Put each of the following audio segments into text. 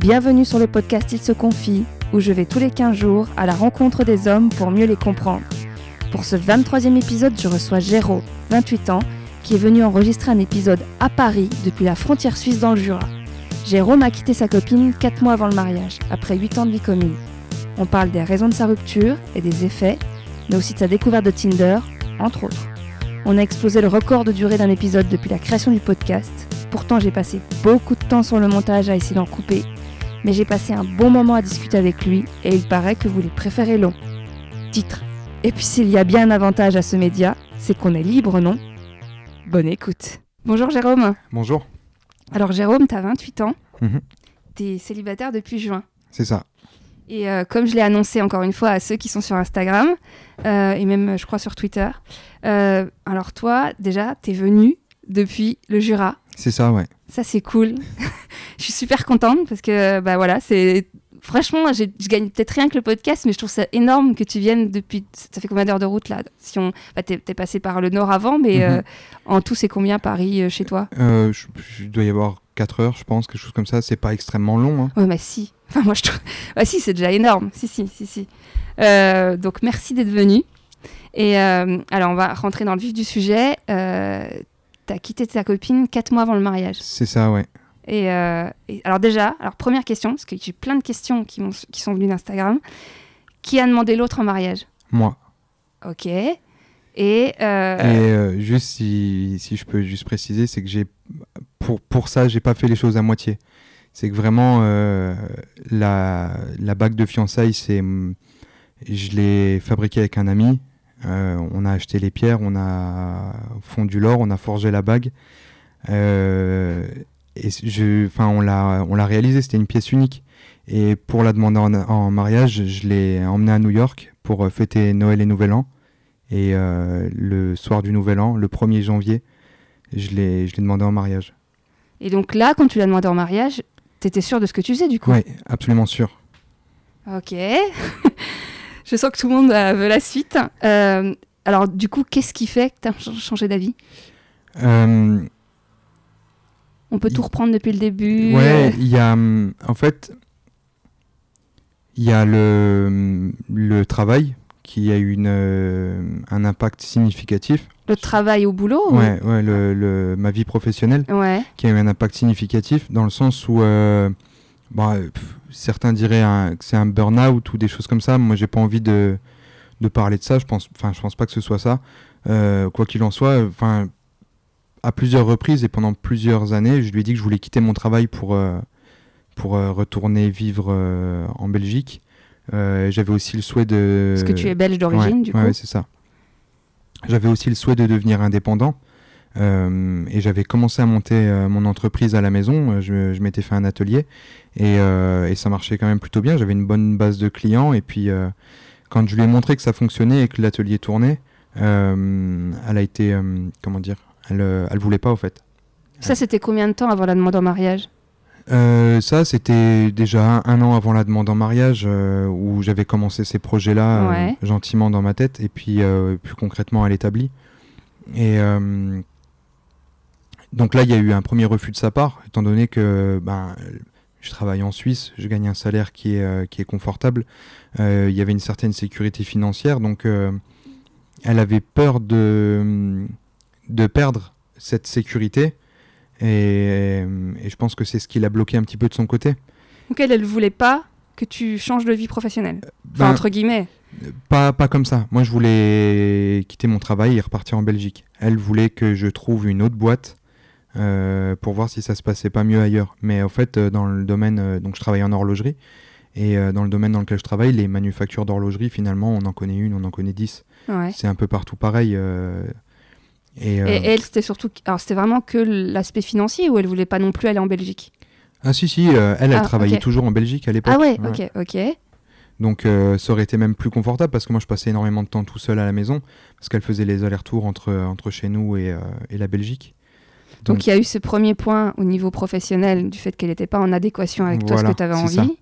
Bienvenue sur le podcast Il se confie, où je vais tous les 15 jours à la rencontre des hommes pour mieux les comprendre. Pour ce 23e épisode, je reçois Géraud, 28 ans, qui est venu enregistrer un épisode à Paris depuis la frontière suisse dans le Jura. Jérôme a quitté sa copine 4 mois avant le mariage, après 8 ans de vie commune. On parle des raisons de sa rupture et des effets, mais aussi de sa découverte de Tinder, entre autres. On a explosé le record de durée d'un épisode depuis la création du podcast. Pourtant, j'ai passé beaucoup de temps sur le montage à essayer d'en couper. Mais j'ai passé un bon moment à discuter avec lui et il paraît que vous les préférez long. Titre. Et puis s'il y a bien un avantage à ce média, c'est qu'on est libre, non? Bonne écoute. Bonjour Jérôme. Bonjour. Alors Jérôme, t'as 28 ans. Mhm. T'es célibataire depuis juin. C'est ça. Et euh, comme je l'ai annoncé encore une fois à ceux qui sont sur Instagram, euh, et même je crois sur Twitter, euh, alors toi déjà, t'es venu depuis le Jura. C'est ça, ouais. Ça c'est cool. je suis super contente parce que bah voilà, c'est franchement, je gagne peut-être rien que le podcast, mais je trouve ça énorme que tu viennes depuis. Ça fait combien d'heures de route là Si on, bah, t'es, passé par le nord avant, mais Mhm. euh, en tout c'est combien Paris euh, chez toi? Euh, je, doit y avoir 4 heures, je pense, quelque chose comme ça. C'est pas extrêmement long. hein. Ouais, bah si. Enfin, moi, je trouve. Bah si, c'est déjà énorme. Si, si, si, si. Euh, donc, merci d'être venu. Et alors, on va rentrer dans le vif du sujet. T'as quitté ta copine quatre mois avant le mariage. C'est ça, ouais. Et, euh, et alors déjà, alors première question, parce que j'ai plein de questions qui, qui sont venues d'Instagram. Qui a demandé l'autre en mariage? Moi. Ok. Et, euh, Et euh, juste si, si je peux juste préciser, c'est que j'ai pour, pour ça, j'ai pas fait les choses à moitié. C'est que vraiment la, la bague de fiançailles, c'est je l'ai fabriquée avec un ami. Euh, on a acheté les pierres, on a fondu l'or, on a forgé la bague. Euh, et je, on l'a, on l'a réalisé. C'était une pièce unique. Et pour la demander en, en mariage, je l'ai emmenée à New York pour euh, fêter Noël et Nouvel An. Et euh, le soir du Nouvel An, le 1er janvier, je l'ai, je l'ai demandé en mariage. et donc là, quand tu l'as demandé en mariage, t'étais sûr de ce que tu faisais du coup? Oui, absolument sûr. Ok. Je sens que tout le monde euh, veut la suite. Euh, alors, du coup, qu'est-ce qui fait que tu as changé d'avis? Euh, On peut tout reprendre depuis le début. ouais, il y a, en fait, il y a le, le travail qui a eu une, euh, un impact significatif. le travail au boulot ou- Ouais, le, le- ma vie professionnelle. Ouais. qui a eu un impact significatif dans le sens où euh, bah, pff, certains diraient un- que c'est un burn-out ou des choses comme ça. Moi, j'ai pas envie de, de parler de ça. Je pense, enfin, je pense pas que ce soit ça. Euh, quoi qu'il en soit, enfin, à plusieurs reprises et pendant plusieurs années, je lui ai dit que je voulais quitter mon travail pour euh, pour euh, retourner vivre en Belgique. J'avais aussi le souhait de. Parce que tu es belge d'origine, Ouais, du coup. ouais, c'est ça. J'avais aussi le souhait de devenir indépendant. Euh, et j'avais commencé à monter euh, mon entreprise à la maison. Euh, Je, je m'étais fait un atelier et, euh, et ça marchait quand même plutôt bien. J'avais une bonne base de clients. Et puis, quand je lui ai montré que ça fonctionnait et que l'atelier tournait, elle a été. comment dire Elle, elle voulait pas, au fait. Ça, c'était combien de temps avant la demande en mariage? Euh, ça, c'était déjà un, un an avant la demande en mariage euh, où j'avais commencé ces projets-là euh, gentiment dans ma tête et puis plus concrètement à l'établi. Et donc là, il y a eu un premier refus de sa part, étant donné que ben, je travaille en Suisse, je gagne un salaire qui est, euh, qui est confortable. Euh, Il y avait une certaine sécurité financière, donc euh, elle avait peur de, de perdre cette sécurité. Et, et je pense que c'est ce qui l'a bloqué un petit peu de son côté. Donc, elle, elle voulait pas que tu changes de vie professionnelle. Enfin, Ben, entre guillemets. pas, pas comme ça. Moi, je voulais quitter mon travail et repartir en Belgique. Elle voulait que je trouve une autre boîte euh, pour voir si ça se passait pas mieux ailleurs. Mais en fait, euh, dans le domaine, euh, donc je travaille en horlogerie. Et dans le domaine dans lequel je travaille, les manufactures d'horlogerie, finalement, on en connaît une, on en connaît dix. Ouais. C'est un peu partout pareil. euh, et, euh, elle, c'était surtout. Alors, c'était vraiment que l'aspect financier ou elle voulait pas non plus aller en Belgique? Ah si, si, elle, elle Ah, travaillait toujours en Belgique à l'époque. Ah ouais, ok, ok. Donc euh, ça aurait été même plus confortable parce que moi je passais énormément de temps tout seul à la maison parce qu'elle faisait les allers-retours entre, entre chez nous et, euh, et la Belgique. Donc, il y a eu ce premier point au niveau professionnel du fait qu'elle n'était pas en adéquation avec toi, ce que tu avais envie.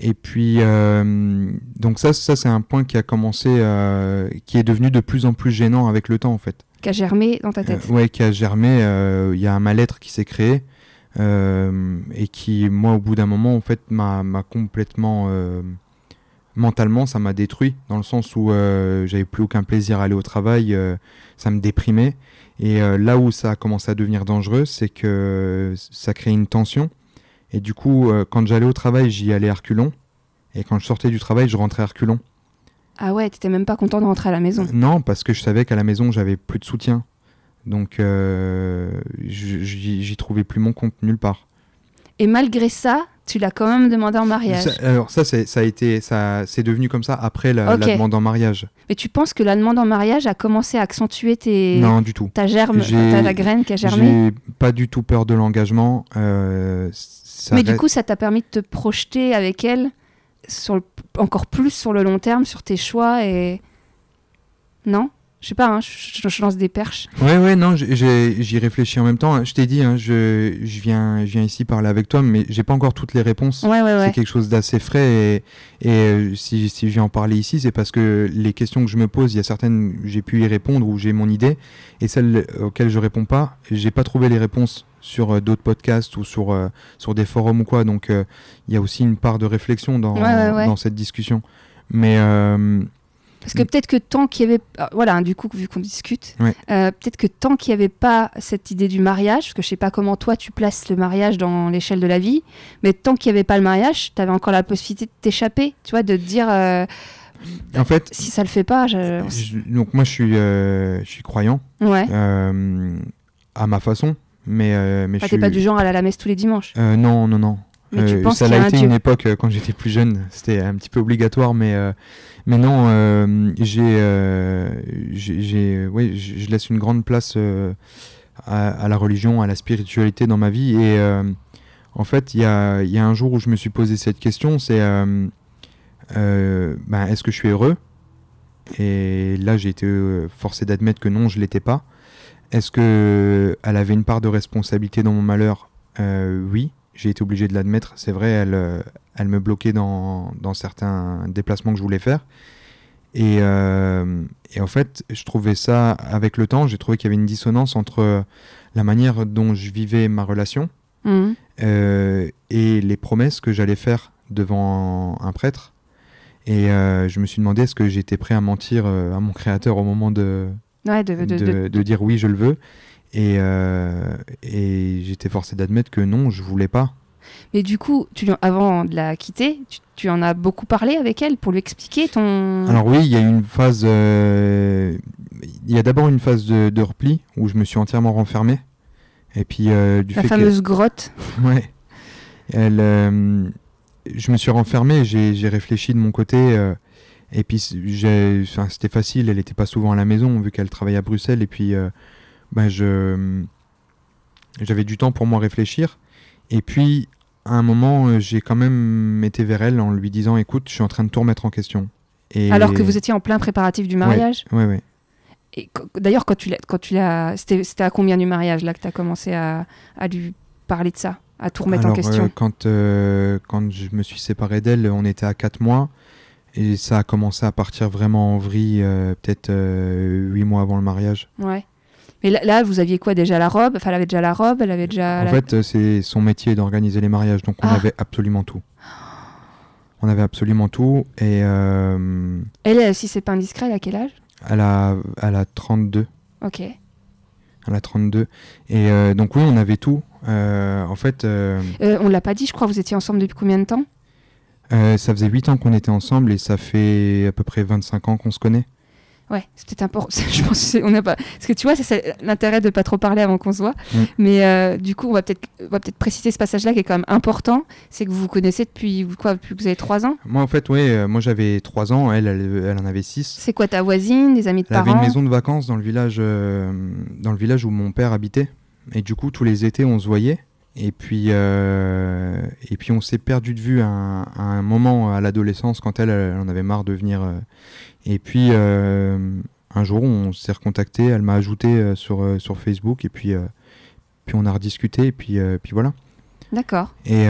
Et puis, euh, donc ça, ça c'est un point qui a commencé, euh, qui est devenu de plus en plus gênant avec le temps en fait. qui a germé dans ta tête. Euh, ouais, qui a germé. euh, Il y a un mal-être qui s'est créé. et qui, moi, au bout d'un moment, en fait, m'a complètement mentalement, ça m'a détruit dans le sens où j'avais plus aucun plaisir à aller au travail, ça me déprimait. Et euh, là où ça a commencé à devenir dangereux, c'est que ça crée une tension. Et du coup, euh, quand j'allais au travail, j'y allais à reculons. Et quand je sortais du travail, je rentrais à reculons. Ah ouais, t'étais même pas content de rentrer à la maison. Non, parce que je savais qu'à la maison, j'avais plus de soutien. Donc, euh, j'y trouvais plus mon compte nulle part. Et malgré ça, tu l'as quand même demandé en mariage. Ça- alors ça, ça a été, ça, c'est devenu comme ça après la, demande en mariage. Mais tu penses que la demande en mariage a commencé à accentuer tes... Non, du tout. ta germe, ta, la graine qui a germé? J'ai pas du tout peur de l'engagement. euh, Mais du coup, ça t'a permis de te projeter avec elle sur le- encore plus sur le long terme, sur tes choix et... Non? Je sais pas, hein, je, je lance des perches. Ouais, ouais, non, j'y réfléchis en même temps. Je t'ai dit, hein, je, je viens, je viens ici parler avec toi, mais j'ai pas encore toutes les réponses. Ouais, ouais, C'est ouais. quelque chose d'assez frais et, et euh, si, si je viens en parler ici, c'est parce que les questions que je me pose, il y a certaines, j'ai pu y répondre ou j'ai mon idée, et celles auxquelles je réponds pas, j'ai pas trouvé les réponses sur euh, d'autres podcasts ou sur, euh, sur des forums ou quoi. Donc euh, il y a aussi une part de réflexion dans, Ouais, ouais, ouais. dans cette discussion. Mais euh, Parce que peut-être que tant qu'il y avait... ah, Voilà, du coup, vu qu'on discute, Ouais. euh, peut-être que tant qu'il n'y avait pas cette idée du mariage, parce que je sais pas comment toi tu places le mariage dans l'échelle de la vie, mais tant qu'il n'y avait pas le mariage, tu avais encore la possibilité de t'échapper, tu vois, de te dire... euh, en fait, si ça le fait pas, je... je- donc moi je suis, euh, je suis croyant ouais. euh, à ma façon, mais, euh, mais je suis... pas du genre à aller à la messe tous les dimanches. Euh, non, non, non. Mais tu Euh, penses ça l'a été une époque euh, quand j'étais plus jeune, c'était un petit peu obligatoire, mais non, euh, j'ai euh, j'ai j'ai- ouais, je laisse une grande place euh, à, la religion, à la spiritualité dans ma vie et euh, en fait il y a y a un jour où je me suis posé cette question, c'est ben, est-ce que je suis heureux? Et là j'ai été forcé d'admettre que non, je l'étais pas. Est-ce que elle avait une part de responsabilité dans mon malheur? Oui, j'ai été obligé de l'admettre. C'est vrai, elle, elle me bloquait dans, dans certains déplacements que je voulais faire. Et, euh, et en fait, je trouvais ça, avec le temps, j'ai trouvé qu'il y avait une dissonance entre la manière dont je vivais ma relation Mhm. euh, et les promesses que j'allais faire devant un prêtre. Et euh, je me suis demandé est-ce que j'étais prêt à mentir à mon créateur au moment de, Ouais, de, dire oui, je le veux. Et, et j'étais forcé d'admettre que non, je voulais pas. Mais du coup, tu, avant de la quitter, tu, tu en as beaucoup parlé avec elle pour lui expliquer ton... Alors oui, il y a une phase. euh, Il y a d'abord une phase de, de repli où je me suis entièrement renfermé. Et puis euh, du la fait fameuse grotte. Ouais. Elle, euh, je me suis renfermé, j'ai réfléchi de mon côté. et puis enfin, c'était facile, elle n'était pas souvent à la maison vu qu'elle travaillait à Bruxelles. Et puis ben, je j'avais du temps pour moi réfléchir. Et puis à un moment, euh, j'ai quand même été vers elle en lui disant écoute, je suis en train de tout remettre en question. Et... Alors que vous étiez en plein préparatif du mariage? Ouais, ouais. Et d'ailleurs, quand tu l'as, quand tu l'as, c'était, à combien du mariage là que tu as commencé à, à lui parler de ça, à tout remettre en question? euh, quand, euh, quand je me suis séparé d'elle, on était à 4 mois. Et ça a commencé à partir vraiment en vrille, euh, peut-être 8 mois avant le mariage. Ouais. Mais là, là, vous aviez quoi déjà la robe? Enfin, elle avait déjà la robe, elle avait déjà. en la- fait, euh, c'est son métier d'organiser les mariages, donc on Ah. avait absolument tout. On avait absolument tout. Et euh, Elle, si c'est pas indiscret, elle a quel âge? elle, a, elle a 32. Ok. Elle a 32. Et euh, donc oui, on avait tout. Euh, en fait, euh, on l'a pas dit, je crois. Vous étiez ensemble depuis combien de temps? Ça faisait 8 ans qu'on était ensemble et ça fait à peu près 25 ans qu'on se connaît. Ouais, c'est peut-être important. Je pense on n'a pas. Parce que tu vois, c'est- l'intérêt de pas trop parler avant qu'on se voit. Mm. Mais euh, du coup, on va peut-être, va peut-être préciser ce passage-là qui est quand même important. C'est que vous vous connaissez depuis quoi Depuis que vous avez 3 ans? Moi, en fait, oui, euh, moi j'avais 3 ans, elle, elle, elle en avait 6. C'est quoi ta voisine, des amis de Elle avait parents? une maison de vacances dans le village, euh, dans le village où mon père habitait. Et du coup, tous les étés, on se voyait. Et puis, et puis on s'est perdu de vue à un, à un moment à l'adolescence quand elle, elle en avait marre de venir. Et puis, euh, un jour, on s'est recontacté. Elle m'a ajouté euh, sur, euh, sur Facebook. Et puis, puis on a rediscuté. Et puis, puis voilà. D'accord. Et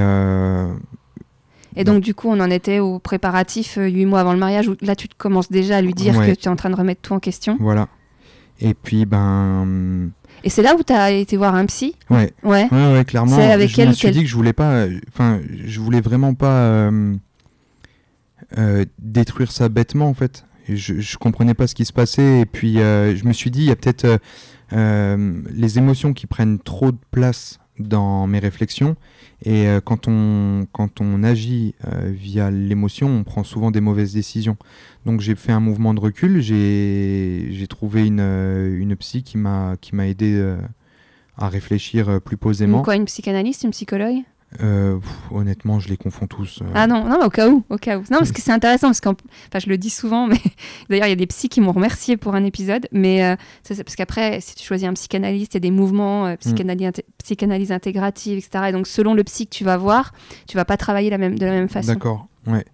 Et donc, du coup, on en était au préparatif euh, huit mois avant le mariage où là, tu te commences déjà à lui dire Ouais. que tu es en train de remettre tout en question. voilà. Et puis, ben. Et c'est là où tu as été voir un psy? Ouais. Ouais. Ouais, ouais, clairement. C'est avec je me elle suis qu'elle- dit que je voulais pas. euh, Enfin, je voulais vraiment pas euh, détruire ça bêtement, en fait. Je, je comprenais pas ce qui se passait. Et puis, euh, je me suis dit, il y a peut-être euh, euh, les émotions qui prennent trop de place dans mes réflexions. Et quand, on, quand on agit via l'émotion, on prend souvent des mauvaises décisions. Donc, j'ai fait un mouvement de recul. J'ai trouvé une, une psy qui m'a aidé. à réfléchir plus posément. Quoi, une psychanalyste, une psychologue? Euh, pff, honnêtement, je les confonds tous. euh. Ah non, non, mais au cas où, au cas où. Non, parce que c'est intéressant, parce qu'en, enfin, je le dis souvent, mais d'ailleurs, il y a des psys qui m'ont remercié pour un épisode, mais euh, ça, parce qu'après, si tu choisis un psychanalyste, il y a des mouvements, euh, psychanalyse, psychanalyse intégrative, etc. Et donc, selon le psy que tu vas voir, tu vas pas travailler la même, de la même façon. D'accord, ouais.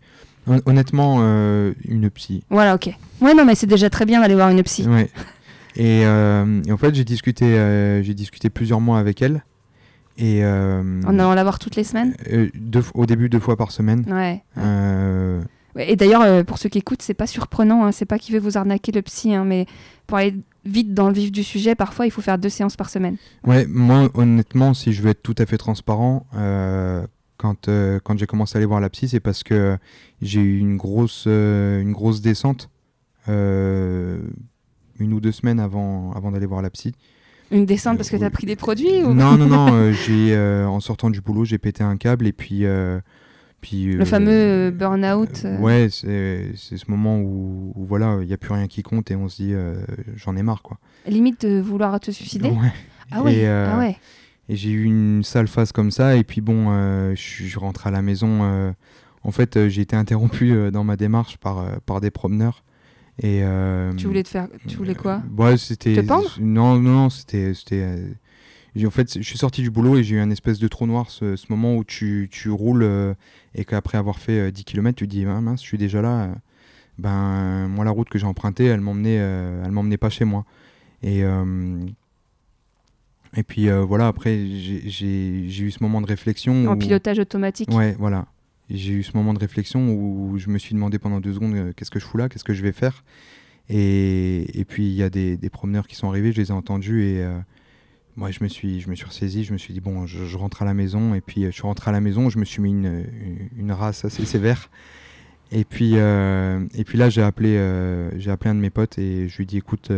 Hon- Honnêtement, une psy. Voilà, ok. Ouais, non, mais c'est déjà très bien d'aller voir une psy. Ouais. Et, et en fait, j'ai discuté, j'ai discuté plusieurs mois avec elle. Et euh, En allant la voir toutes les semaines? euh, deux au début, deux fois par semaine. Ouais. Euh, Ouais, Et d'ailleurs, euh, pour ceux qui écoutent, c'est pas surprenant, hein, c'est pas qu'il veut vous arnaquer le psy, hein, mais pour aller vite dans le vif du sujet, parfois il faut faire deux séances par semaine. ouais, moi, honnêtement, si je veux être tout à fait transparent, quand, quand j'ai commencé à aller voir la psy, c'est parce que j'ai eu une grosse, une grosse descente. une ou deux semaines avant, avant d'aller voir la psy. Une descente parce que tu as oui. pris des produits ou... Non, non, non. euh, j'ai, euh, en sortant du boulot, j'ai pété un câble et puis. euh, puis Le fameux euh, burn-out. euh. Ouais, c'est, ce moment où, où voilà, il n'y a plus rien qui compte et on se dit euh, j'en ai marre quoi. Limite de vouloir te suicider Ouais. Ah ouais, Et, euh, ah ouais. Et j'ai eu une sale phase comme ça et puis bon, euh, je suis rentré à la maison. euh, en fait, euh, j'ai été interrompu euh, dans ma démarche par, euh, par des promeneurs. Et, euh, Tu voulais te faire... Tu voulais quoi? Ouais, c'était. Non, non, non, c'était. c'était euh, En fait, je suis sorti du boulot et j'ai eu un espèce de trou noir, ce, ce moment où tu, tu roules euh, et qu'après avoir fait euh, 10 km, tu te dis, ah, mince, je suis déjà là. euh, Ben, moi, la route que j'ai empruntée, elle m'emmenait, euh, elle m'emmenait pas chez moi. Et, euh, et puis euh, voilà, après, j'ai- eu ce moment de réflexion. En où- pilotage automatique Ouais, voilà. J'ai eu ce moment de réflexion où je me suis demandé pendant deux secondes euh, qu'est-ce que je fous là, qu'est-ce que je vais faire? Et, puis il y a des, promeneurs qui sont arrivés, je les ai entendus et euh, moi je me suis je me suis ressaisi, je me suis dit bon je, rentre à la maison et puis euh, je suis rentré à la maison, je me suis mis une, une, une race assez sévère. Et puis et puis là j'ai appelé j'ai appelé un de mes potes et je lui ai dit écoute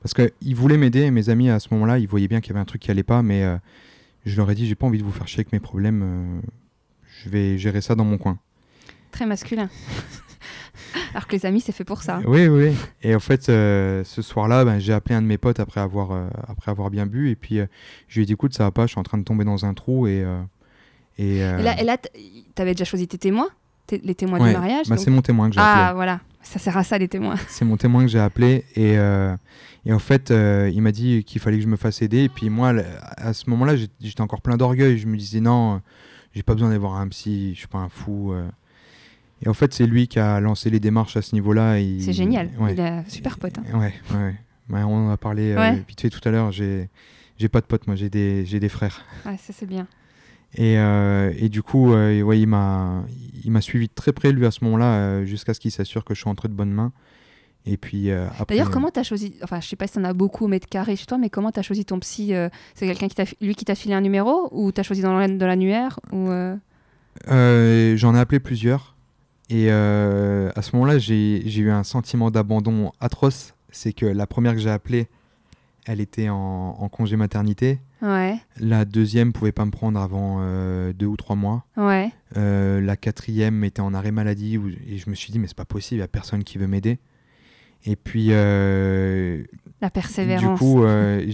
parce qu'ils voulaient m'aider, mes amis à ce moment-là, ils voyaient bien qu'il y avait un truc qui allait pas, mais je leur ai dit j'ai pas envie de vous faire chier avec mes problèmes. Je vais gérer ça dans mon coin. Très masculin. Alors que les amis, c'est fait pour ça. Oui, oui. Et en fait, euh, ce soir-là, ben, j'ai appelé un de mes potes après avoir, euh, après avoir bien bu. Et puis, euh, je lui ai dit, écoute, ça va pas, je suis en train de tomber dans un trou. Et, et, Et là, et là t- t'avais déjà choisi tes témoins Les témoins ouais, du mariage donc- c'est mon témoin que j'ai Ah, appelé. voilà. Ça sert à ça, les témoins. C'est mon témoin que j'ai appelé. Et, et en fait, il m'a dit qu'il fallait que je me fasse aider. Et puis, moi, à ce moment-là, j'étais encore plein d'orgueil. Je me disais, non, j'ai pas besoin d'aller voir un psy, je suis pas un fou. euh. Et en fait, c'est lui qui a lancé les démarches à ce niveau-là. Il- C'est génial. Ouais. Il a super pote. hein. Ouais, ouais. Ouais, on en a parlé euh, vite fait tout à l'heure. J'ai, j'ai pas de potes, moi, j'ai des, j'ai des frères. Ouais, ça c'est bien. Et, euh, et du coup, ouais, il m'a, il m'a suivi de très près lui à ce moment-là, jusqu'à ce qu'il s'assure que je suis entré de bonnes mains. Et puis euh, après. D'ailleurs, comment t'as choisi Enfin, je sais pas si t'en as beaucoup au mètre carré chez toi, mais comment t'as choisi ton psy euh, C'est quelqu'un qui t'a, lui qui t'a filé un numéro ou t'as choisi dans l'annuaire ou euh, Euh, j'en ai appelé plusieurs. Et euh, à ce moment-là, j'ai, j'ai eu un sentiment d'abandon atroce. C'est que la première que j'ai appelée, elle était en, en congé maternité. Ouais, La deuxième pouvait pas me prendre avant euh, deux ou trois mois. ouais. Euh, la quatrième était en arrêt maladie où- et je me suis dit mais c'est pas possible, il y a personne qui veut m'aider. Et puis euh, La du persévérance. coup, euh,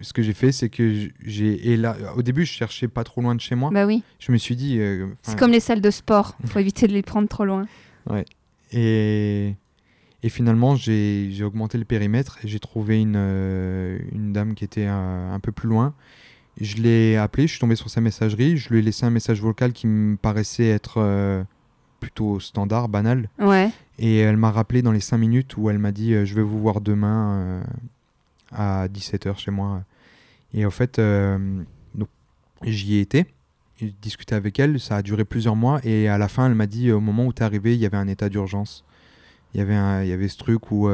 ce que j'ai fait, c'est que j'ai là, au début, je cherchais pas trop loin de chez moi. bah oui. Je me suis dit euh, C'est comme les salles de sport. Faut éviter de les prendre trop loin. et et finalement, j'ai augmenté le périmètre et j'ai trouvé une, euh, une dame qui était euh, un peu plus loin. Je l'ai appelée, je suis tombé sur sa messagerie, je lui ai laissé un message vocal qui me paraissait être plutôt standard, banal. Ouais. Et elle m'a rappelé dans les 5 minutes où elle m'a dit euh, Je vais vous voir demain euh, à 17h chez moi. Et en fait, euh, donc, j'y ai été. J'ai discuté avec elle. Ça a duré plusieurs mois. Et à la fin, elle m'a dit Au moment où tu es arrivé, il y avait un état d'urgence. Il y avait, un, il y avait ce truc où.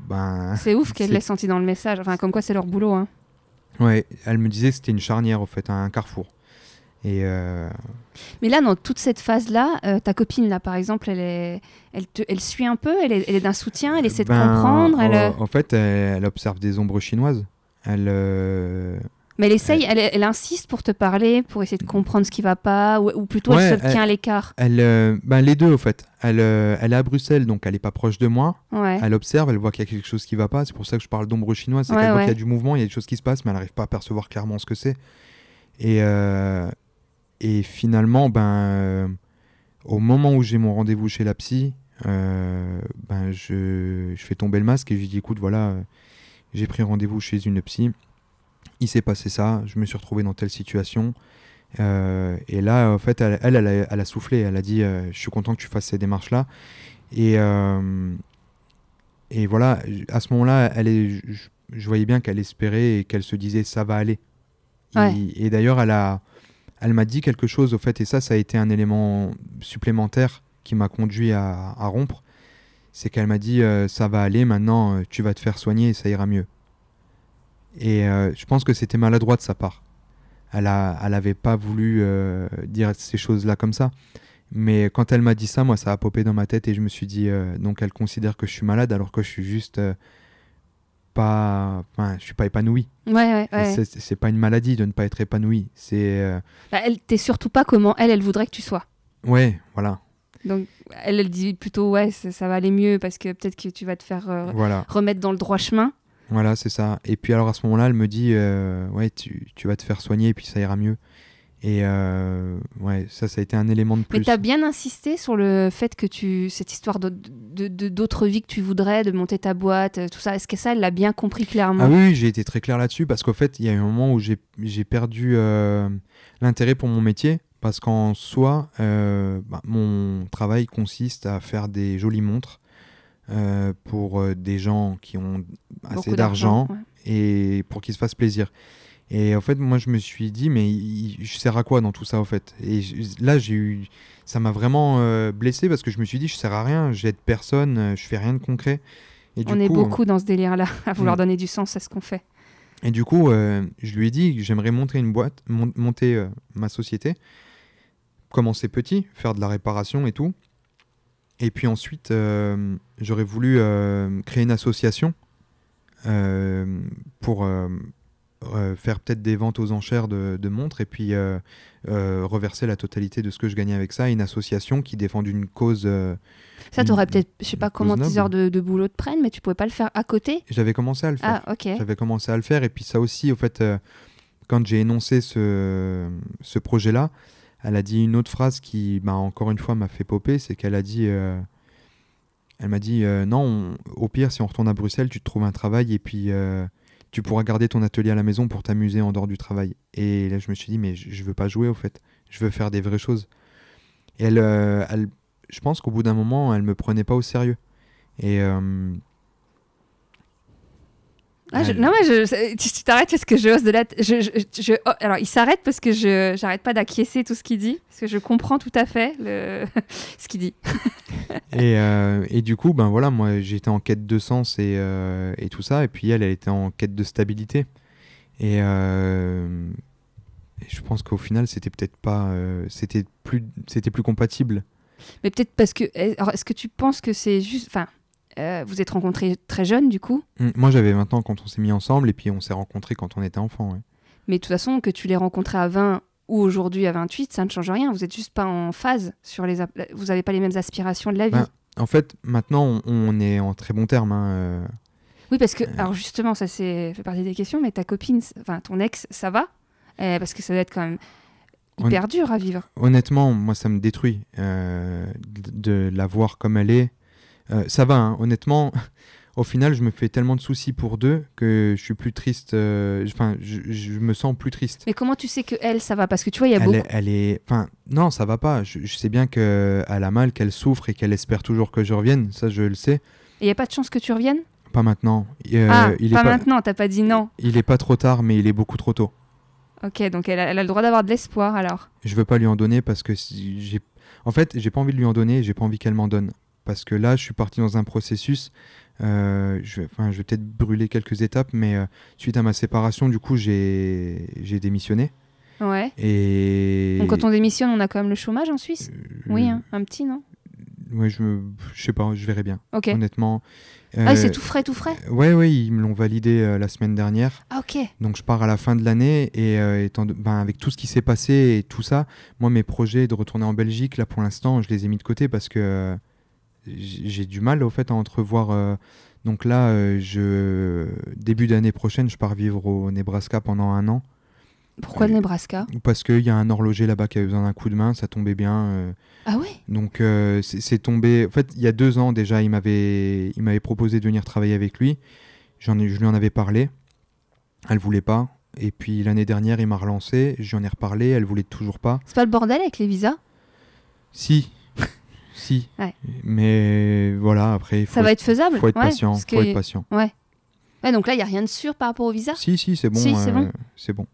ben. C'est ouf qu'elle l'ait senti dans le message. Enfin, comme quoi c'est leur boulot. Hein. Ouais, elle me disait que c'était une charnière, au fait, un carrefour. Et euh, Mais là, dans toute cette phase-là, euh, ta copine, là, par exemple, elle, est... elle, te... elle suit un peu, elle est, elle est d'un soutien, elle essaie de ben, comprendre. Elle... en, en fait, elle, observe des ombres chinoises. Elle. euh, Mais elle essaye, elle, insiste pour te parler, pour essayer de comprendre ce qui va pas, ou, ou plutôt Ouais, elle se tient à l'écart. Elle, ben, les deux, au fait. Elle, elle est à Bruxelles, donc elle est pas proche de moi. Ouais. Elle observe, elle voit qu'il y a quelque chose qui va pas. C'est pour ça que je parle d'ombre chinoise. C'est Ouais, qu'elle voit qu'il y a du mouvement, il y a des choses qui se passent, mais elle n'arrive pas à percevoir clairement ce que c'est. Et, euh, et finalement, ben, euh, au moment où j'ai mon rendez-vous chez la psy, euh, ben, je, je fais tomber le masque et je lui dis écoute, voilà, euh, j'ai pris rendez-vous chez une psy. Il s'est passé ça, je me suis retrouvé dans telle situation. Euh, et là, en fait, elle, elle, elle a, elle a soufflé. Elle a dit Je suis content que tu fasses ces démarches-là. Et, euh, et voilà, à ce moment-là, elle est, je, je voyais bien qu'elle espérait et qu'elle se disait Ça va aller. Ouais. Et, et d'ailleurs, elle, a, elle m'a dit quelque chose, au fait, et ça, ça a été un élément supplémentaire qui m'a conduit à, rompre. C'est qu'elle m'a dit euh, Ça va aller, maintenant, euh, tu vas te faire soigner et ça ira mieux. Et euh, je pense que c'était maladroit de sa part. Elle a, elle pas voulu dire ces choses-là comme ça. Mais quand elle m'a dit ça, moi, ça a popé dans ma tête et je me suis dit, donc elle considère que je suis malade alors que je suis juste pas, enfin, je suis pas épanoui. Ouais, ouais, c'est- C'est pas une maladie de ne pas être épanoui. C'est, euh, Bah, elle, t'es surtout pas comment elle, elle voudrait que tu sois. ouais, voilà, Donc, elle, elle dit plutôt, ouais, ça, ça va aller mieux parce que peut-être que tu vas te faire euh, voilà, remettre dans le droit chemin. voilà, c'est ça. Et puis alors à ce moment-là, elle me dit, euh, ouais, tu, tu vas te faire soigner et puis ça ira mieux. Et euh, ouais, ça, ça a été un élément de Mais plus. t'as bien insisté sur le fait que tu, cette histoire d'autres vies que tu voudrais, de monter ta boîte, euh, tout ça. Est-ce que ça, elle l'a bien compris clairement? Ah oui, j'ai été très clair là-dessus parce qu'au fait, il y a eu un moment où j'ai perdu euh, l'intérêt pour mon métier parce qu'en soi, euh, bah, mon travail consiste à faire des jolies montres pour des gens qui ont assez d'argent ouais. et pour qu'ils se fassent plaisir. Et en fait, moi, je me suis dit, mais je sers à quoi dans tout ça, au fait? Et je- là, j'ai eu, ça m'a vraiment euh, blessé parce que je me suis dit, je sers à rien, j'aide personne, euh, je fais rien de concret. Et du On est coup, beaucoup dans ce délire-là, à vouloir Mm. donner du sens à ce qu'on fait. et du coup, euh, je lui ai dit que j'aimerais monter une boîte, mon- monter euh, ma société, commencer petit, faire de la réparation et tout. Et puis ensuite, j'aurais voulu créer une association pour euh, faire peut-être des ventes aux enchères de, de montres et puis euh, euh, reverser la totalité de ce que je gagnais avec ça à une association qui défend une cause. Ça, t'aurais peut-être, je sais pas comment tes heures de, de boulot te prennent, mais tu pouvais pas le faire à côté J'avais commencé à le faire. Ah, ok. J'avais commencé à le faire. Et puis ça aussi, au fait, quand j'ai énoncé ce, ce projet-là, elle a dit une autre phrase qui, bah, encore une fois, m'a fait popper. C'est qu'elle a dit, elle m'a dit, non, on- au pire, si on retourne à Bruxelles, tu te trouves un travail et puis tu pourras garder ton atelier à la maison pour t'amuser en dehors du travail. Et là, je me suis dit, mais je, veux pas jouer, au fait. Je veux faire des vraies choses. Et elle, euh, elle je pense qu'au bout d'un moment, elle me prenait pas au sérieux. Et euh, Ah, je- Non, mais je, tu tu t'arrêtes parce que je hausse de la. Je, oh, alors, il s'arrête parce que je j'arrête pas d'acquiescer tout ce qu'il dit, parce que je comprends tout à fait le... ce qu'il dit. Et, euh, et du coup, ben voilà, moi j'étais en quête de sens et, euh, et tout ça, et puis elle, elle était en quête de stabilité. Et, euh, et je pense qu'au final, c'était peut-être pas, c'était plus, c'était plus compatible. Mais peut-être parce que. eh, alors, Est-ce que tu penses que c'est juste. Enfin, euh, vous êtes rencontrés très jeunes, du coup, Hum, Moi, j'avais 20 ans quand on s'est mis ensemble, et puis on s'est rencontrés quand on était enfant. ouais. mais de toute façon, que tu les rencontrés à 20 ou aujourd'hui à 28, ça ne change rien. Vous êtes juste pas en phase sur les. Vous n'avez pas les mêmes aspirations de la vie. Ben, En fait, maintenant, on, on est en très bon terme. hein, euh, Oui, parce que, alors justement, ça fait partie des questions, mais ta copine, enfin ton ex, ça va? Euh, Parce que ça doit être quand même hyper dur à vivre. Honnêtement, moi, ça me détruit euh, de la voir comme elle est. Euh, ça va, hein, honnêtement. Au final, je me fais tellement de soucis pour deux que je suis plus triste. euh, Enfin, je, je me sens plus triste. Mais comment tu sais que elle, ça va? Parce que tu vois, il y a Elle beaucoup. est, elle est, enfin, non, ça va pas. Je, je sais bien qu'elle a mal, qu'elle souffre et qu'elle espère toujours que je revienne. Ça, je le sais. Et il n'y a pas de chance que tu reviennes? Pas maintenant. Euh, Ah, il pas est pas, maintenant, t'as pas dit non. il est pas trop tard, mais il est beaucoup trop tôt. Ok, donc elle a, elle a le droit d'avoir de l'espoir alors. Je veux pas lui en donner parce que si j'ai, en fait, j'ai pas envie de lui en donner. J'ai pas envie qu'elle m'en donne parce que là, je suis parti dans un processus. euh, je, vais- enfin, je vais peut-être brûler quelques étapes, mais euh, suite à ma séparation, du coup, j'ai j'ai démissionné. Ouais. Et Donc quand on démissionne, on a quand même le chômage en Suisse? Euh, Oui, hein, un petit, non? Ouais, je, me- je sais pas, je verrai bien. Ok. Honnêtement. Ah, c'est tout frais, tout frais? Ouais, ouais, ils me l'ont validé la semaine dernière. Ah, ok. Donc je pars à la fin de l'année et étant de- ben, avec tout ce qui s'est passé et tout ça, moi mes projets de retourner en Belgique, là pour l'instant, je les ai mis de côté parce que j'ai du mal au fait à entrevoir. euh, donc là, euh, je début d'année prochaine, je pars vivre au Nebraska pendant un an Pourquoi le Nebraska? parce qu'il y a un horloger là-bas qui avait besoin d'un coup de main, ça tombait bien. euh, Ah ouais? Donc euh, c'est c'est tombé. En fait, il y a deux ans déjà, il m'avait, il m'avait proposé de venir travailler avec lui. J'en ai, je lui en avais parlé. Elle voulait pas. Et puis l'année dernière, il m'a relancé. J'en ai reparlé. Elle voulait toujours pas. C'est pas le bordel avec les visas? Si, si. Ouais. Mais voilà, après il faut, Ça va être faisable faut être Ouais, patient. parce Faut que- être patient. Ouais. Ouais, donc là, il n'y a rien de sûr par rapport au visa? Si, si, c'est bon. Si, c'est euh, bon. c'est bon.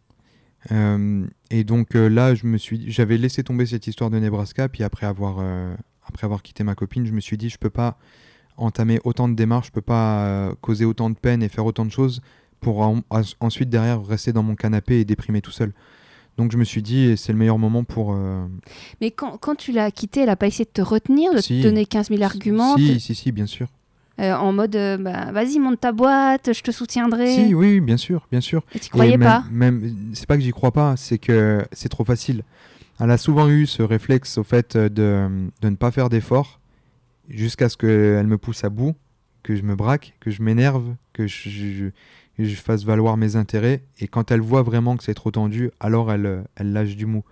Euh, et donc euh, là, je me suis, j'avais laissé tomber cette histoire de Nebraska, puis après avoir, euh, après avoir quitté ma copine, je me suis dit, je peux pas entamer autant de démarches, je peux pas causer autant de peine et faire autant de choses pour en- ensuite derrière rester dans mon canapé et déprimer tout seul. Donc je me suis dit, c'est le meilleur moment pour. euh, Mais quand, quand tu l'as quitté, elle a pas essayé de te retenir, de Si. te donner 15 000 arguments Si, te- si, si, bien sûr. euh, en mode euh, bah, vas-y, monte ta boîte, je te soutiendrai. Si, oui, oui, bien sûr, bien sûr. Et tu croyais Et même- pas Même, c'est pas que j'y crois pas, c'est que c'est trop facile. Elle a souvent eu ce réflexe au fait de, de ne pas faire d'efforts jusqu'à ce qu'elle me pousse à bout, que je me braque, que je m'énerve, que je, je- je fasse valoir mes intérêts. Et quand elle voit vraiment que c'est trop tendu, alors elle, euh, elle lâche du mou.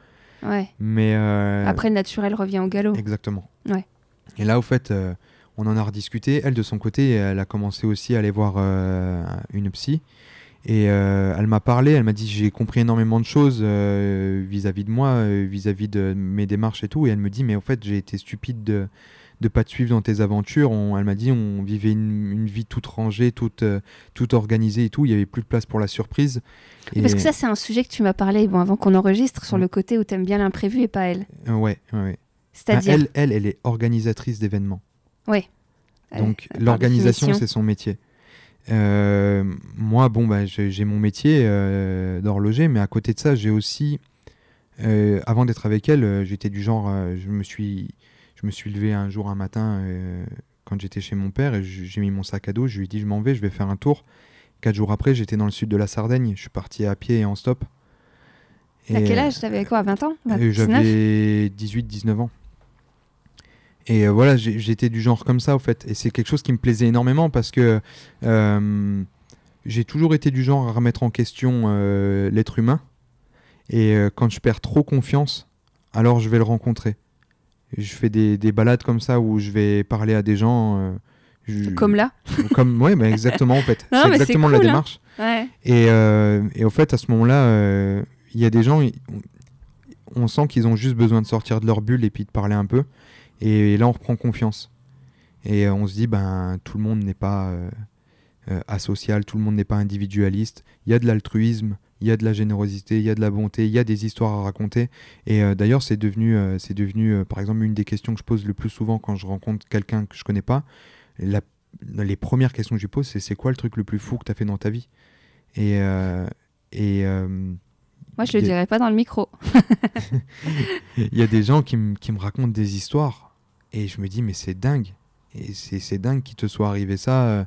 Ouais. Mais euh, Après, le naturel revient au galop. Exactement. Ouais. Et là, au fait, euh, on en a rediscuté. Elle, de son côté, elle a commencé aussi à aller voir euh, une psy. Et elle m'a parlé, elle m'a dit j'ai compris énormément de choses vis-à-vis de moi, vis-à-vis de mes démarches et tout. Et elle me dit mais en fait j'ai été stupide de de pas te suivre dans tes aventures. On- elle m'a dit on vivait une, une vie toute rangée, toute euh, toute organisée et tout. Il y avait plus de place pour la surprise. Et, Parce que ça, c'est un sujet que tu m'as parlé bon, avant qu'on enregistre sur Mm. le côté où tu aimes bien l'imprévu et pas elle. euh, ouais, ouais, ouais. C'est-à-dire. elle, elle, elle est organisatrice d'événements. Ouais. Donc Euh, par l'organisation, c'est son métier. Euh, moi, bon, bah, j'ai mon métier d'horloger, mais à côté de ça, j'ai aussi, avant d'être avec elle, j'étais du genre, je me suis, je me suis levé un jour, un matin, euh, quand j'étais chez mon père, et j'ai mis mon sac à dos, je lui ai dit, je m'en vais, je vais faire un tour. Quatre jours après, j'étais dans le sud de la Sardaigne, je suis parti à pied et en stop. À quel âge? T'avais quoi 20 ans? euh, 19 J'avais 18-19 ans. Et euh, voilà, j'étais du genre comme ça, au fait. Et c'est quelque chose qui me plaisait énormément parce que euh, j'ai toujours été du genre à remettre en question euh, l'être humain. Et euh, quand je perds trop confiance, alors je vais le rencontrer. Je fais des, des balades comme ça où je vais parler à des gens. euh, je- Comme là Comme, ouais, bah, exactement, en fait. C'est exactement la hein. démarche. Ouais. Et, euh, et au fait, à ce moment-là, euh, il y a des gens, on, sent qu'ils ont juste besoin de sortir de leur bulle et puis de parler un peu. Et, là, on reprend confiance. Et euh, on se dit, ben, tout le monde n'est pas asocial, tout le monde n'est pas individualiste. Il y a de l'altruisme, il y a de la générosité, il y a de la bonté, il y a des histoires à raconter. Et euh, d'ailleurs, c'est devenu, euh, c'est devenu euh, par exemple, une des questions que je pose le plus souvent quand je rencontre quelqu'un que je connais pas. La- les premières questions que je lui pose, c'est c'est quoi le truc le plus fou que tu as fait dans ta vie? Et, et Moi, je le a- dirais pas dans le micro. il y a des gens qui, me- qui me racontent des histoires et je me dis mais c'est dingue et c'est c'est dingue qu'il te soit arrivé ça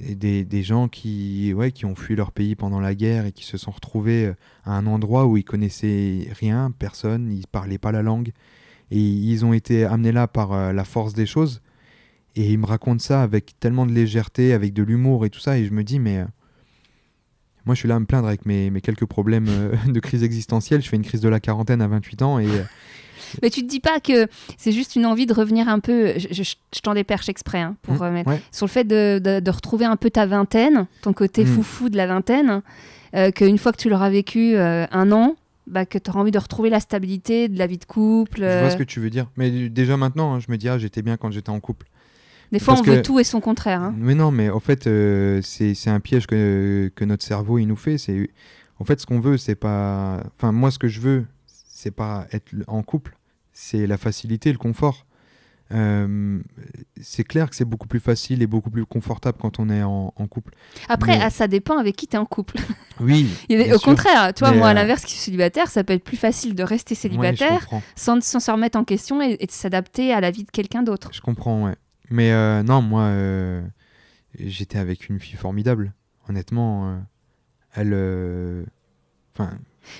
des, des gens qui ouais qui ont fui leur pays pendant la guerre et qui se sont retrouvés euh, à un endroit où ils connaissaient rien personne ils parlaient pas la langue. Et ils ont été amenés là par euh, la force des choses. Et ils me racontent ça avec tellement de légèreté avec de l'humour et tout ça. Et je me dis mais euh, moi, je suis là à me plaindre avec mes, mes quelques problèmes de crise existentielle. Je fais une crise de la quarantaine à 28 ans et, Mais tu te dis pas que c'est juste une envie de revenir un peu. Je, je, je t'en déperche exprès hein, pour Mm, euh, mettre- ouais. sur le fait de, de- de retrouver un peu ta vingtaine, ton côté Mm. foufou de la vingtaine, euh, qu'une fois que tu l'auras vécu euh, un an, bah, que tu auras envie de retrouver la stabilité de la vie de couple. Je vois euh, ce que tu veux dire. Mais déjà maintenant, hein, je me dis, ah, j'étais bien quand j'étais en couple. Des fois, parce on veut tout et son contraire. hein. Mais non, mais en fait, euh, c'est un piège que, que notre cerveau il nous fait. C'est En fait, ce qu'on veut, c'est pas. Enfin, moi, ce que je veux, c'est pas être en couple. C'est la facilité, le confort. Euh, c'est clair que c'est beaucoup plus facile et beaucoup plus confortable quand on est en, en couple. Après, Mais- ah, ça dépend avec qui tu es en couple. Oui. Il au sûr. contraire, Mais, moi, à euh, l'inverse, qui suis célibataire, ça peut être plus facile de rester célibataire sans, sans se remettre en question et, et de s'adapter à la vie de quelqu'un d'autre. Je comprends, ouais. Mais euh, non, moi, j'étais avec une fille formidable. Honnêtement, elle. Enfin,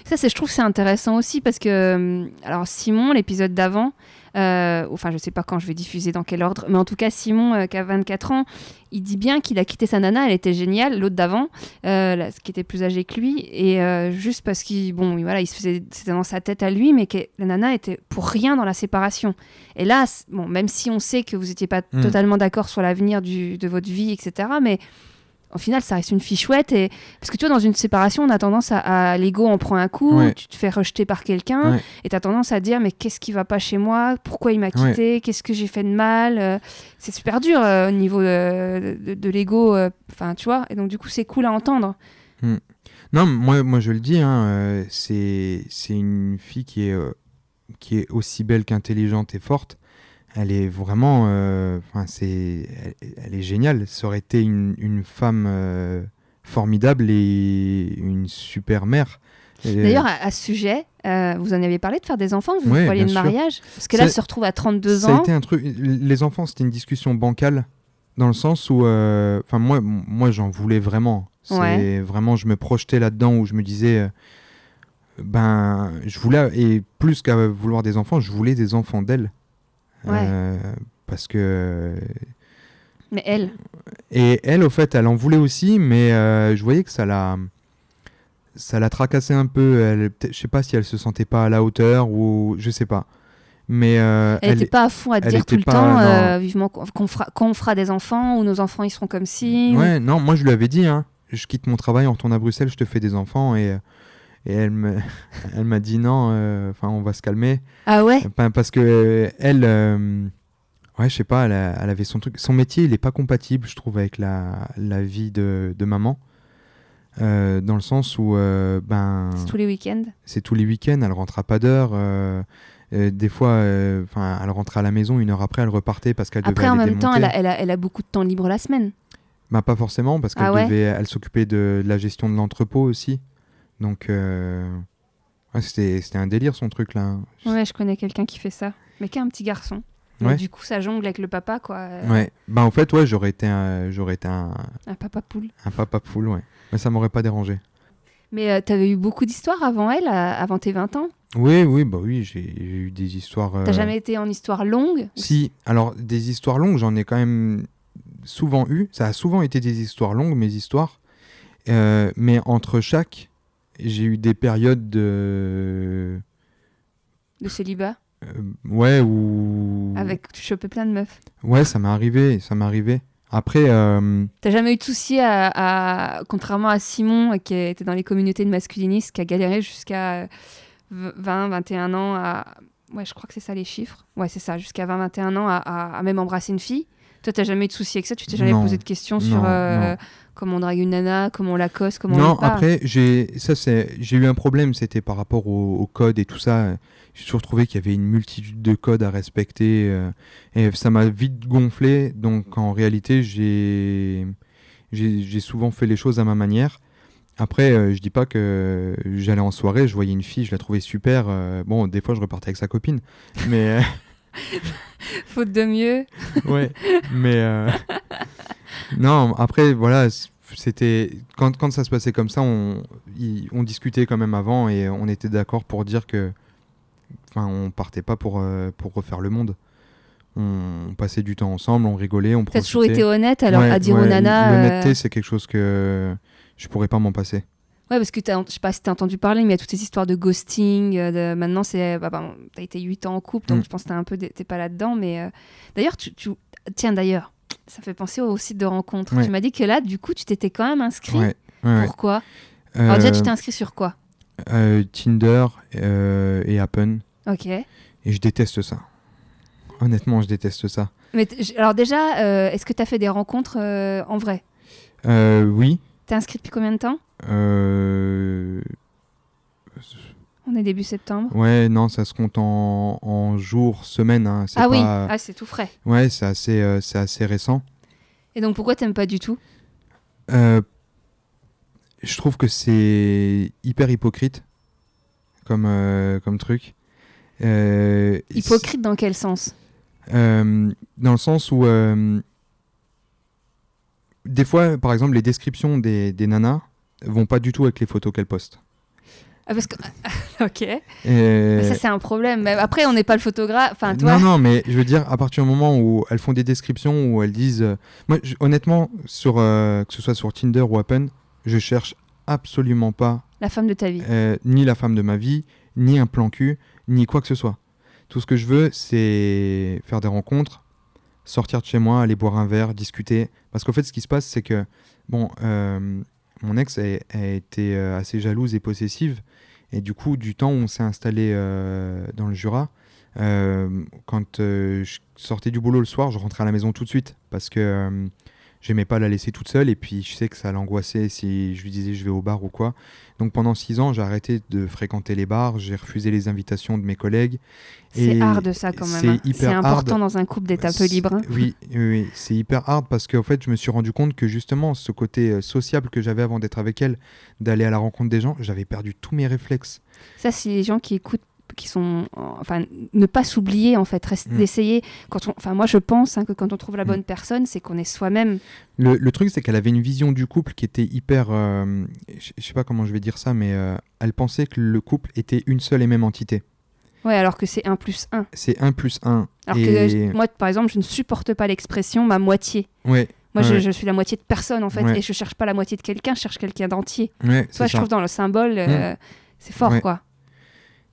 Ça, c'est, je trouve c'est intéressant aussi parce que, hum, alors Simon, l'épisode d'avant, euh, enfin, je sais pas quand je vais diffuser, dans quel ordre, mais en tout cas, Simon, euh, qui a 24 ans, il dit bien qu'il a quitté sa nana, elle était géniale, l'autre d'avant, euh, qui était plus âgée que lui, et euh, juste parce qu'il, bon, voilà, il se faisait, c'était dans sa tête à lui, mais que la nana était pour rien dans la séparation. Et là, bon, même si on sait que vous n'étiez pas Mm. totalement d'accord sur l'avenir de votre vie, etc., mais au final, ça reste une fille chouette. Et... Parce que tu vois, dans une séparation, on a tendance à, à l'ego en prend un coup, Ouais. tu te fais rejeter par quelqu'un, Ouais. et tu as tendance à dire, mais qu'est-ce qui va pas chez moi? Pourquoi il m'a Ouais. quitté? Qu'est-ce que j'ai fait de mal? Euh, C'est super dur euh, au niveau euh, de, de l'ego, euh, enfin, tu vois. Et donc, du coup, c'est cool à entendre. Non, moi, moi je le dis, hein, c'est c'est une fille qui est, qui est aussi belle qu'intelligente et forte. Elle est vraiment. euh, c'est, elle, elle est géniale. Ça aurait été une, une femme euh, formidable et une super mère. Et- D'ailleurs, à, à ce sujet, euh, vous en avez parlé de faire des enfants Vous Ouais, bien sûr. mariage Parce que là, elle se retrouve à 32 ça a ans. été un truc. Les enfants, c'était une discussion bancale dans le sens où, euh, enfin moi, moi j'en voulais vraiment. C'est Ouais. vraiment, je me projetais là-dedans où je me disais, euh, ben, je voulais et plus qu'à vouloir des enfants, je voulais des enfants d'elle. Ouais. Euh, parce que Mais elle, et elle, au fait, elle en voulait aussi, mais euh, je voyais que ça l'a, ça l'a tracassé un peu. Elle, je sais pas si elle se sentait pas à la hauteur ou je sais pas. Mais euh, elle n'était pas à fond à te dire tout le pas- temps, euh, vivement qu'on fera, des enfants, ou nos enfants, ils seront comme si. ou- Ouais, non, moi je lui avais dit, hein, je quitte mon travail, on retourne à Bruxelles, je te fais des enfants. Et, et elle me- elle m'a dit non, euh, enfin on va se calmer. Ah ouais? Parce que euh, elle, euh, ouais, je sais pas, elle, a- elle avait son truc. Son métier, il est pas compatible, je trouve, avec la, la vie de, de maman. Euh, dans le sens où, euh, ben, C'est tous les week-ends? c'est tous les week-ends, elle rentre à pas d'heure. euh, des fois, enfin, elle rentrait à la maison une heure après, elle repartait parce qu'elle devait Après, en même temps, elle a, elle, a, elle a beaucoup de temps libre la semaine. Bah, pas forcément, parce qu'elle Ah ouais? devait, elle s'occupait de, de la gestion de l'entrepôt aussi. Donc, euh, ouais, c'était, c'était un délire son truc là. Ouais, je connais quelqu'un qui fait ça, mais qui a un petit garçon. Ouais. du coup, ça jongle avec le papa, quoi. euh, Ouais. Bah, en fait, ouais, j'aurais été un, j'aurais été un, Un papa poule. un papa poule, ouais. Mais ça m'aurait pas dérangé. Mais euh, t'avais eu beaucoup d'histoires avant elle, avant tes 20 ans? Oui, oui, bah oui, j'ai, j'ai eu des histoires. T'as jamais été en histoire longue? Si, alors des histoires longues, j'en ai quand même souvent eu. Ça a souvent été des histoires longues, mes histoires. Mais entre chaque, j'ai eu des périodes de. de célibat euh, ouais, où. Avec, tu chopais plein de meufs. Ouais, ça m'est arrivé, ça m'est arrivé. Après, euh, T'as jamais eu de souci à, à- contrairement à Simon qui était dans les communautés de masculinistes, qui a galéré jusqu'à euh, v- 20, 21 ans à... Ouais, je crois que c'est ça les chiffres. Ouais, c'est ça, jusqu'à 20, 21 ans à, à- à même embrasser une fille. Toi, t'as jamais eu de souci avec ça? Tu t'es jamais Non. posé de questions sur euh, comment on drague une nana, comment on la cosse, comment on non, après, j'ai ça c'est j'ai eu un problème, c'était par rapport au, au code et tout ça. J'ai toujours trouvé qu'il y avait une multitude de codes à respecter euh, et ça m'a vite gonflé. Donc en réalité, j'ai souvent fait les choses à ma manière. Après, euh, je dis pas que j'allais en soirée, je voyais une fille, je la trouvais super. euh, bon, des fois, je repartais avec sa copine, mais Faute de mieux. ouais, mais euh, non. Après, voilà, c'était quand, quand ça se passait comme ça, on, y- on discutait quand même avant et on était d'accord pour dire que, enfin, on partait pas pour euh, pour refaire le monde. On, on passait du temps ensemble, on rigolait, on T'as toujours été honnête alors Ouais, à dire ouais, aux nanas. L'honnêteté, euh, c'est quelque chose que je pourrais pas m'en passer. Ouais, parce que t'as- je sais pas si t'as entendu parler, mais il y a toutes ces histoires de ghosting. euh, de... Maintenant, c'est. Bah, bah, t'as été 8 ans en couple, donc Mm. je pense que t'es un peu. dé- T'es pas là-dedans, mais. euh, D'ailleurs, tu, tu- Tiens, d'ailleurs, ça fait penser au site de rencontre. Ouais. Tu m'as dit que là, du coup, tu t'étais quand même inscrit. Ouais. Pourquoi? Alors, déjà, tu Euh, t'es inscrit sur quoi? euh, Tinder euh, et Happen. Ok. Et je déteste ça. Honnêtement, je déteste ça. Mais alors, déjà, euh, est-ce que t'as fait des rencontres euh, en vrai? Euh, oui. T'es inscrit depuis combien de temps? Euh, On est début septembre. Ouais, non, ça se compte en, en jours, semaines. hein, Ah oui, ah, c'est tout frais. Ouais, c'est assez, euh, c'est assez récent. Et donc pourquoi t'aimes pas du tout? Euh, je trouve que c'est hyper hypocrite comme, euh, comme truc. Hypocrite dans quel sens? Dans le sens où des fois, par exemple, les descriptions des, des nanas vont pas du tout avec les photos qu'elles postent. ah, parce que... ok. Et- Mais Ça c'est un problème. Mais après on n'est pas le photographe. Enfin toi. Non, non, mais je veux dire, à partir du moment où elles font des descriptions, où elles disent... euh, moi, je- honnêtement, sur, euh, que ce soit sur Tinder ou Appen, je cherche absolument pas La femme de ta vie. euh, ni la femme de ma vie, ni un plan cul, ni quoi que ce soit. Tout ce que je veux, c'est faire des rencontres, sortir de chez moi, aller boire un verre, discuter. Parce qu'en fait, ce qui se passe, c'est que, bon, euh, mon ex a, été euh, assez jalouse et possessive. Et du coup, du temps où on s'est installé euh, dans le Jura, euh, quand je sortais du boulot le soir, je rentrais à la maison tout de suite. Parce que j'aimais pas la laisser toute seule. Et puis, je sais que ça l'angoissait si je lui disais je vais au bar ou quoi. Donc pendant six ans, j'ai arrêté de fréquenter les bars, j'ai refusé les invitations de mes collègues. C'est hard ça quand même. c'est hein. hyper C'est important hard. dans un couple d'être un peu libre. hein. Oui, oui, oui, c'est hyper hard parce qu'en fait, je me suis rendu compte que justement, ce côté euh, sociable que j'avais avant d'être avec elle, d'aller à la rencontre des gens, j'avais perdu tous mes réflexes. Ça, c'est les gens qui écoutent, qui sont, enfin, ne pas s'oublier en fait, Mm. d'essayer. Quand on, enfin, moi, je pense hein, que quand on trouve la Mm. bonne personne, c'est qu'on est soi-même. Le, le truc, c'est qu'elle avait une vision du couple qui était hyper. euh, je sais pas comment je vais dire ça, mais euh, elle pensait que le couple était une seule et même entité. Ouais, alors que c'est un plus un. C'est un plus un. Alors et... que je- moi, par exemple, je ne supporte pas l'expression ma moitié. Ouais, Moi, je, Ouais. je suis la moitié de personne en fait, Ouais. et je cherche pas la moitié de quelqu'un, je cherche quelqu'un d'entier. ouais, vois, je ça. trouve dans le symbole, euh, c'est fort quoi.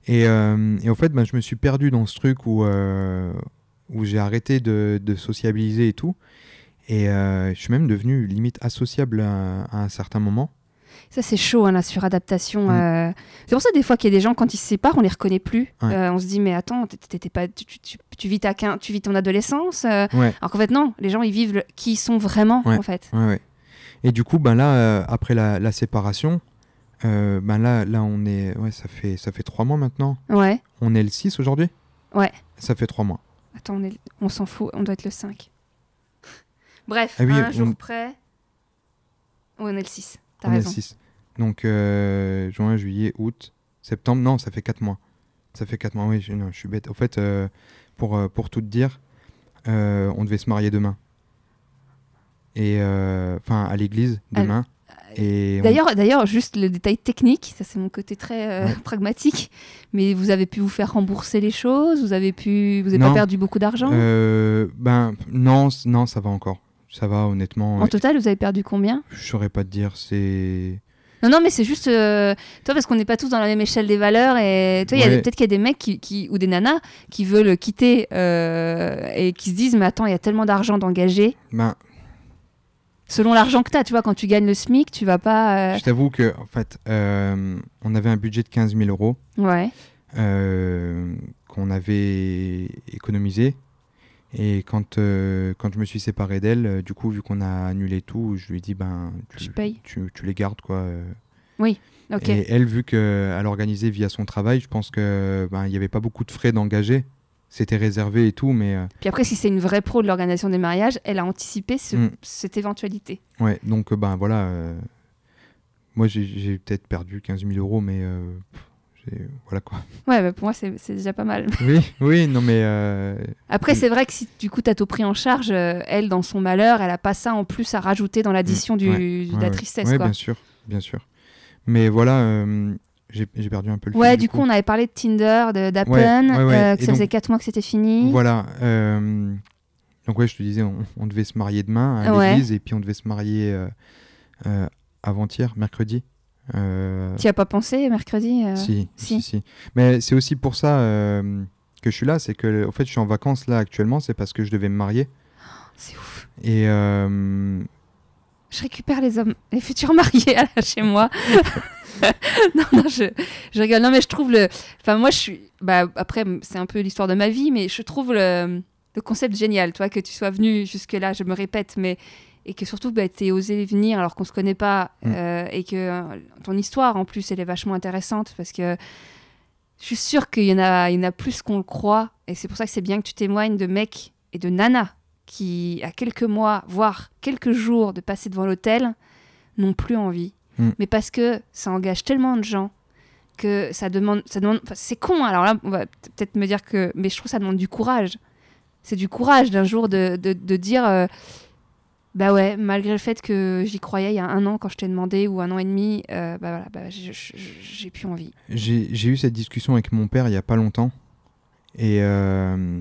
Et, euh, et en fait, bah, je me suis perdu dans ce truc où, euh, où j'ai arrêté de, de sociabiliser et tout. Et euh, je suis même devenu limite associable à, à un certain moment. Ça, c'est chaud, hein, la suradaptation. Mm. euh. C'est pour ça, des fois, qu'il y a des gens, quand ils se séparent, on les reconnaît plus. Ouais. On se dit, mais attends, t'étais- pas, tu, tu- tu- tu vis ta quin- tu vis ton adolescence. Ouais, Alors qu'en fait, non, les gens, ils vivent le- qui ils sont vraiment, en fait. Et du coup, ben là, après la, la séparation, euh, ben là, là, on est. Ouais, ça fait, ça fait trois mois maintenant. Ouais. On est le 6 aujourd'hui? Ouais. Ça fait trois mois. Attends, on, est- on s'en fout, on doit être le 5. Bref, Ah oui, un on- jour près. Ouais, on est le 6. T'as on raison. est le 6. Donc, euh, juin, juillet, août, septembre. Non, ça fait quatre mois. Ça fait quatre mois, oui, je, non, je suis bête. Au fait, euh, pour, euh, pour tout te dire, on devait se marier demain. Et enfin, à l'église À on- D'ailleurs, d'ailleurs, juste le détail technique, ça c'est mon côté très euh, Ouais. pragmatique, mais vous avez pu vous faire rembourser les choses, vous avez pu, vous n'avez pas perdu beaucoup d'argent? Euh, ben non, non, ça va encore. Ça va honnêtement. En total, vous avez perdu combien? Je saurais pas te dire. C'est Non, non, mais c'est juste, euh, toi, parce qu'on n'est pas tous dans la même échelle des valeurs, et toi, il y a Ouais. peut-être qu'il y a des mecs qui, qui- ou des nanas qui veulent quitter euh, et qui se disent, mais attends, il y a tellement d'argent d'engager. ben, Selon l'argent que tu as, tu vois, quand tu gagnes le SMIC, tu vas pas. euh, je t'avoue que en fait, euh, on avait un budget de 15 000 euros. Ouais. euh, qu'on avait économisé. Et quand, quand je me suis séparé d'elle, du coup, vu qu'on a annulé tout, je lui ai dit, ben, tu, Je paye. tu, tu les gardes, quoi. euh. Ok. Et elle, vu qu'elle organisait via son travail, je pense que ben, il n'y avait pas beaucoup de frais d'engager. C'était réservé et tout, mais euh, Puis après, si c'est une vraie pro de l'organisation des mariages, elle a anticipé ce- Mm. cette éventualité. ouais. Donc, euh, ben voilà. euh, moi, j'ai- peut-être perdu 15 000 euros, mais euh, voilà quoi. Ouais, bah, pour moi, c'est déjà pas mal. oui, oui, non, mais Après, c'est vrai que si du coup, tu as tout pris en charge, elle, dans son malheur, elle a pas ça en plus à rajouter dans l'addition Mm. ouais, de la ouais. tristesse. Quoi. bien sûr, bien sûr. Mais voilà, j'ai perdu un peu le fil. Ouais, du coup, on avait parlé de Tinder, de- d'Appen, Ouais, ouais, ouais. euh, que Et ça faisait donc- 4 mois que c'était fini. Voilà. euh, donc ouais, je te disais, on, on devait se marier demain à l'église et puis on devait se marier euh, avant-hier, mercredi. Tu y as pas pensé mercredi si, si. si, si. Mais c'est aussi pour ça que je suis là, c'est que en fait, je suis en vacances là actuellement, c'est parce que je devais me marier. C'est ouf. Et Je récupère les hommes, les futurs mariés là, chez moi. non, non, je, je rigole. Non, mais je trouve le. Enfin, moi, je suis. Bah, après, c'est un peu l'histoire de ma vie, mais je trouve le, le concept génial, toi, que tu sois venu jusque-là, je me répète, mais. Et que surtout, bah, tu osé venir alors qu'on se connaît pas. Mm. euh, et que euh, ton histoire, en plus, elle est vachement intéressante parce que. je suis sûre qu'il y, en a, il y en a plus qu'on le croit. Et c'est pour ça que c'est bien que tu témoignes de mecs et de nanas qui, à quelques mois, voire quelques jours de passer devant l'hôtel, n'ont plus envie. Mm. Mais parce que ça engage tellement de gens que ça demande. Ça demande c'est con, alors là, on va peut-être me dire que. Mais je trouve que ça demande du courage. C'est du courage d'un jour de, de, de dire. euh, bah ouais, malgré le fait que j'y croyais il y a un an quand je t'ai demandé, ou un an et demi, euh, bah voilà, bah, j'ai- plus envie. J'ai eu cette discussion avec mon père il y a pas longtemps. Et euh,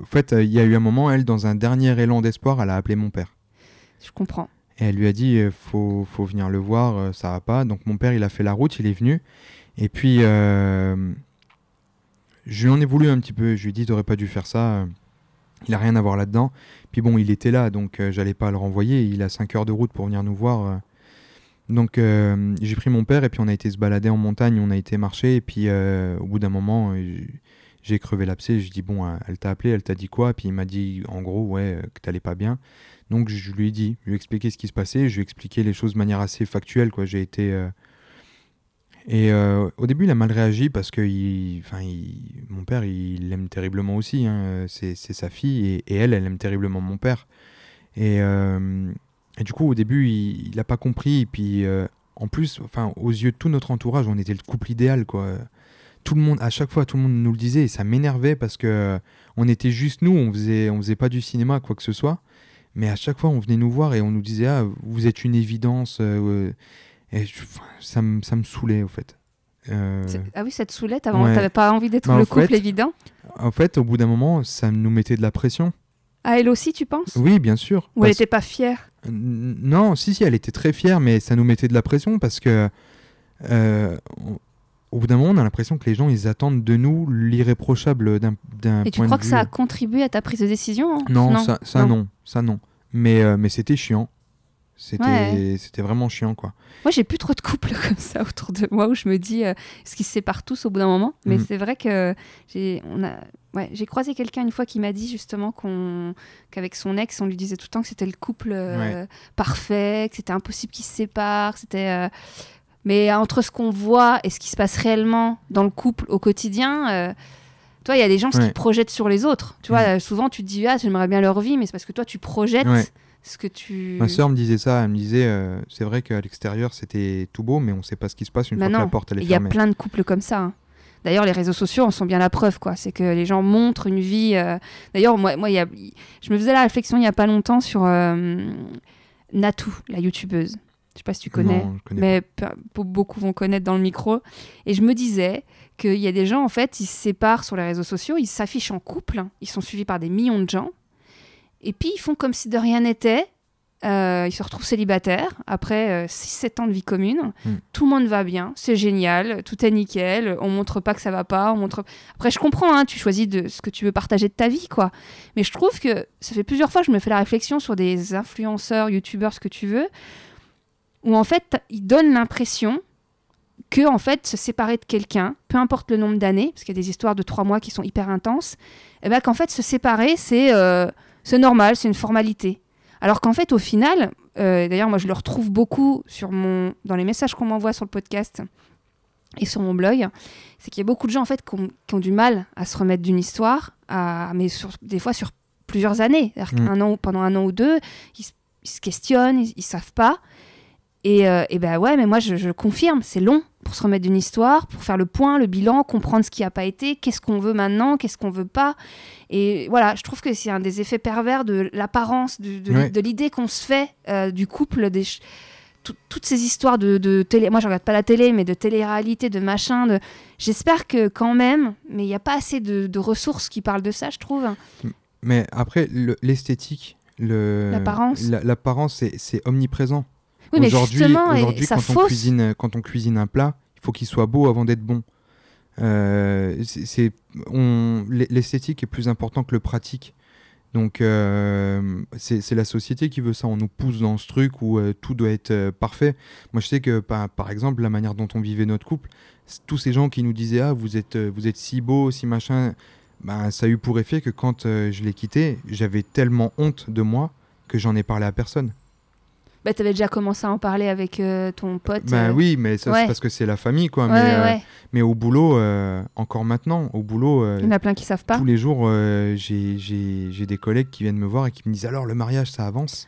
en fait, il y a eu un moment, elle, dans un dernier élan d'espoir, elle a appelé mon père. Je comprends. Elle lui a dit euh, faut, faut venir le voir, euh, ça va pas. Donc mon père, il a fait la route, il est venu. Et puis, euh, je lui en ai voulu un petit peu. Je lui ai dit t'aurais pas dû faire ça. Il a rien à voir là-dedans. Puis bon, il était là, donc j'allais pas le renvoyer. Il a 5 heures de route pour venir nous voir. Donc j'ai pris mon père et puis on a été se balader en montagne, on a été marcher. Et puis au bout d'un moment, j'ai crevé l'abcès. Je dis bon, elle t'a appelé, elle t'a dit quoi? Puis il m'a dit en gros ouais que t'allais pas bien. Donc je lui ai dit, je lui ai expliqué ce qui se passait, je lui ai expliqué les choses de manière assez factuelle. Quoi. J'ai été. euh, Et euh, au début, il a mal réagi parce que. Enfin, mon père, il l'aime terriblement aussi. hein. C'est sa fille et, elle, elle aime terriblement mon père. Et, euh, et du coup, au début, il n'a pas compris. Et puis, en plus, enfin, aux yeux de tout notre entourage, on était le couple idéal. Quoi. Tout le monde, à chaque fois, tout le monde nous le disait et ça m'énervait parce que on était juste nous, on faisait, on faisait pas du cinéma, quoi que ce soit. Mais à chaque fois, on venait nous voir et on nous disait Ah, vous êtes une évidence. euh, et je- enfin, ça, me, ça me saoulait, au fait. Euh, Ah oui, cette soulette, avant, ouais. t'avais pas envie d'être Bah, en le couple fait- évident? en fait, au bout d'un moment, ça nous mettait de la pression. Ah, elle aussi, tu penses? Oui, bien sûr. Ou elle Parce- était pas fière? Non, si, si, elle était très fière, mais ça nous mettait de la pression parce que. euh, au bout d'un moment, on a l'impression que les gens, ils attendent de nous l'irréprochable d'un d'un Et tu point crois de que vue. ça a contribué à ta prise de décision hein? Non, ça, ça non. non. ça non. Mais, euh, mais c'était chiant. C'était Ouais. vraiment chiant, quoi. Moi, j'ai plus trop de couples comme ça autour de moi où je me dis euh, ce qui se sépare tous au bout d'un moment. Mais Mhm. c'est vrai que j'ai on a ouais, j'ai croisé quelqu'un une fois qui m'a dit justement qu'avec son ex, on lui disait tout le temps que c'était le couple euh, parfait, que c'était impossible qu'ils se séparent, que c'était euh, mais entre ce qu'on voit et ce qui se passe réellement dans le couple au quotidien, euh, toi, il y a des gens qui projettent sur les autres. Tu vois, Mhm. euh, souvent tu te dis ah j'aimerais bien leur vie, mais c'est parce que toi tu projettes Ouais. ce que tu. Ma sœur me disait ça. Elle me disait euh, c'est vrai qu'à l'extérieur, c'était tout beau, mais on sait pas ce qui se passe une Bah fois que non, la porte elle est Il y a plein de couples comme ça. hein. D'ailleurs, les réseaux sociaux en sont bien la preuve, quoi. C'est que les gens montrent une vie. euh, D'ailleurs, moi, moi, y a... je me faisais la réflexion il y a pas longtemps sur Natou, la youtubeuse. Je sais pas si tu connais, Non, je connais mais beaucoup vont connaître dans le micro. Et je me disais qu'il y a des gens, en fait, ils se séparent sur les réseaux sociaux, ils s'affichent en couple, ils sont suivis par des millions de gens, et puis ils font comme si de rien n'était. Euh, ils se retrouvent célibataires après 6-7 ans de vie commune. Mm. Tout le monde va bien, c'est génial, tout est nickel. On montre pas que ça va pas. On montre. Après, je comprends, hein, tu choisis de ce que tu veux partager de ta vie, quoi. Mais je trouve que ça fait plusieurs fois que je me fais la réflexion sur des influenceurs, youtubeurs, ce que tu veux, où en fait, ils donnent l'impression que en fait se séparer de quelqu'un, peu importe le nombre d'années, parce qu'il y a des histoires de trois mois qui sont hyper intenses, et ben qu'en fait se séparer c'est euh, normal, c'est une formalité. Alors qu'en fait au final, euh, d'ailleurs moi je le retrouve beaucoup sur mon dans les messages qu'on m'envoie sur le podcast et sur mon blog, c'est qu'il y a beaucoup de gens en fait qui ont, qui ont du mal à se remettre d'une histoire, à, mais sur, des fois sur plusieurs années, Mm. an, pendant un an ou deux, ils, se- ils se questionnent, ils, ils savent pas. Et, euh, et ben ouais, mais moi je, je confirme, c'est long pour se remettre d'une histoire, pour faire le point, le bilan, comprendre ce qui n'a pas été, qu'est-ce qu'on veut maintenant, qu'est-ce qu'on veut pas. Et voilà, je trouve que c'est un des effets pervers de l'apparence, de, de- Ouais. de l'idée qu'on se fait euh, du couple, des toutes ces histoires de, de télé. Moi je regarde pas la télé, mais de télé-réalité, de machin. De... J'espère que quand même, mais il n'y a pas assez de, ressources qui parlent de ça, je trouve. Mais après, le- l'esthétique, le- L'apparence. la- l'apparence, c'est omniprésent. Oui, mais Aujourd'hui, justement, ça quand on cuisine, quand on cuisine un plat, il faut qu'il soit beau avant d'être bon. Euh, c'est- l'esthétique est plus important que le pratique. Donc, euh, c'est la société qui veut ça. On nous pousse dans ce truc où euh, tout doit être euh, parfait. Moi, je sais que, par, par exemple, la manière dont on vivait notre couple, tous ces gens qui nous disaient Ah, vous êtes, vous êtes si beau, si machin, ben, ça a eu pour effet que quand je l'ai quitté, j'avais tellement honte de moi que j'en ai parlé à personne. Bah, t'avais déjà commencé à en parler avec euh, ton pote. Ben euh, oui, mais ça ouais. c'est parce que c'est la famille, quoi. Ouais, mais, ouais, euh. Mais au boulot, encore maintenant, au boulot, Il y en a plein qui savent pas. tous les jours, j'ai- des collègues qui viennent me voir et qui me disent alors le mariage, ça avance?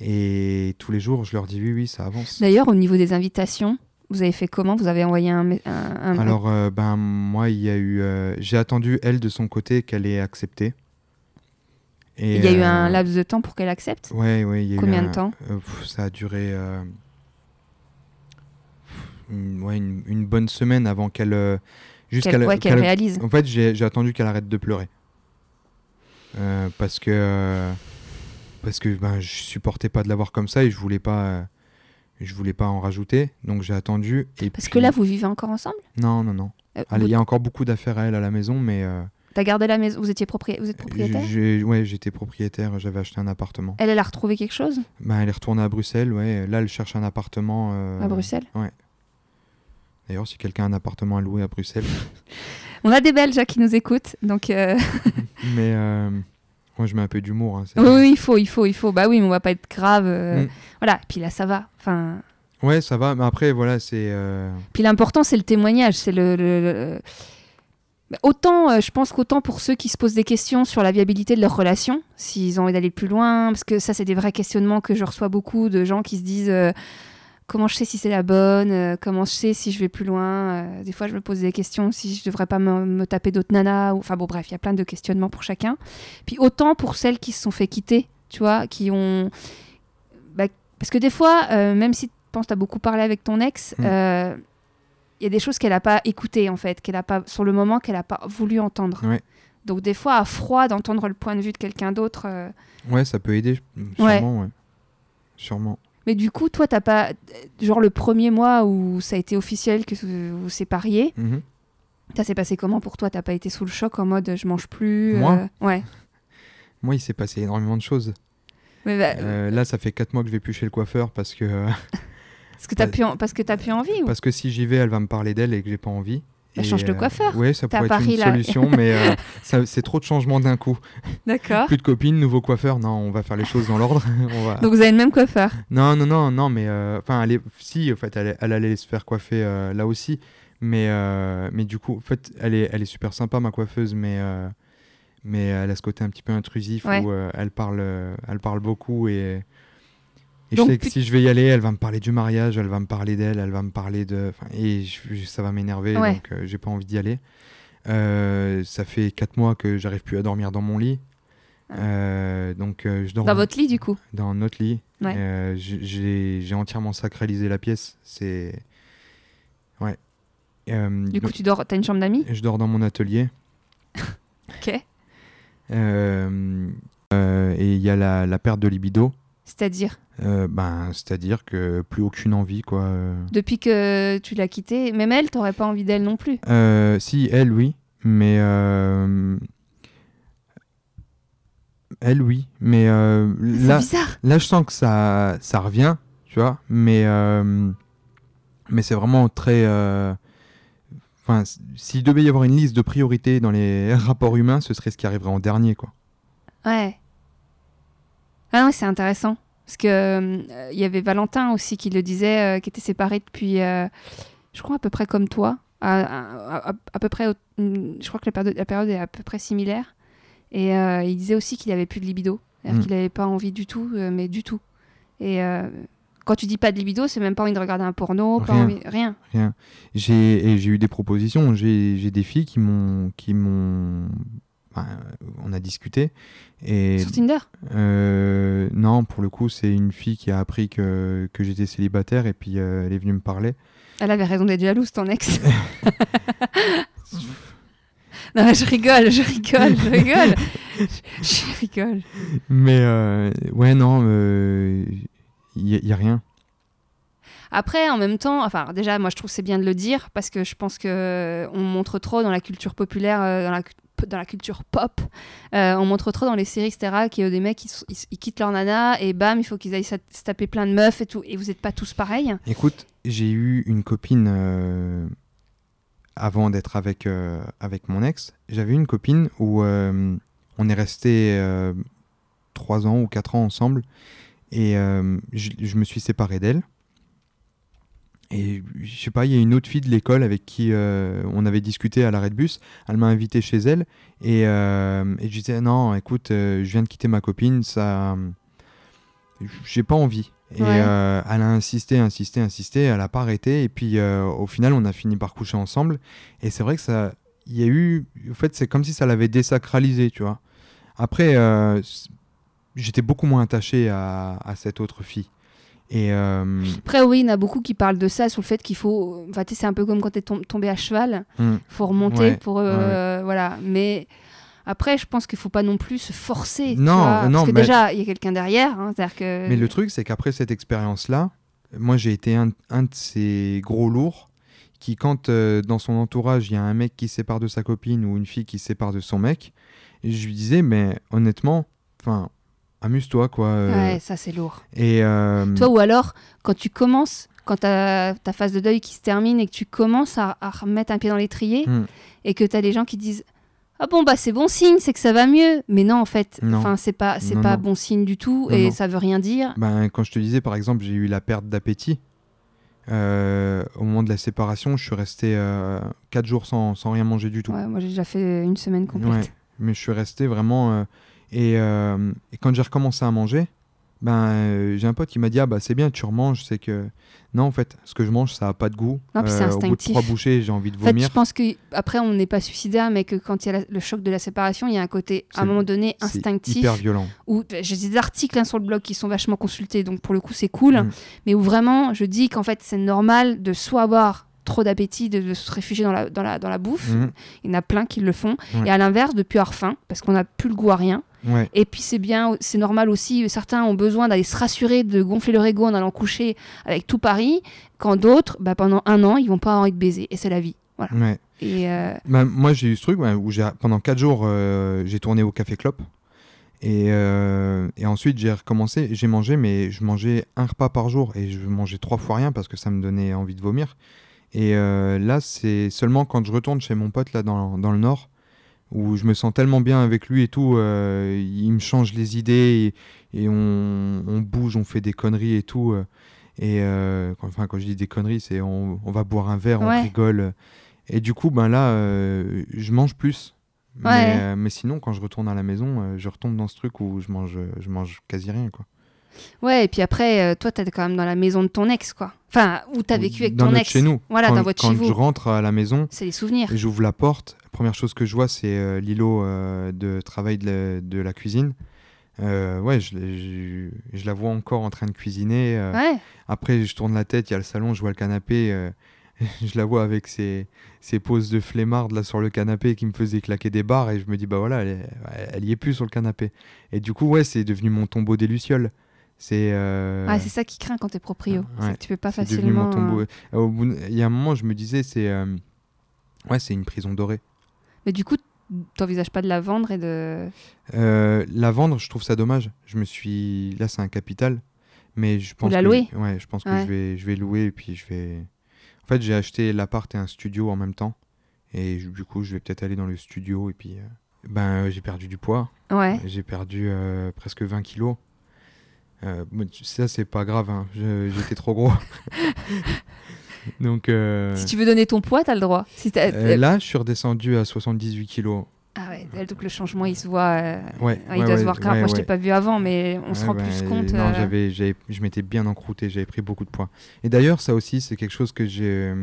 Et tous les jours, je leur dis oui, oui, ça avance. D'ailleurs, au niveau des invitations, vous avez fait comment? Vous avez envoyé un, un- un- Alors, euh, ben, moi, il y a eu. euh, j'ai attendu, elle, de son côté, qu'elle ait accepté. Et, il y a eu un euh, laps de temps pour qu'elle accepte y a eu Combien un- de temps euh, pff, Ça a duré. euh, une, ouais, une, une bonne semaine avant qu'elle. euh, Qu'elle ouais, qu'elle qu'elle- réalise. En fait, j'ai attendu qu'elle arrête de pleurer. Euh, parce que. euh, parce que ben, je supportais pas de la voir comme ça et je voulais pas. je voulais pas en rajouter. Donc j'ai attendu. Et Parce puis- que là, vous vivez encore ensemble? Non, non, non. Allez, vous- il y a encore beaucoup d'affaires à elle à la maison, mais. T'as gardé la maison Vous étiez propriétaire Vous êtes propriétaire? J'ai- ouais, j'étais propriétaire, j'avais acheté un appartement. Elle, elle a retrouvé quelque chose? Ben, elle est retournée à Bruxelles, ouais. Là, elle cherche un appartement. euh, à Bruxelles? D'ailleurs, si quelqu'un a un appartement à louer à Bruxelles. On a des Belges hein, qui nous écoutent, donc euh, mais euh, moi, je mets un peu d'humour. hein, oui, oui, il faut, il faut, il faut. Bah oui, mais on va pas être grave. Mm. Voilà. Puis là, ça va. Enfin, Ouais, ça va. Mais après, voilà, c'est. puis l'important, c'est le témoignage, c'est le. le- le- Bah, Autant, euh, je pense qu'autant pour ceux qui se posent des questions sur la viabilité de leur relation, s'ils ont envie d'aller plus loin, parce que ça, c'est des vrais questionnements que je reçois beaucoup de gens qui se disent euh, comment je sais si c'est la bonne, euh, comment je sais si je vais plus loin. euh, des fois, je me pose des questions si je devrais pas me, me taper d'autres nanas. ou- Enfin bon, bref, il y a plein de questionnements pour chacun. Puis autant pour celles qui se sont fait quitter, tu vois, qui ont. bah, parce que des fois, même si tu penses que tu as beaucoup parlé avec ton ex, Mm. Il y a des choses qu'elle n'a pas écoutées, en fait, qu'elle a pas, sur le moment, qu'elle n'a pas voulu entendre. Ouais. Donc des fois, à froid, d'entendre le point de vue de quelqu'un d'autre. euh, Ouais, ça peut aider, Ouais. sûrement, ouais. Sûrement. Mais du coup, toi, t'as pas. Genre le premier mois où ça a été officiel que vous vous sépariez, Mhm. ça s'est passé comment pour toi? T'as pas été sous le choc en mode je mange plus Moi? euh, Ouais. Moi, il s'est passé énormément de choses. Mais bah, Euh, là, ça fait 4 mois que je vais plus chez le coiffeur parce que, parce que t'as bah, plus, en- parce que t'as plus envie ou... parce que si j'y vais, elle va me parler d'elle et que j'ai pas envie. Et, change de euh, coiffeur. Ouais, ça pourrait être une là. solution, mais euh, c'est trop de changements d'un coup. D'accord. Plus de copines, nouveau coiffeur. Non, on va faire les choses dans l'ordre. Va- Donc vous avez le même coiffeur. Non, non, non, non, mais euh, enfin, elle est- si, en fait, elle, elle allait se faire coiffer euh, là aussi, mais euh, mais du coup, en fait, elle est, elle est super sympa ma coiffeuse, mais euh, mais elle a ce côté un petit peu intrusif Ouais. où euh, elle parle, euh, elle parle beaucoup et et Donc, je sais que si je vais y aller, elle va me parler du mariage, elle va me parler d'elle, elle va me parler de, et je- ça va m'énerver, Ouais. donc euh, j'ai pas envie d'y aller. Euh, ça fait 4 mois que j'arrive plus à dormir dans mon lit. Ah. Euh, donc euh, je dors Dans votre lit, du coup? dans notre lit. Ouais. J'ai- entièrement sacralisé la pièce. C'est. Ouais. Du coup, donc, tu dors. T'as une chambre d'amis? Je dors dans mon atelier. Ok. Et il y a la, la perte de libido. C'est-à-dire, Euh, ben, C'est-à-dire que plus aucune envie, quoi. Euh, depuis que tu l'as quittée, même elle, t'aurais pas envie d'elle non plus. Euh, si, elle, oui. Mais. euh, Elle, oui. Mais C'est là, bizarre. Là, je sens que ça, ça revient, tu vois, mais, mais c'est vraiment très. Enfin, s'il devait y avoir une liste de priorités dans les rapports humains, ce serait ce qui arriverait en dernier, quoi. Ouais. Ah non, c'est intéressant. Parce que euh, y avait Valentin aussi qui le disait, euh, qui était séparé depuis, euh, je crois, à peu près comme toi. À, à- à- à peu près, hum, je crois que la période, la période est à peu près similaire. Et il disait aussi qu'il avait plus de libido. C'est-à-dire Mm. qu'il n'avait pas envie du tout, mais du tout. Et quand tu dis pas de libido, c'est même pas envie de regarder un porno, pas Rien. envie, rien. Rien. J'ai et j'ai eu des propositions. J'ai j'ai des filles qui m'ont qui m'ont. Ben, on a discuté et Sur Tinder? Euh, non, pour le coup, c'est une fille qui a appris que, que j'étais célibataire et puis euh, elle est venue me parler. Elle avait raison d'être jalouse, ton ex. non, mais je rigole, je rigole, je rigole. je, je rigole. Mais euh, ouais, non, il n'y a, a rien. Après, en même temps, enfin, déjà, moi, je trouve c'est bien de le dire parce que je pense que euh, on montre trop dans la culture populaire, euh, dans la, dans la culture pop, euh, on montre trop dans les séries, etc., qu'il y a des mecs qui ils, quittent leur nana et bam, il faut qu'ils aillent se taper plein de meufs et tout. Et vous n'êtes pas tous pareils. Écoute, j'ai eu une copine euh, avant d'être avec, euh, avec mon ex. J'avais une copine où on est resté euh, trois ans ou quatre ans ensemble et je, je me suis séparé d'elle. Et je sais pas, il y a une autre fille de l'école avec qui euh, on avait discuté à l'arrêt de bus. Elle m'a invité chez elle et, euh, et je disais non, écoute, euh, je viens de quitter ma copine, ça, j'ai pas envie. Et Ouais. euh, elle a insisté, insisté, insisté, elle a pas arrêté. Et puis au final, on a fini par coucher ensemble. Et c'est vrai que ça, il y a eu, en fait, c'est comme si ça l'avait désacralisé, tu vois. Après, j'étais beaucoup moins attaché à, à cette autre fille. Et euh, Après, oui, il y en a beaucoup qui parlent de ça, sur le fait qu'il faut. Enfin, tu sais, c'est un peu comme quand tu es tombé à cheval. Il faut remonter Ouais, pour. euh, Voilà. Mais après, je pense qu'il faut pas non plus se forcer. Non, vois, non, Parce que mais- déjà, il y a quelqu'un derrière. hein, que... Mais le truc, c'est qu'après cette expérience-là, moi, j'ai été un, un de ces gros lourds qui, quand euh, dans son entourage, il y a un mec qui se sépare de sa copine ou une fille qui se sépare de son mec, je lui disais, mais honnêtement, enfin, amuse-toi, quoi. euh, Ouais, ça, c'est lourd. Et euh, Toi, ou alors, quand tu commences, quand ta, ta phase de deuil qui se termine et que tu commences à, à remettre un pied dans l'étrier hmm, et que tu as des gens qui disent Ah bon, bah c'est bon signe, c'est que ça va mieux. Mais non, en fait, Non. enfin c'est pas, c'est pas non. bon signe du tout Non, et ça veut rien dire. ben, quand je te disais, par exemple, j'ai eu la perte d'appétit. euh, au moment de la séparation, je suis resté 4 jours sans, sans rien manger du tout. Ouais, moi, j'ai déjà fait une semaine complète. Ouais, mais je suis resté vraiment. Euh, et, euh, et quand j'ai recommencé à manger, ben, euh, j'ai un pote qui m'a dit Ah, bah c'est bien, tu remanges. C'est que. Non, en fait, ce que je mange, ça a pas de goût. Non, au bout de instinctif. trois bouchées, j'ai envie de En fait, vomir. je pense que après, on n'est pas suicidaire, mais que quand il y a la- le choc de la séparation, il y a un côté, à un moment donné, instinctif. hyper violent. Où j'ai des articles hein, sur le blog qui sont vachement consultés, donc pour le coup, c'est cool. Mm. Mais où vraiment, je dis qu'en fait, c'est normal de soit avoir trop d'appétit, de, de se réfugier dans la, dans la, dans la bouffe. Mhm. Il y en a plein qui le font. Ouais. Et à l'inverse, de plus avoir faim, parce qu'on n'a plus le goût à rien. Ouais. Et puis c'est bien, c'est normal aussi, certains ont besoin d'aller se rassurer, de gonfler leur ego en allant coucher avec tout Paris, quand d'autres, bah, pendant un an, ils vont pas avoir envie de baiser. Et c'est la vie. Voilà. ouais. Et euh, Ben, moi, j'ai eu ce truc ouais, où pendant 4 jours, euh, j'ai tourné au Café Clop. Et, euh, et ensuite, j'ai recommencé. J'ai mangé, mais je mangeais un repas par jour. Et je mangeais trois fois rien parce que ça me donnait envie de vomir. Et euh, là, c'est seulement quand je retourne chez mon pote là dans, dans le Nord, où je me sens tellement bien avec lui et tout. euh, il me change les idées et, et on, on bouge, on fait des conneries et tout. euh, et quand, enfin, quand je dis des conneries, c'est on, on va boire un verre, Ouais. on rigole. Et du coup, ben là, je mange plus. Ouais. Mais, mais sinon, quand je retourne à la maison, je retombe dans ce truc où je mange, je mange quasi rien. Quoi. Ouais, et puis après, euh, toi, t'es quand même dans la maison de ton ex, quoi. Enfin, où t'as vécu avec dans ton notre ex. chez nous. Voilà, quand, dans votre quand chez je rentre à la maison, C'est les souvenirs. j'ouvre la porte. La première chose que je vois, c'est euh, l'îlot euh, de travail de la, de la cuisine. Euh, ouais, je, l'ai- je- je la vois encore en train de cuisiner. Ouais. Après, je tourne la tête, il y a le salon, je vois le canapé. je la vois avec ses, ses poses de flemmarde là sur le canapé qui me faisaient claquer des barres. Et je me dis, bah voilà, elle, elle y est plus sur le canapé. Et du coup, ouais, c'est devenu mon tombeau des Lucioles. C'est. euh, Ah, c'est ça qui craint quand t'es proprio. ouais. C'est que tu peux pas facilement. mon euh, au bout Il y a un moment, je me disais, c'est. euh, Ouais, c'est une prison dorée. Mais du coup, t'envisages pas de la vendre et de. Euh, la vendre, je trouve ça dommage. Je me suis. Là, c'est un capital. Mais je pense la que- louer Ouais, je pense que je, vais, je vais louer et puis je vais. En fait, j'ai acheté l'appart et un studio en même temps. Et je- du coup, je vais peut-être aller dans le studio et puis. Ben, j'ai perdu du poids. Ouais. J'ai perdu presque 20 kilos. Euh, ça, c'est pas grave. hein. J'étais trop gros. Donc. euh, Si tu veux donner ton poids, t'as le droit. Si euh, là, je suis redescendu à 78 kilos. Ah ouais, donc le changement, il se voit. euh, Ouais, il ouais, doit se voir grave. Moi, je t'ai pas vu avant, mais on se rend bah, plus compte. Non, j'avais, je m'étais bien encrouté, j'avais pris beaucoup de poids. Et d'ailleurs, ça aussi, c'est quelque chose que j'ai,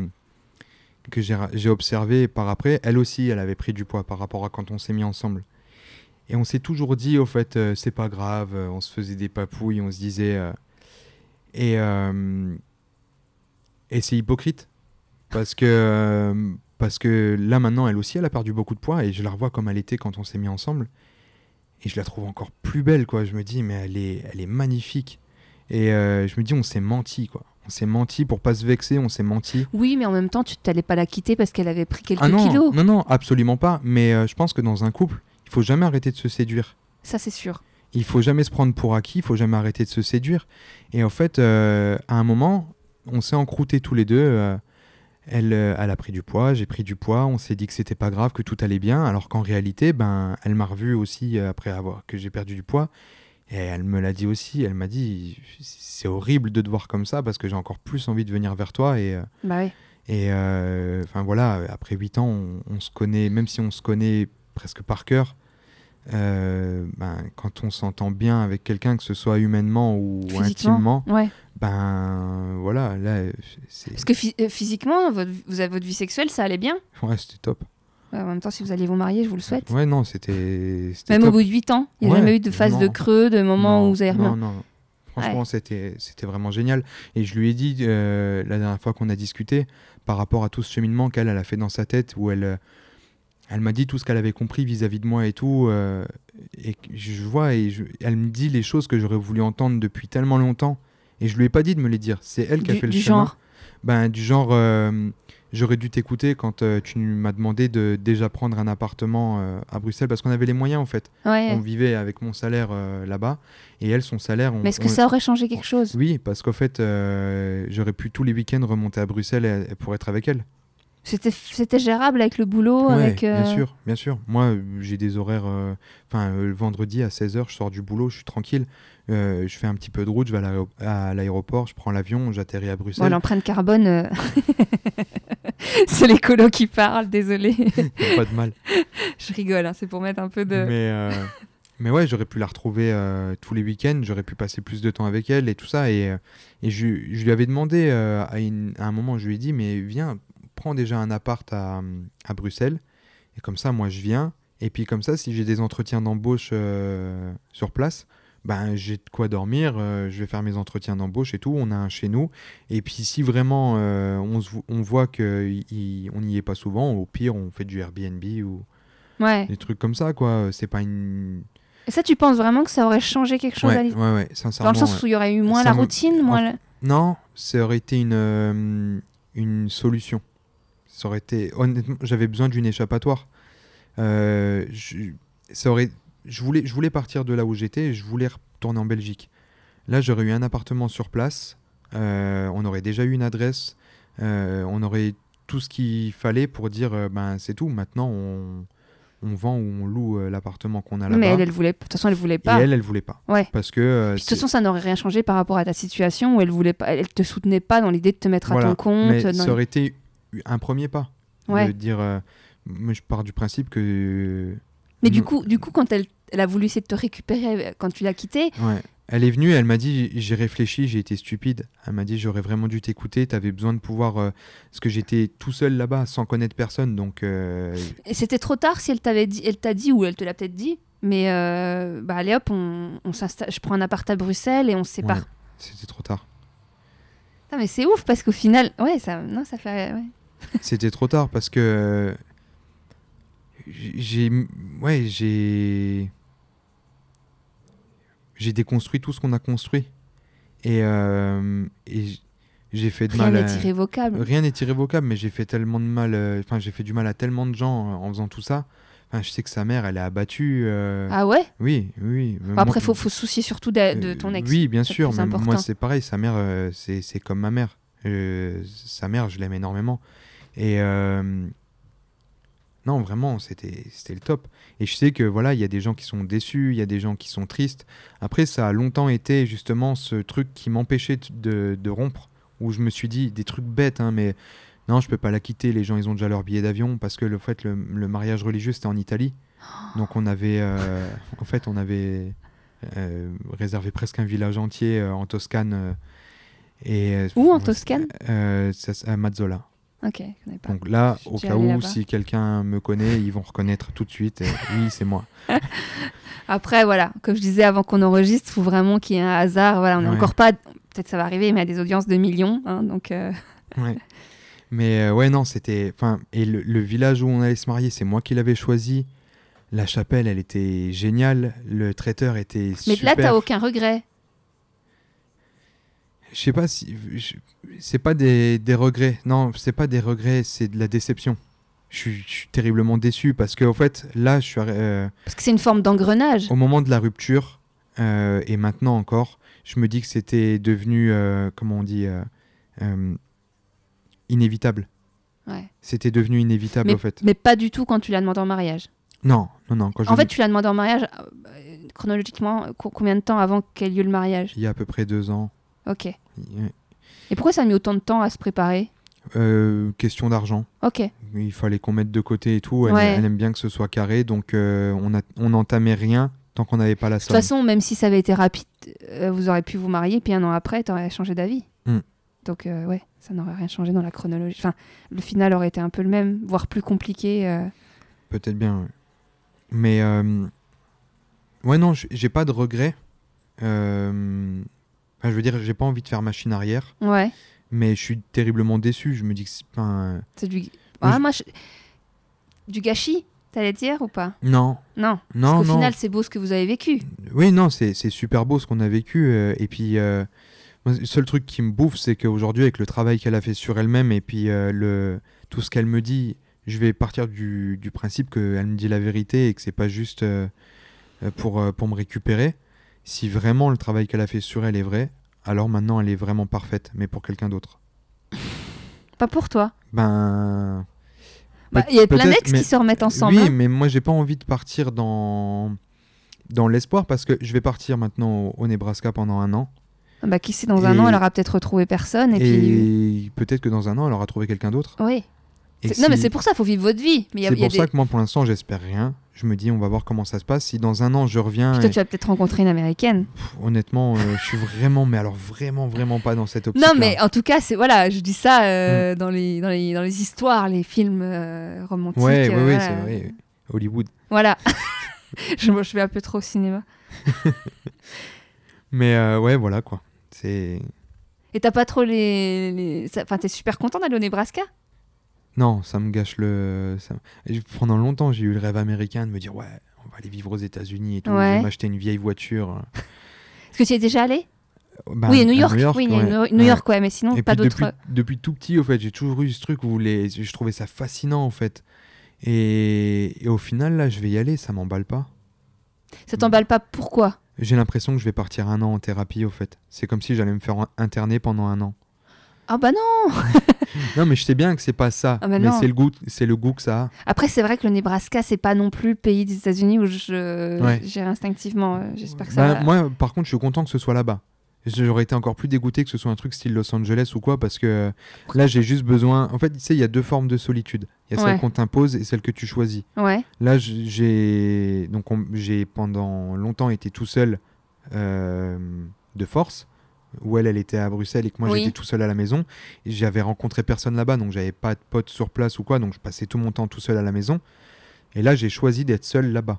que j'ai observé par après. Elle aussi, elle avait pris du poids par rapport à quand on s'est mis ensemble. Et on s'est toujours dit, au fait, euh, c'est pas grave, euh, on se faisait des papouilles, on se disait. euh, et et c'est hypocrite. Parce que, parce que là, maintenant, elle aussi, elle a perdu beaucoup de poids et je la revois comme elle était quand on s'est mis ensemble. Et je la trouve encore plus belle, quoi. Je me dis, mais elle est, elle est magnifique. Et je me dis, on s'est menti, quoi. On s'est menti pour pas se vexer, on s'est menti. Oui, mais en même temps, tu t'allais pas la quitter parce qu'elle avait pris quelques Ah non, kilos. non, non, absolument pas. Mais euh, je pense que dans un couple, il faut jamais arrêter de se séduire. Ça, c'est sûr. Il faut jamais se prendre pour acquis, il faut jamais arrêter de se séduire. Et en fait, euh, à un moment, on s'est encroutés tous les deux. euh, elle, euh, elle a pris du poids, j'ai pris du poids. On s'est dit que c'était pas grave, que tout allait bien, alors qu'en réalité, ben, elle m'a revu aussi après avoir que j'ai perdu du poids. Et elle me l'a dit aussi. Elle m'a dit c'est horrible de te voir comme ça parce que j'ai encore plus envie de venir vers toi. Et, Bah oui. et euh, enfin voilà, après 8 ans, on, on se connaît, même si on se connaît presque par cœur, euh, ben, quand on s'entend bien avec quelqu'un, que ce soit humainement ou intimement, Ouais. ben voilà, là, c'est Parce que euh, physiquement, votre, vous avez votre vie sexuelle, ça allait bien? ouais, c'était top. Ouais, en même temps, si vous alliez vous marier, je vous le souhaite. Ouais, non, c'était Même au bout de 8 ans, il n'y a Ouais, jamais eu de phase de creux, de moment Non, où vous avez. Non, non. Franchement, c'était c'était vraiment génial. Et je lui ai dit euh, la dernière fois qu'on a discuté par rapport à tout ce cheminement qu'elle elle a fait dans sa tête, où elle, elle m'a dit tout ce qu'elle avait compris vis-à-vis de moi et tout. euh, et je vois, et je- elle me dit les choses que j'aurais voulu entendre depuis tellement longtemps. Et je lui ai pas dit de me les dire. C'est elle qui a Du, fait le du chemin. genre? Ben, du genre, euh, j'aurais dû t'écouter quand euh, tu m'as demandé de déjà prendre un appartement à Bruxelles parce qu'on avait les moyens en fait. Ouais. On vivait avec mon salaire là-bas et elle, son salaire. on- Mais est-ce que on- ça aurait changé quelque chose? Oui, parce qu'en fait, j'aurais pu tous les week-ends remonter à Bruxelles pour être avec elle. C'était C'était gérable avec le boulot Ouais, avec, euh, bien sûr, bien sûr. Moi, euh, j'ai des horaires. euh, Enfin, euh, le vendredi à 16h, je sors du boulot, je suis tranquille. Euh, je fais un petit peu de route, je vais à l'aéro- à l'aéroport, je prends l'avion, j'atterris à Bon, Bruxelles. l'empreinte carbone, euh, c'est les colos qui parlent, désolé. Pas de mal. je rigole, hein, c'est pour mettre un peu de. Mais, euh, mais ouais, j'aurais pu la retrouver euh, tous les week-ends, j'aurais pu passer plus de temps avec elle et tout ça. Et, euh, et je, je lui avais demandé euh, à, une- à un moment, je lui ai dit, mais viens, prends déjà un appart à, à Bruxelles. Et comme ça, moi, je viens. Et puis comme ça, si j'ai des entretiens d'embauche euh, sur place, ben, j'ai de quoi dormir, euh, je vais faire mes entretiens d'embauche et tout, on a un chez nous. Et puis si vraiment euh, on, se on voit qu'on n'y est pas souvent, au pire, on fait du Airbnb ou Ouais. des trucs comme ça, quoi. C'est pas une... Et ça, tu penses vraiment que ça aurait changé quelque chose à Ouais, l'is- ouais, ouais, sincèrement. Dans le sens où il y aurait eu moins Ça la routine, moins. en- le- Non, ça aurait été une, euh, une solution. Ça aurait été... Honnêtement, j'avais besoin d'une échappatoire. Euh, je, ça aurait... je, voulais, je voulais partir de là où j'étais et je voulais retourner en Belgique. Là, j'aurais eu un appartement sur place. euh, on aurait déjà eu une adresse. euh, on aurait tout ce qu'il fallait pour dire, ben, c'est tout. Maintenant, on, on vend ou on loue euh, l'appartement qu'on a là-bas. Mais elle, elle voulait. De toute façon, elle voulait Et pas. elle, elle voulait pas. Ouais. Parce que... euh, Puis, de toute façon, ça n'aurait rien changé par rapport à ta situation où elle voulait pas, elle te soutenait pas dans l'idée de te mettre à ton compte. Mais dans- ça aurait été un premier pas. Ouais. De dire, euh, moi je pars du principe que. Mais du coup, du coup, quand elle, elle a voulu essayer de te récupérer euh, quand tu l'as quittée, Ouais. Elle est venue, elle m'a dit, j'ai réfléchi, j'ai été stupide. Elle m'a dit, j'aurais vraiment dû t'écouter, t'avais besoin de pouvoir. euh, parce que j'étais tout seul là-bas, sans connaître personne, donc. euh, et c'était trop tard si elle t'avait dit, elle t'a dit ou elle te l'a peut-être dit. Mais euh, bah allez hop, on. Je prends un appart à Bruxelles et on se sépare. ouais, C'était trop tard. Mais c'est ouf parce qu'au final, ouais, ça, non, ça fait. ouais. C'était trop tard parce que. euh, J'ai. Ouais, j'ai. J'ai déconstruit tout ce qu'on a construit. Et, euh, et j'ai fait de Rien mal. n'est à- irrévocable. Rien n'est irrévocable, mais j'ai fait tellement de mal. euh, Enfin, j'ai fait du mal à tellement de gens euh, en faisant tout ça. Enfin, je sais que sa mère, elle est abattue. Ah ouais? Oui, oui. Bon, Après, faut, faut se soucier surtout de, de ton ex. Oui, bien sûr. mais moi, c'est pareil. Sa mère, c'est c'est comme ma mère. Sa mère, je l'aime énormément. Et euh, non, vraiment, c'était le top. Et je sais que voilà, il y a des gens qui sont déçus, il y a des gens qui sont tristes. Après, ça a longtemps été justement ce truc qui m'empêchait de, de- rompre, où je me suis dit des trucs bêtes, hein, mais non, je peux pas la quitter. Les gens, ils ont déjà leur billet d'avion parce que le fait, le, le mariage religieux, c'était en Italie. Donc on avait, euh, en fait, on avait euh, réservé presque un village entier euh, en Toscane. euh, et, euh, Où, en Toscane? euh, ça- À Mazzola. Ok, je connais pas. Donc là, au cas où, si quelqu'un me connaît, ils vont reconnaître tout de suite. et oui, c'est moi. Après, voilà, comme je disais avant qu'on enregistre, il faut vraiment qu'il y ait un hasard. Voilà, on n'est Ouais. encore pas. Peut-être ça va arriver, mais à des audiences de millions. hein, donc, euh, Ouais. Mais euh, ouais, non, c'était. Enfin, et le, le village où on allait se marier, c'est moi qui l'avais choisi. La chapelle, elle était géniale. Le traiteur était Mais super. là, t'as aucun regret. Je sais pas si. C'est pas des, des regrets. Non, c'est pas des regrets, c'est de la déception. Je suis, terriblement déçu parce qu'en fait, là, je suis. euh, Parce que c'est une forme d'engrenage. au moment de la rupture, euh, et maintenant encore, je me dis que c'était devenu. euh, comment on dit euh, Inévitable. Ouais. C'était devenu inévitable, Mais, en fait. mais pas du tout quand tu l'as demandé en mariage. Non, non, non. Quand je En fait, tu l'as demandé en mariage chronologiquement, co- combien de temps avant qu'ait lieu le mariage? Il y a à peu près deux ans. Ok. Ouais. Et pourquoi ça a mis autant de temps à se préparer Euh, question d'argent. Ok. Il fallait qu'on mette de côté et tout. Elle, Ouais. elle aime bien que ce soit carré, donc euh, on a- on n'entamait rien tant qu'on n'avait pas la De toute somme. façon, même si ça avait été rapide, euh, vous aurez pu vous marier, puis un an après, t'aurais changé d'avis. Mm. Donc, ouais, ça n'aurait rien changé dans la chronologie. Enfin, le final aurait été un peu le même, voire plus compliqué. Peut-être bien. ouais. Mais ouais, non, j'ai pas de regrets. Enfin, je veux dire, j'ai pas envie de faire machine arrière, Ouais, mais je suis terriblement déçu. Je me dis que c'est pas. un- c'est du. Ah, je- moi, je- Du gâchis, t'allais dire ou pas? Non, Non. non, Parce qu'au final, c'est beau ce que vous avez vécu. Oui, non, c'est c'est super beau ce qu'on a vécu. euh, et puis, euh, le seul truc qui me bouffe, c'est qu'aujourd'hui, avec le travail qu'elle a fait sur elle-même et puis euh, le, tout ce qu'elle me dit, je vais partir du, du principe qu'elle me dit la vérité et que c'est pas juste pour, pour me récupérer. Si vraiment le travail qu'elle a fait sur elle est vrai, alors maintenant elle est vraiment parfaite, mais pour quelqu'un d'autre. Pas pour toi. Ben. Bah, Il y a plein d'ex mais- qui se remettent ensemble. Oui, hein. mais moi j'ai pas envie de partir dans dans l'espoir parce que je vais partir maintenant au, Nebraska pendant un an Bah, qui sait, dans un an, elle aura peut-être retrouvé personne. Et, et, puis. peut-être que dans un an elle aura trouvé quelqu'un d'autre. Oui. Non, mais c'est pour ça, il faut vivre votre vie. Mais il y a, c'est il y a pour ça que moi pour l'instant j'espère rien. Je me dis on va voir comment ça se passe. Si dans un an je reviens, Puis toi, et- tu vas peut-être rencontrer une américaine. pff, honnêtement euh, je suis vraiment mais alors vraiment vraiment pas dans cette optique. Non, mais en tout cas, c'est voilà, je dis ça euh, dans, les, dans, les, dans les histoires, les films euh, romantiques. ouais, ouais, ouais, voilà. c'est vrai. Hollywood. Voilà. je, moi, je vais un peu trop au cinéma. Mais ouais voilà quoi. C'est Et t'as pas trop les. les... Enfin, t'es super content d'aller au Nebraska? Non, ça me gâche le. ça- Pendant longtemps, j'ai eu le rêve américain de me dire ouais, on va aller vivre aux États-Unis et tout. Je vais m'acheter une vieille voiture. Est-ce que tu y es déjà allé? Bah, Oui, à New York. oui, ouais. New- New Ouais. York, ouais, mais sinon, Et pas puis d'autres. depuis, depuis tout petit, au fait, j'ai toujours eu ce truc où les... je trouvais ça fascinant en fait. Et... et au final, là, je vais y aller, ça m'emballe pas. Ça t'emballe pas Pourquoi? J'ai l'impression que je vais partir un an en thérapie au fait. C'est comme si j'allais me faire interner pendant un an. Ah bah non Non, mais je sais bien que c'est pas ça. Ah, mais mais c'est le goût, c'est le goût que ça a. Après, c'est vrai que le Nebraska, c'est pas non plus le pays des États-Unis où je Ouais. j'irai instinctivement. euh, J'espère que ça Bah, va. Moi, par contre, je suis content que ce soit là-bas. J'aurais été encore plus dégoûté que ce soit un truc style Los Angeles ou quoi, parce que là, j'ai juste besoin. En fait, tu sais, il y a deux formes de solitude. Il y a Ouais. celle qu'on t'impose et celle que tu choisis. Ouais. Là, j'ai donc on- j'ai pendant longtemps été tout seul euh, de force, où elle, elle était à Bruxelles et que moi Oui. j'étais tout seul à la maison. J'avais rencontré personne là-bas, donc j'avais pas de potes sur place ou quoi, donc je passais tout mon temps tout seul à la maison. Et là, j'ai choisi d'être seul là-bas.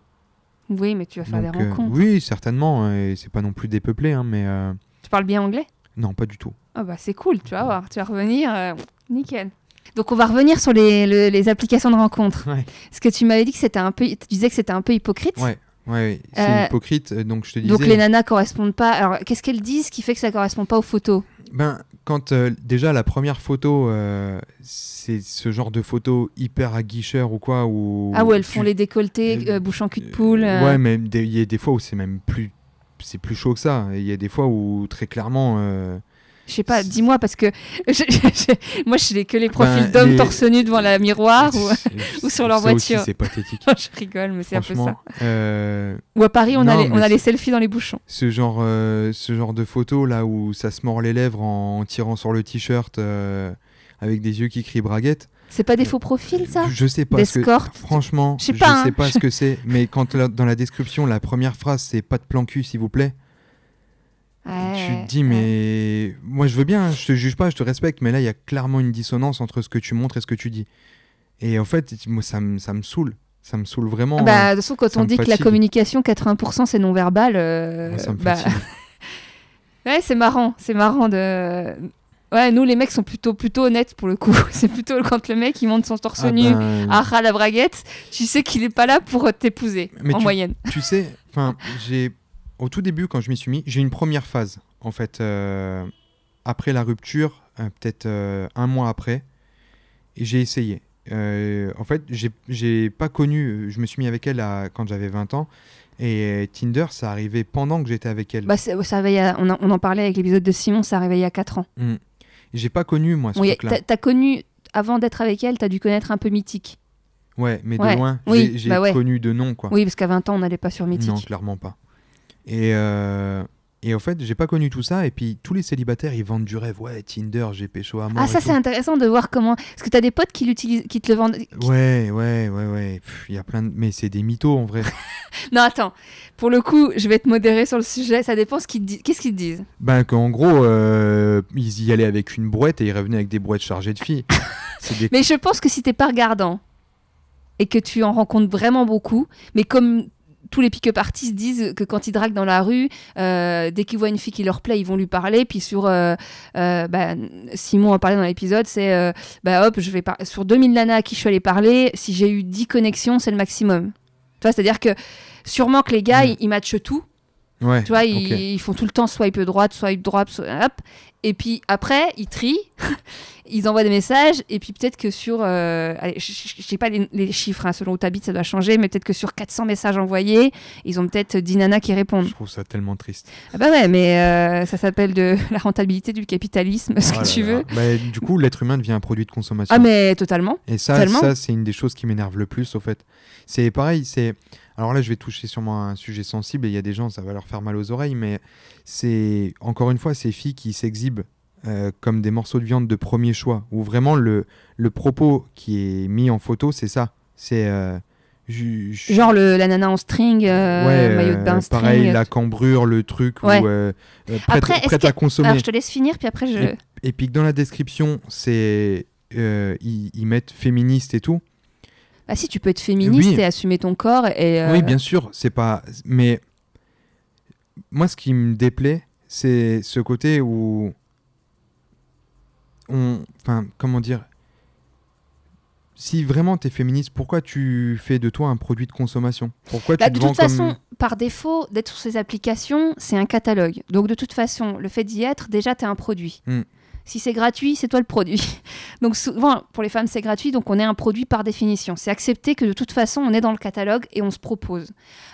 Oui, mais tu vas faire Donc, des euh, rencontres. oui, certainement. euh, Et c'est pas non plus dépeuplé, hein, mais euh, Tu parles bien anglais? non, pas du tout. Ah bah c'est cool, tu vas voir. Tu vas revenir. euh, nickel. Donc on va revenir sur les, le- les applications de rencontres. Ouais. Parce que tu m'avais dit que c'était un peu, tu disais que c'était un peu hypocrite. Ouais, ouais, c'est Euh, hypocrite. euh, Donc je te disais. Donc les nanas correspondent pas. Alors qu'est-ce qu'elles disent qui fait que ça correspond pas aux photos? Ben, quand euh, déjà la première photo, euh, c'est ce genre de photo hyper aguicheur ou quoi, où Ah ouais, elles tu- font les décolletés, bouche en cul de poule. Ouais, mais il y a des fois où c'est même plus, c'est plus chaud que ça. Il y a des fois où très clairement, Je sais pas, dis-moi parce que je- je- moi je n'ai que les profils Ben, d'hommes les- torse nu devant la miroir ou, ou sur leur ça voiture. c'est pathétique. je rigole, mais c'est un peu ça. Euh, Ou à Paris, on, a Non, les, on a les selfies dans les bouchons. ce genre, euh, ce genre de photo là où ça se mord les lèvres en tirant sur le t-shirt euh, avec des yeux qui crient braguette. C'est pas des faux profils, ça Je sais pas. ce que- D'escorte Franchement, Je sais pas, sais hein. pas ce que c'est, mais quand la- dans la description, la première phrase c'est pas de plan cul, s'il vous plaît, tu te dis, ouais. mais moi je veux bien, hein, je te juge pas, je te respecte, mais là il y a clairement une dissonance entre ce que tu montres et ce que tu dis. Et en fait, moi ça me ça me saoule, ça me saule vraiment. Bah, de toute façon, quand on dit que la communication, 80% c'est non-verbal, euh, bah, ouais, c'est marrant, c'est marrant de. Ouais, nous les mecs sont plutôt plutôt honnêtes pour le coup. c'est plutôt quand le mec il monte son torse Ah nu ben, à ras la braguette, tu sais qu'il est pas là pour t'épouser en tu- moyenne. tu sais, enfin, j'ai au tout début quand je m'y suis mis, j'ai une première phase en fait euh, après la rupture, euh, peut-être euh, un mois après, et j'ai essayé. En fait, j'ai- pas connu, je me suis mis avec elle à- quand j'avais 20 ans, et Tinder, ça arrivait pendant que j'étais avec elle. Bah, ça a- on, en- on en parlait avec l'épisode de Simon, ça arrivait il y a 4 ans. Mm. J'ai pas connu moi ce truc-là. t'as- connu, avant d'être avec elle, t'as dû connaître un peu Mythique. Ouais, mais Ouais. de loin, Oui, j'ai j'ai bah ouais. connu de nom quoi. Oui, parce qu'à 20 ans, on n'allait pas sur Mythique. Non, clairement pas. Et, euh, et en fait, j'ai pas connu tout ça. Et puis, tous les célibataires, ils vendent du rêve. Ouais, Tinder, j'ai pécho à mort. Ah, ça, c'est intéressant de voir comment. Parce que tu as des potes qui, l'utilisent, qui te le vendent. Ouais, ouais, ouais, ouais. Il y a plein de... Mais c'est des mythos, en vrai. Non, attends. Pour le coup, je vais te modérer sur le sujet. Ça dépend ce qu'ils disent. Qu'est-ce qu'ils te disent? Ben, qu'en gros, euh, ils y allaient avec une brouette et ils revenaient avec des brouettes chargées de filles. c'est des... Mais je pense que si t'es pas regardant et que tu en rencontres vraiment beaucoup, mais comme tous les pick-up artistes disent que quand ils draguent dans la rue, euh, dès qu'ils voient une fille qui leur plaît, ils vont lui parler. Puis sur, euh, euh, bah, Simon en parlait dans l'épisode, c'est euh, bah hop, je vais par- sur 2000 nanas à qui je suis allée parler, si j'ai eu 10 connexions, c'est le maximum. Tu vois, c'est-à-dire que sûrement que les gars, Mm. ils, ils matchent tout. Ouais, Tu vois, ils, font tout le temps swipe droite, swipe droite, hop. Et puis après, ils trient, ils envoient des messages, et puis peut-être que sur. euh, je sais pas les, les chiffres, hein, selon où tu habites, ça doit changer, mais peut-être que sur 400 messages envoyés, ils ont peut-être 10 nanas qui répondent. Je trouve ça tellement triste. Ah bah ouais, mais euh, ça s'appelle de la rentabilité du capitalisme, ce Oh que là tu là. veux. Bah, du coup, l'être humain devient un produit de consommation. Ah, mais totalement. Et ça, ça c'est une des choses qui m'énerve le plus, au fait. C'est pareil, c'est... Alors là, je vais toucher sûrement un sujet sensible, et il y a des gens, ça va leur faire mal aux oreilles, mais c'est, encore une fois, ces filles qui s'exhibent euh, comme des morceaux de viande de premier choix, où vraiment le, le propos qui est mis en photo, c'est ça. C'est... euh, Genre le, la nana en string, euh, ouais, maillot de bain euh, string. pareil, la cambrure, le truc, Ouais. où, prête, Après, est-ce prête que- à consommer. Alors je te laisse finir, puis après je. Et puis que dans la description, c'est... ils, ils mettent féministe et tout. Ah si, tu peux être féministe Oui. et assumer ton corps et. euh, Oui, bien sûr, c'est pas. Mais moi, ce qui me déplaît, c'est ce côté où on, enfin, comment dire. Si vraiment t'es féministe, pourquoi tu fais de toi un produit de consommation? Pourquoi tu Bah, de toute façon, comme par défaut, d'être sur ces applications, c'est un catalogue. Donc de toute façon, le fait d'y être, déjà, tu es un produit. Mm. Si c'est gratuit, c'est toi le produit. Donc souvent, pour les femmes, c'est gratuit, donc on est un produit par définition. C'est accepté que de toute façon, on est dans le catalogue et on se propose.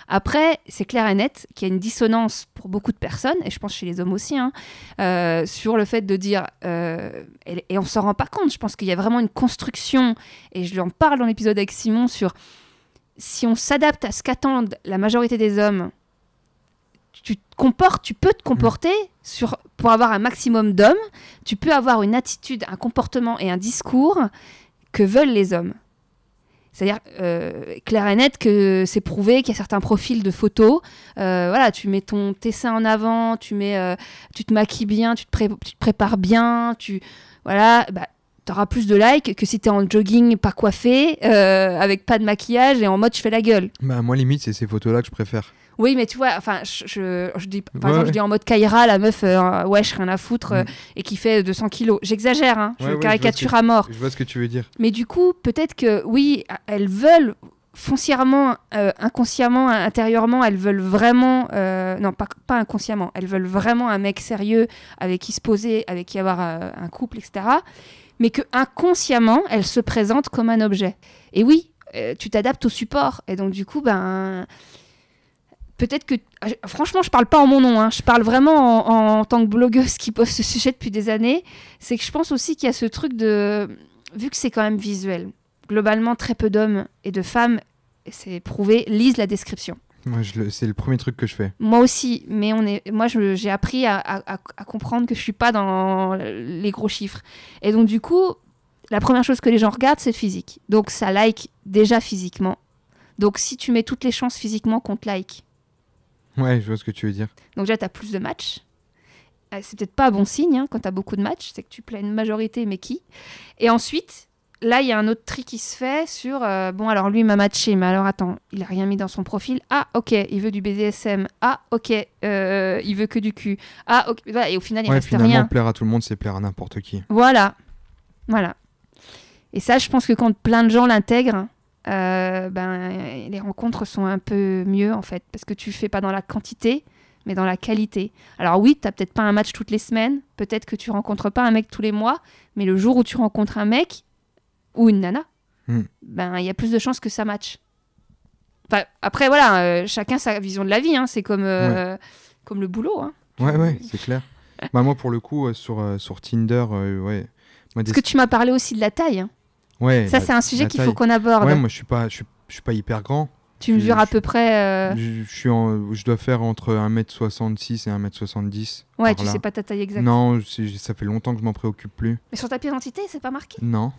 Après, c'est clair et net qu'il y a une dissonance pour beaucoup de personnes, et je pense chez les hommes aussi, hein, euh, sur le fait de dire, euh, et, et on s'en rend pas compte, je pense qu'il y a vraiment une construction, et je lui en parle dans l'épisode avec Simon, sur si on s'adapte à ce qu'attendent la majorité des hommes, tu te comportes, tu peux te comporter sur, pour avoir un maximum d'hommes, tu peux avoir une attitude, un comportement et un discours que veulent les hommes. C'est-à-dire, euh, clair et net, que c'est prouvé qu'il y a certains profils de photos. euh, voilà, tu mets ton, tes seins en avant, tu, mets, euh, tu te maquilles bien, tu te, pré- tu te prépares bien, tu. Voilà, bah, t'auras plus de likes que si t'es en jogging pas coiffé, avec pas de maquillage et en mode je fais la gueule. Bah, moi, limite, c'est ces photos-là que je préfère. Oui, mais tu vois, enfin, je, je, je dis, par Ouais, exemple, ouais. je dis en mode Kaira, la meuf, euh, wesh, rien à foutre, euh, Mm. et qui fait 200 kilos. J'exagère, hein, je Ouais, ouais, je caricature à mort. Je vois ce que tu veux dire. Mais du coup, peut-être que oui, elles veulent foncièrement, euh, inconsciemment, intérieurement, elles veulent vraiment, euh, non pas, pas inconsciemment, elles veulent vraiment un mec sérieux avec qui se poser, avec qui avoir euh, un couple, etc. Mais que inconsciemment, elles se présentent comme un objet. Et oui, euh, tu t'adaptes au support. Et donc du coup, ben peut-être que, ah, je- franchement, je parle pas en mon nom, hein, je parle vraiment en, en tant que blogueuse qui pose ce sujet depuis des années. C'est que je pense aussi qu'il y a ce truc de, vu que c'est quand même visuel, globalement très peu d'hommes et de femmes, c'est prouvé, lisent la description. Moi, c'est le premier truc que je fais. Moi aussi, mais on est, moi j'ai appris à, à- à- à comprendre que je suis pas dans les gros chiffres. Et donc du coup, la première chose que les gens regardent, c'est le physique. Donc ça like déjà physiquement. Donc si tu mets toutes les chances physiquement qu'on te like, Ouais, je vois ce que tu veux dire. donc déjà tu as plus de matchs. Euh, C'est peut-être pas un bon signe hein, quand tu as beaucoup de matchs, c'est que tu plais une majorité, mais qui? Et ensuite, là il y a un autre tri qui se fait sur euh, bon alors lui il m'a matché, mais alors attends, il a rien mis dans son profil. Ah ok, il veut du BDSM. Ah ok, euh, il veut que du cul. Ah ok, voilà, et au final il ouais, reste finalement, rien. plaire à tout le monde, c'est plaire à n'importe qui. Voilà, voilà. Et ça, je pense que quand plein de gens l'intègrent, euh, ben, les rencontres sont un peu mieux en fait, parce que tu fais pas dans la quantité, mais dans la qualité. Alors oui, t'as peut-être pas un match toutes les semaines, peut-être que tu rencontres pas un mec tous les mois, mais le jour où tu rencontres un mec ou une nana, Hmm. ben il y a plus de chances que ça matche. Enfin, après voilà, euh, chacun sa vision de la vie, hein, c'est comme euh, comme le boulot. Hein. Ouais, ouais, c'est clair. bah, moi, pour le coup, sur, sur Tinder, ouais. Moi, des- Parce que tu m'as parlé aussi de la taille. hein. Ouais, Ça, c'est un sujet qu'il faut qu'on aborde. Ouais, moi, je suis pas, je suis, je suis pas hyper grand. Tu mesures à peu près. euh, Je, je suis en- je dois faire entre 1m66 et 1m70. Ouais, tu là. sais pas ta taille exacte. Non, ça fait longtemps que je m'en préoccupe plus. Mais sur ta pièce d'identité, c'est pas marqué. Non.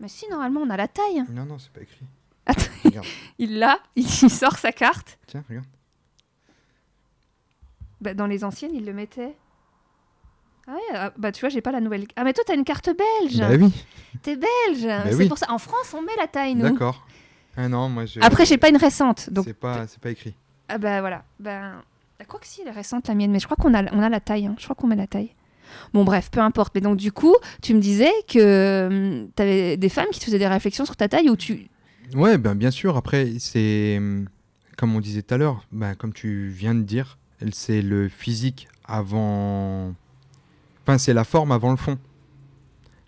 Mais si, normalement, on a la taille. Non, non, c'est pas écrit. Attends. Regarde. Il l'a, il sort sa carte. Tiens, regarde. Bah, dans les anciennes, il le mettait. Ah ouais, ah, bah tu vois, j'ai pas la nouvelle. Ah, mais toi, t'as une carte belge. Bah oui, T'es belge. c'est oui. pour ça. En France, on met la taille, nous. d'accord. Ah non, moi je. Après, j'ai pas une récente. Donc, C'est pas, c'est pas écrit. ah bah voilà. Ben, ah, quoi que si, elle est récente, la mienne. Mais je crois qu'on a, on a la taille. hein. Je crois qu'on met la taille. Bon, bref, peu importe. Mais donc, du coup, tu me disais que hum, t'avais des femmes qui te faisaient des réflexions sur ta taille ou tu. Ouais, ben bien sûr. Après, c'est hum, comme on disait tout à l'heure, ben, comme tu viens de dire, c'est le physique avant. Enfin, c'est la forme avant le fond.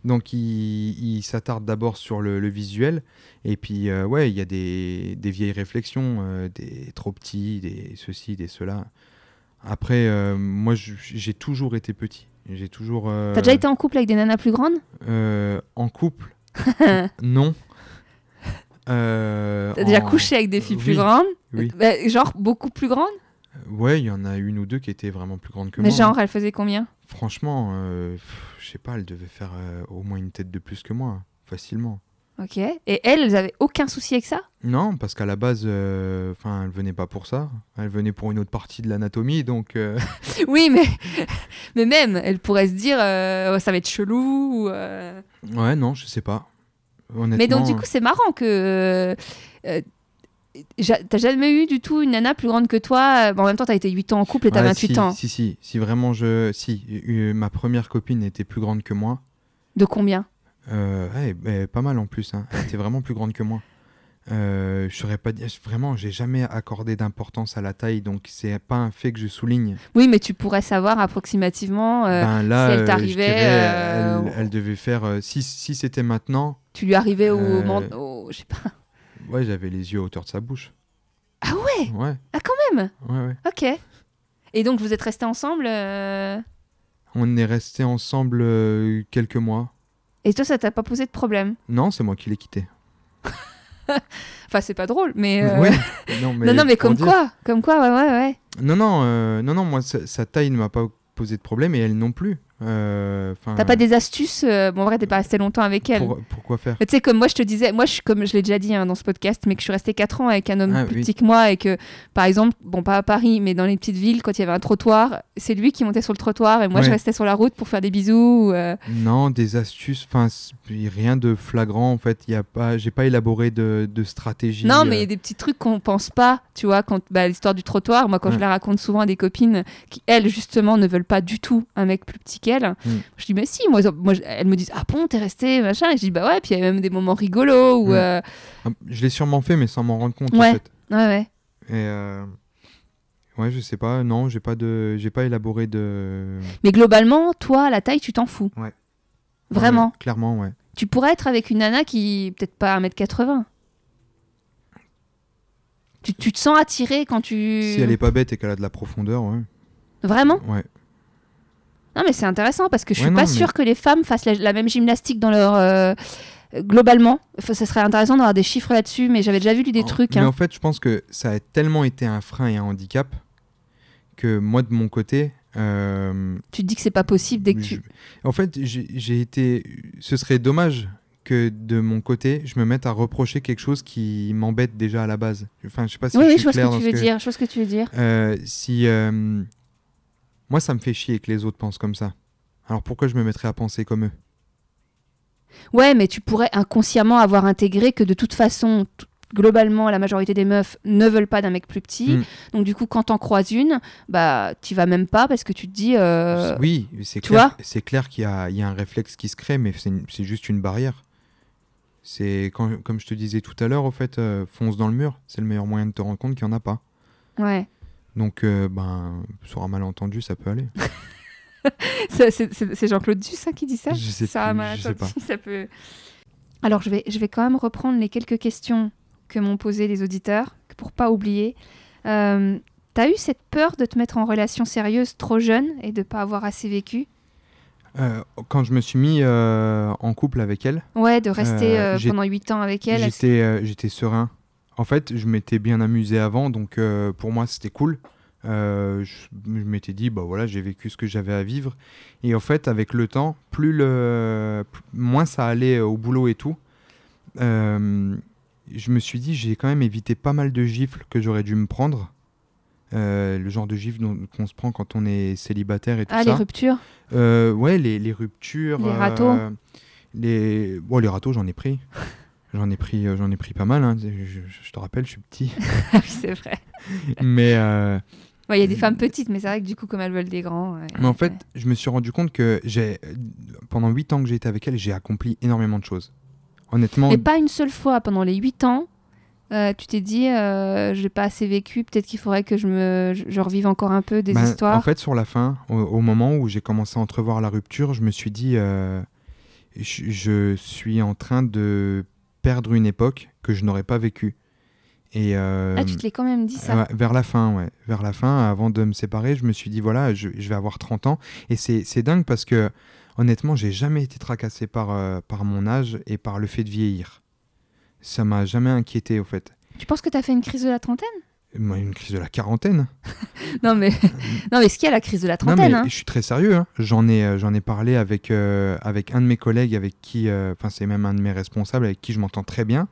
Donc, il, il s'attarde d'abord sur le, le visuel. Et puis, euh, ouais, il y a des, des vieilles réflexions, euh, des trop petits, des ceci, des cela. Après, euh, moi, j'ai toujours été petit. J'ai toujours. T'as déjà été en couple avec des nanas plus grandes? En couple Non. T'as déjà couché avec des filles plus oui, grandes? Oui. Bah, Genre beaucoup plus grandes? Ouais, il y en a une ou deux qui étaient vraiment plus grandes que Mais moi. genre, elles faisaient combien? Franchement, euh, je sais pas, elle devait faire euh, au moins une tête de plus que moi, facilement. Ok. Et elles, elles avaient aucun souci avec ça? Non, parce qu'à la base, euh, enfin, elle venait pas pour ça. Elle venait pour une autre partie de l'anatomie, donc. euh, Oui, mais, mais même, elles pourraient se dire, euh, ça va être chelou. ou, euh. Ouais, non, je sais pas. Honnêtement. Mais donc, du coup, c'est marrant que. Euh, euh, T'as jamais eu du tout une nana plus grande que toi Bon, En même temps, t'as été 8 ans en couple et t'as Ouais, 28 si, ans. Si, si, si vraiment je. Si, euh, ma première copine était plus grande que moi. De combien? Euh, ouais, bah, pas mal en plus. Hein. Elle était vraiment plus grande que moi. Euh, je saurais pas dire. Vraiment, j'ai jamais accordé d'importance à la taille, donc c'est pas un fait que je souligne. Oui, mais tu pourrais savoir approximativement. euh, ben là, si elle euh, t'arrivait, euh, elle, elle devait faire. euh, si si c'était maintenant, Tu lui arrivais au. Euh, au- je sais pas. Ouais, j'avais les yeux à hauteur de sa bouche. Ah ouais Ouais, Ah, quand même ouais, ouais. Ok. Et donc, vous êtes restés ensemble euh, On est restés ensemble euh, quelques mois. Et toi, ça t'a pas posé de problème Non, c'est moi qui l'ai quitté. Enfin, c'est pas drôle, mais. euh, Oui. Non, mais, non, non, mais comme dire- quoi Comme quoi, ouais, ouais, ouais. Non, non, non, non. Moi, sa taille ne m'a pas posé de problème et elle non plus. Euh, T'as pas des astuces euh, Bon, en vrai, t'es pas resté longtemps avec elle. pour- pourquoi faire Tu sais, comme moi, je te disais, moi, je suis comme je l'ai déjà dit hein, dans ce podcast, mais que je suis restée 4 ans avec un homme Ah, plus oui. petit que moi et que, par exemple, bon, pas à Paris, mais dans les petites villes, quand il y avait un trottoir, c'est lui qui montait sur le trottoir et moi, je restais sur la route pour faire des bisous. euh. Non, des astuces, enfin, rien de flagrant en fait. Il y a pas, j'ai pas élaboré de, de stratégie. Non, mais il y a des petits trucs qu'on pense pas, tu vois, quand bah, l'histoire du trottoir, moi, quand je la raconte souvent à des copines qui, elles, justement, ne veulent pas du tout un mec plus petit qu'elles, Mm. je dis, mais si, moi, moi, elles me disent, ah bon, t'es resté, machin, et je dis, bah ouais, puis il y a même des moments rigolos où. Mm. euh, ah, Je l'ai sûrement fait, mais sans m'en rendre compte Ouais. en fait. Ouais, ouais. Et euh, ouais, je sais pas. Non, j'ai pas de, j'ai pas élaboré de. Mais globalement, toi, la taille, tu t'en fous. Ouais. Vraiment. Ouais, clairement, ouais. Tu pourrais être avec une nana qui, peut-être pas 1m80. Tu, tu te sens attiré quand tu. Si elle est pas bête et qu'elle a de la profondeur, ouais. Vraiment? Ouais. Non, mais c'est intéressant parce que je suis Ouais, non, pas mais- sûre que les femmes fassent la, la même gymnastique dans leur. euh, globalement. Enfin, ça serait intéressant d'avoir des chiffres là-dessus, mais j'avais déjà vu des En- trucs. Mais hein. en fait, je pense que ça a tellement été un frein et un handicap que moi, de mon côté, euh, Tu te dis que c'est pas possible dès que tu. en fait, j'ai été. Ce serait dommage que de mon côté, je me mette à reprocher quelque chose qui m'embête déjà à la base. Enfin, je sais pas si oui, je oui, suis je vois ce que tu veux que- dire. Je vois ce que tu veux dire. Euh, si euh, moi, ça me fait chier que les autres pensent comme ça. Alors pourquoi je me mettrais à penser comme eux? Ouais, mais tu pourrais inconsciemment avoir intégré que de toute façon, globalement, la majorité des meufs ne veulent pas d'un mec plus petit. Mm. Donc du coup, quand t'en croises une, bah, tu vas même pas parce que tu te dis. euh, Oui, c'est clair. C'est clair qu'il y a, il y a un réflexe qui se crée, mais c'est juste une barrière. C'est comme je te disais tout à l'heure, au fait, euh, fonce dans le mur. C'est le meilleur moyen de te rendre compte qu'il n'y en a pas. Ouais. Donc, euh, ben, sur un malentendu, ça peut aller. C'est Jean-Claude Duss hein, qui dit ça Je sais plus, je pas. ça peut... Alors, je vais, je vais quand même reprendre les quelques questions que m'ont posées les auditeurs, pour pas oublier. Euh, T'as eu cette peur de te mettre en relation sérieuse trop jeune et de pas avoir assez vécu? Euh, quand je me suis mis euh, en couple avec elle, Ouais, de rester Euh, pendant 8 ans avec elle. j'étais j'étais serein. En fait, je m'étais bien amusé avant, donc euh, pour moi, c'était cool. Euh, je, je m'étais dit, bah voilà, j'ai vécu ce que j'avais à vivre. Et en fait, avec le temps, plus le, plus- moins ça allait au boulot et tout, euh, je me suis dit, j'ai quand même évité pas mal de gifles que j'aurais dû me prendre. Euh, le genre de gifles dont- qu'on se prend quand on est célibataire et tout Ah, ça. les ruptures Euh, ouais, les, les ruptures. Les euh, râteaux. les... Bon, les râteaux, j'en ai pris. J'en ai pris, euh, j'en ai pris pas mal. hein. Je, je- je te rappelle, je suis petit. Ah oui, c'est vrai. mais, euh, Ouais, Il y a des femmes petites, mais c'est vrai que du coup, comme elles veulent des grands. ouais. mais en fait, Ouais. je me suis rendu compte que j'ai, pendant 8 ans que j'ai été avec elle, j'ai accompli énormément de choses. Honnêtement, Mais pas une seule fois pendant les 8 ans, euh, tu t'es dit, euh, j'ai pas assez vécu, peut-être qu'il faudrait que je, me, je, je revive encore un peu des ben, histoires. en fait, sur la fin, au, au moment où j'ai commencé à entrevoir la rupture, je me suis dit, euh, je, je suis en train de perdre une époque que je n'aurais pas vécue. Et, euh, ah, tu te l'es quand même dit ça. Vers la fin, ouais. Vers la fin, avant de me séparer, je me suis dit, voilà, je, je vais avoir 30 ans. Et c'est dingue parce que, honnêtement, j'ai jamais été tracassé par, euh, par mon âge et par le fait de vieillir. Ça m'a jamais inquiété, au fait. Tu penses que tu as fait une crise de la trentaine? Une crise de la quarantaine. Non, mais, non, mais est-ce qu'il y a la crise de la non, mais trentaine hein je suis très sérieux. hein. J'en ai, euh, j'en ai parlé avec, euh, avec un de mes collègues, avec qui, euh, enfin, c'est même un de mes responsables, avec qui je m'entends très bien.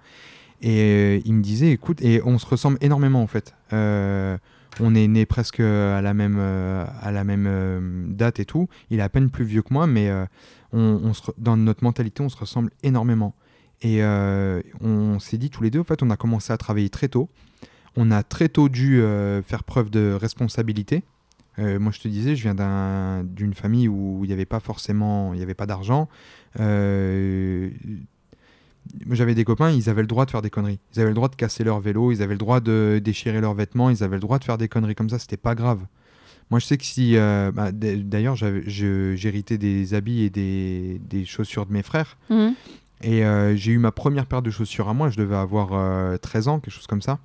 Et euh, il me disait, écoute, et on se ressemble énormément en fait. Euh, on est né presque à la même, euh, à la même euh, date et tout. Il est à peine plus vieux que moi, mais euh, on, on se dans notre mentalité, on se ressemble énormément. Et euh, on s'est dit tous les deux, en fait, on a commencé à travailler très tôt. On a très tôt dû euh, faire preuve de responsabilité. Euh, moi, je te disais, je viens d'un- d'une famille où il n'y avait pas forcément, il n'y avait pas d'argent. Euh, j'avais des copains, ils avaient le droit de faire des conneries. Ils avaient le droit de casser leur vélo, ils avaient le droit de déchirer leurs vêtements, ils avaient le droit de faire des conneries comme ça. C'était pas grave. Moi, je sais que si, euh, bah, d'ailleurs, j'héritais des habits et des, des chaussures de mes frères. Mhm. Et euh, j'ai eu ma première paire de chaussures à moi, je devais avoir euh, 13 ans, quelque chose comme ça.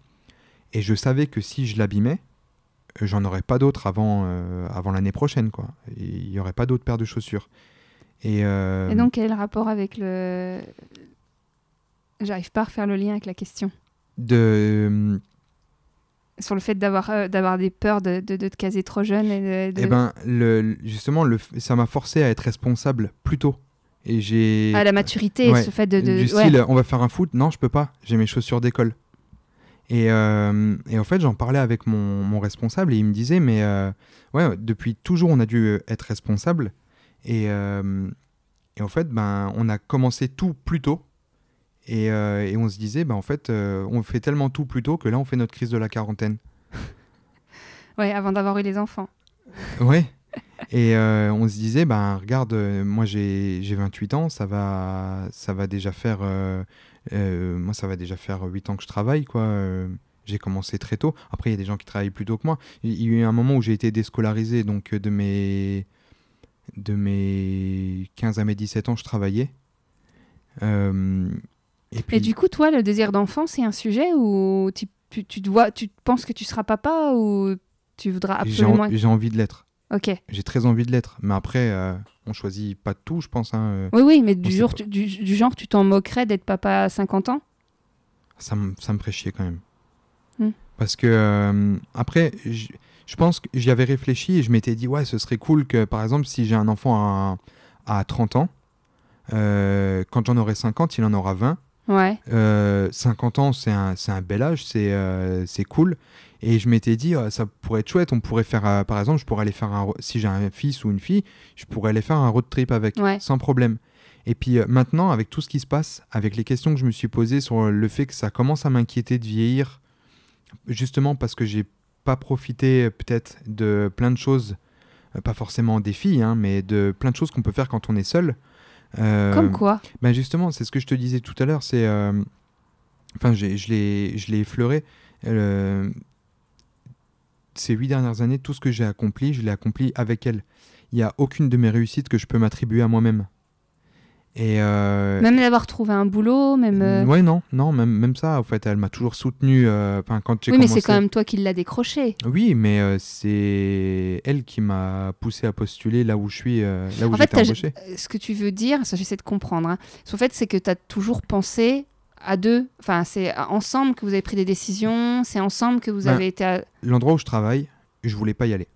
Et je savais que si je l'abîmais, euh, j'en aurais pas d'autres avant, euh, avant l'année prochaine. quoi. Il n'y aurait pas d'autres paires de chaussures. Et, euh, Et donc, quel est le rapport avec le. J'arrive pas à refaire le lien avec la question. de, Sur le fait d'avoir euh, d'avoir des peurs de, de, de te caser trop jeune et de. de- eh ben, le, justement, le, ça m'a forcé à être responsable plus tôt. Et j'ai. Ah, la maturité, Ouais, ce fait de. du ouais. style, on va faire un foot Non, je peux pas. J'ai mes chaussures d'école. Et, euh, et en fait, j'en parlais avec mon, mon responsable et il me disait, mais euh, ouais, depuis toujours, on a dû être responsable. Et, euh, et en fait, ben, on a commencé tout plus tôt. Et, et on se disait, ben, en fait, on fait tellement tout plus tôt que là, on fait notre crise de la quarantaine. Ouais, avant d'avoir eu les enfants. Ouais. Et on se disait, ben regarde, moi j'ai j'ai 28 ans, ça va, ça va déjà faire, euh, moi ça va déjà faire 8 ans que je travaille, quoi. euh, j'ai commencé très tôt. Après, il y a des gens qui travaillent plus tôt que moi. Il y a eu un moment où j'ai été déscolarisé, donc euh, de mes, de mes 15 à mes 17 ans, je travaillais. Euh, et puis, Et du coup, toi, le désir d'enfant, c'est un sujet où tu, tu, tu, te vois, tu penses que tu seras papa ou tu voudras j'ai en- absolument. j'ai envie de l'être. Ok. J'ai très envie de l'être. Mais après, euh, on choisit pas tout, je pense. hein, euh. Oui, oui, mais du, jour, tu- du, du genre, tu t'en moquerais d'être papa à 50 ans? Ça me, ça me ferait chier quand même. Hmm. Parce que, euh, après, je pense que j'y avais réfléchi et je m'étais dit, ouais, ce serait cool que, par exemple, si j'ai un enfant à, à 30 ans, euh, quand j'en aurai 50, il en aura 20. Ouais. Euh, 50 ans, c'est un, un bel âge, c'est c'est cool. Et je m'étais dit, ah, ça pourrait être chouette, on pourrait faire, euh, par exemple, je pourrais aller faire un, si j'ai un fils ou une fille, je pourrais aller faire un road trip avec, Ouais. sans problème. Et puis euh, maintenant, avec tout ce qui se passe, avec les questions que je me suis posées sur le fait que ça commence à m'inquiéter de vieillir, justement parce que j'ai pas profité euh, peut-être de plein de choses, pas forcément des filles, hein, mais de plein de choses qu'on peut faire quand on est seul. Euh, Comme quoi ben justement, c'est ce que je te disais tout à l'heure, c'est... Enfin, j'ai- je l'ai je l'ai effleuré. euh, ces huit dernières années, tout ce que j'ai accompli, je l'ai accompli avec elle. Il n'y a aucune de mes réussites que je peux m'attribuer à moi-même. Et... euh, Même d'avoir trouvé un boulot, même. euh, Ouais, non, non, même, même ça, en fait, elle m'a toujours soutenu. euh, quand j'ai Oui, mais c'est quand même toi qui l'as décroché. Oui, mais euh, c'est elle qui m'a poussé à postuler là où je suis, euh, là où En fait, embauché. Ce que tu veux dire, ça j'essaie de comprendre. hein. En fait, c'est que tu as toujours pensé à deux Enfin, c'est ensemble que vous avez pris des décisions C'est ensemble que vous Ben, avez été. à- L'endroit où je travaille, je voulais pas y aller.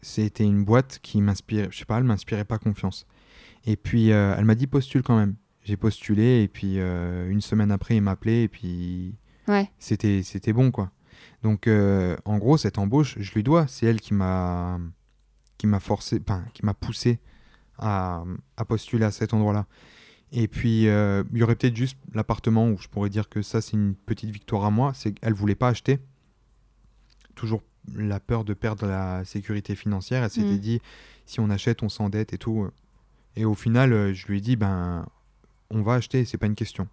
C'était une boîte qui m'inspirait, je sais pas, elle m'inspirait pas confiance. Et puis euh, elle m'a dit postule quand même. J'ai postulé et puis euh, une semaine après il m'appelait et puis Ouais. c'était c'était bon quoi. Donc euh, en gros cette embauche, je lui dois. C'est elle qui m'a qui m'a forcé, enfin qui m'a poussé à, à postuler à cet endroit-là. Et puis euh, il y aurait peut-être juste l'appartement où je pourrais dire que ça c'est une petite victoire à moi, c'est qu'elle voulait pas acheter. Toujours la peur de perdre la sécurité financière. Elle s'était Mm. dit si on achète on s'endette et tout. Et au final euh, je lui ai dit ben on va acheter, c'est pas une question.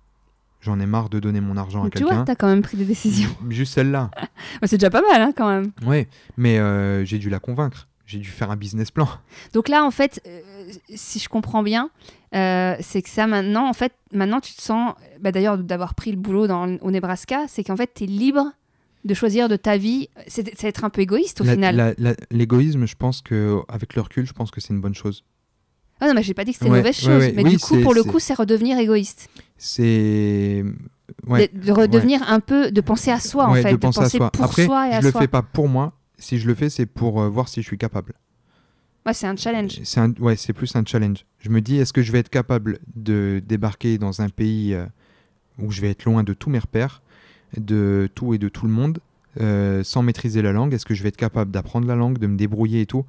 J'en ai marre de donner mon argent à Donc, tu vois, quelqu'un. t'as quand même pris des décisions. Juste celle-là. Bah, c'est déjà pas mal, hein, quand même. Ouais, mais euh, j'ai dû la convaincre. J'ai dû faire un business plan. Donc là, en fait, euh, si je comprends bien, euh, c'est que ça maintenant, en fait, maintenant tu te sens, bah, d'ailleurs d'avoir pris le boulot dans, au Nebraska, c'est qu'en fait, tu es libre de choisir de ta vie. C'est être un peu égoïste au La- final. L'égoïsme, je pense que avec le recul, je pense que c'est une bonne chose. Ah non, mais j'ai pas dit que c'était Ouais, une mauvaise chose. ouais. Mais Oui, du coup, pour le coup, c'est redevenir égoïste. C'est de, de redevenir un peu, de penser à soi, en fait. de penser, à soi. pour Après, soi et à je le soi. fais pas pour moi. Si je le fais, c'est pour euh, voir si je suis capable. Ouais, c'est un challenge. C'est un, ouais, c'est plus un challenge. Je me dis, est-ce que je vais être capable de débarquer dans un pays euh, où je vais être loin de tous mes repères, de tout et de tout le monde, euh, sans maîtriser la langue? Est-ce que je vais être capable d'apprendre la langue, de me débrouiller et tout?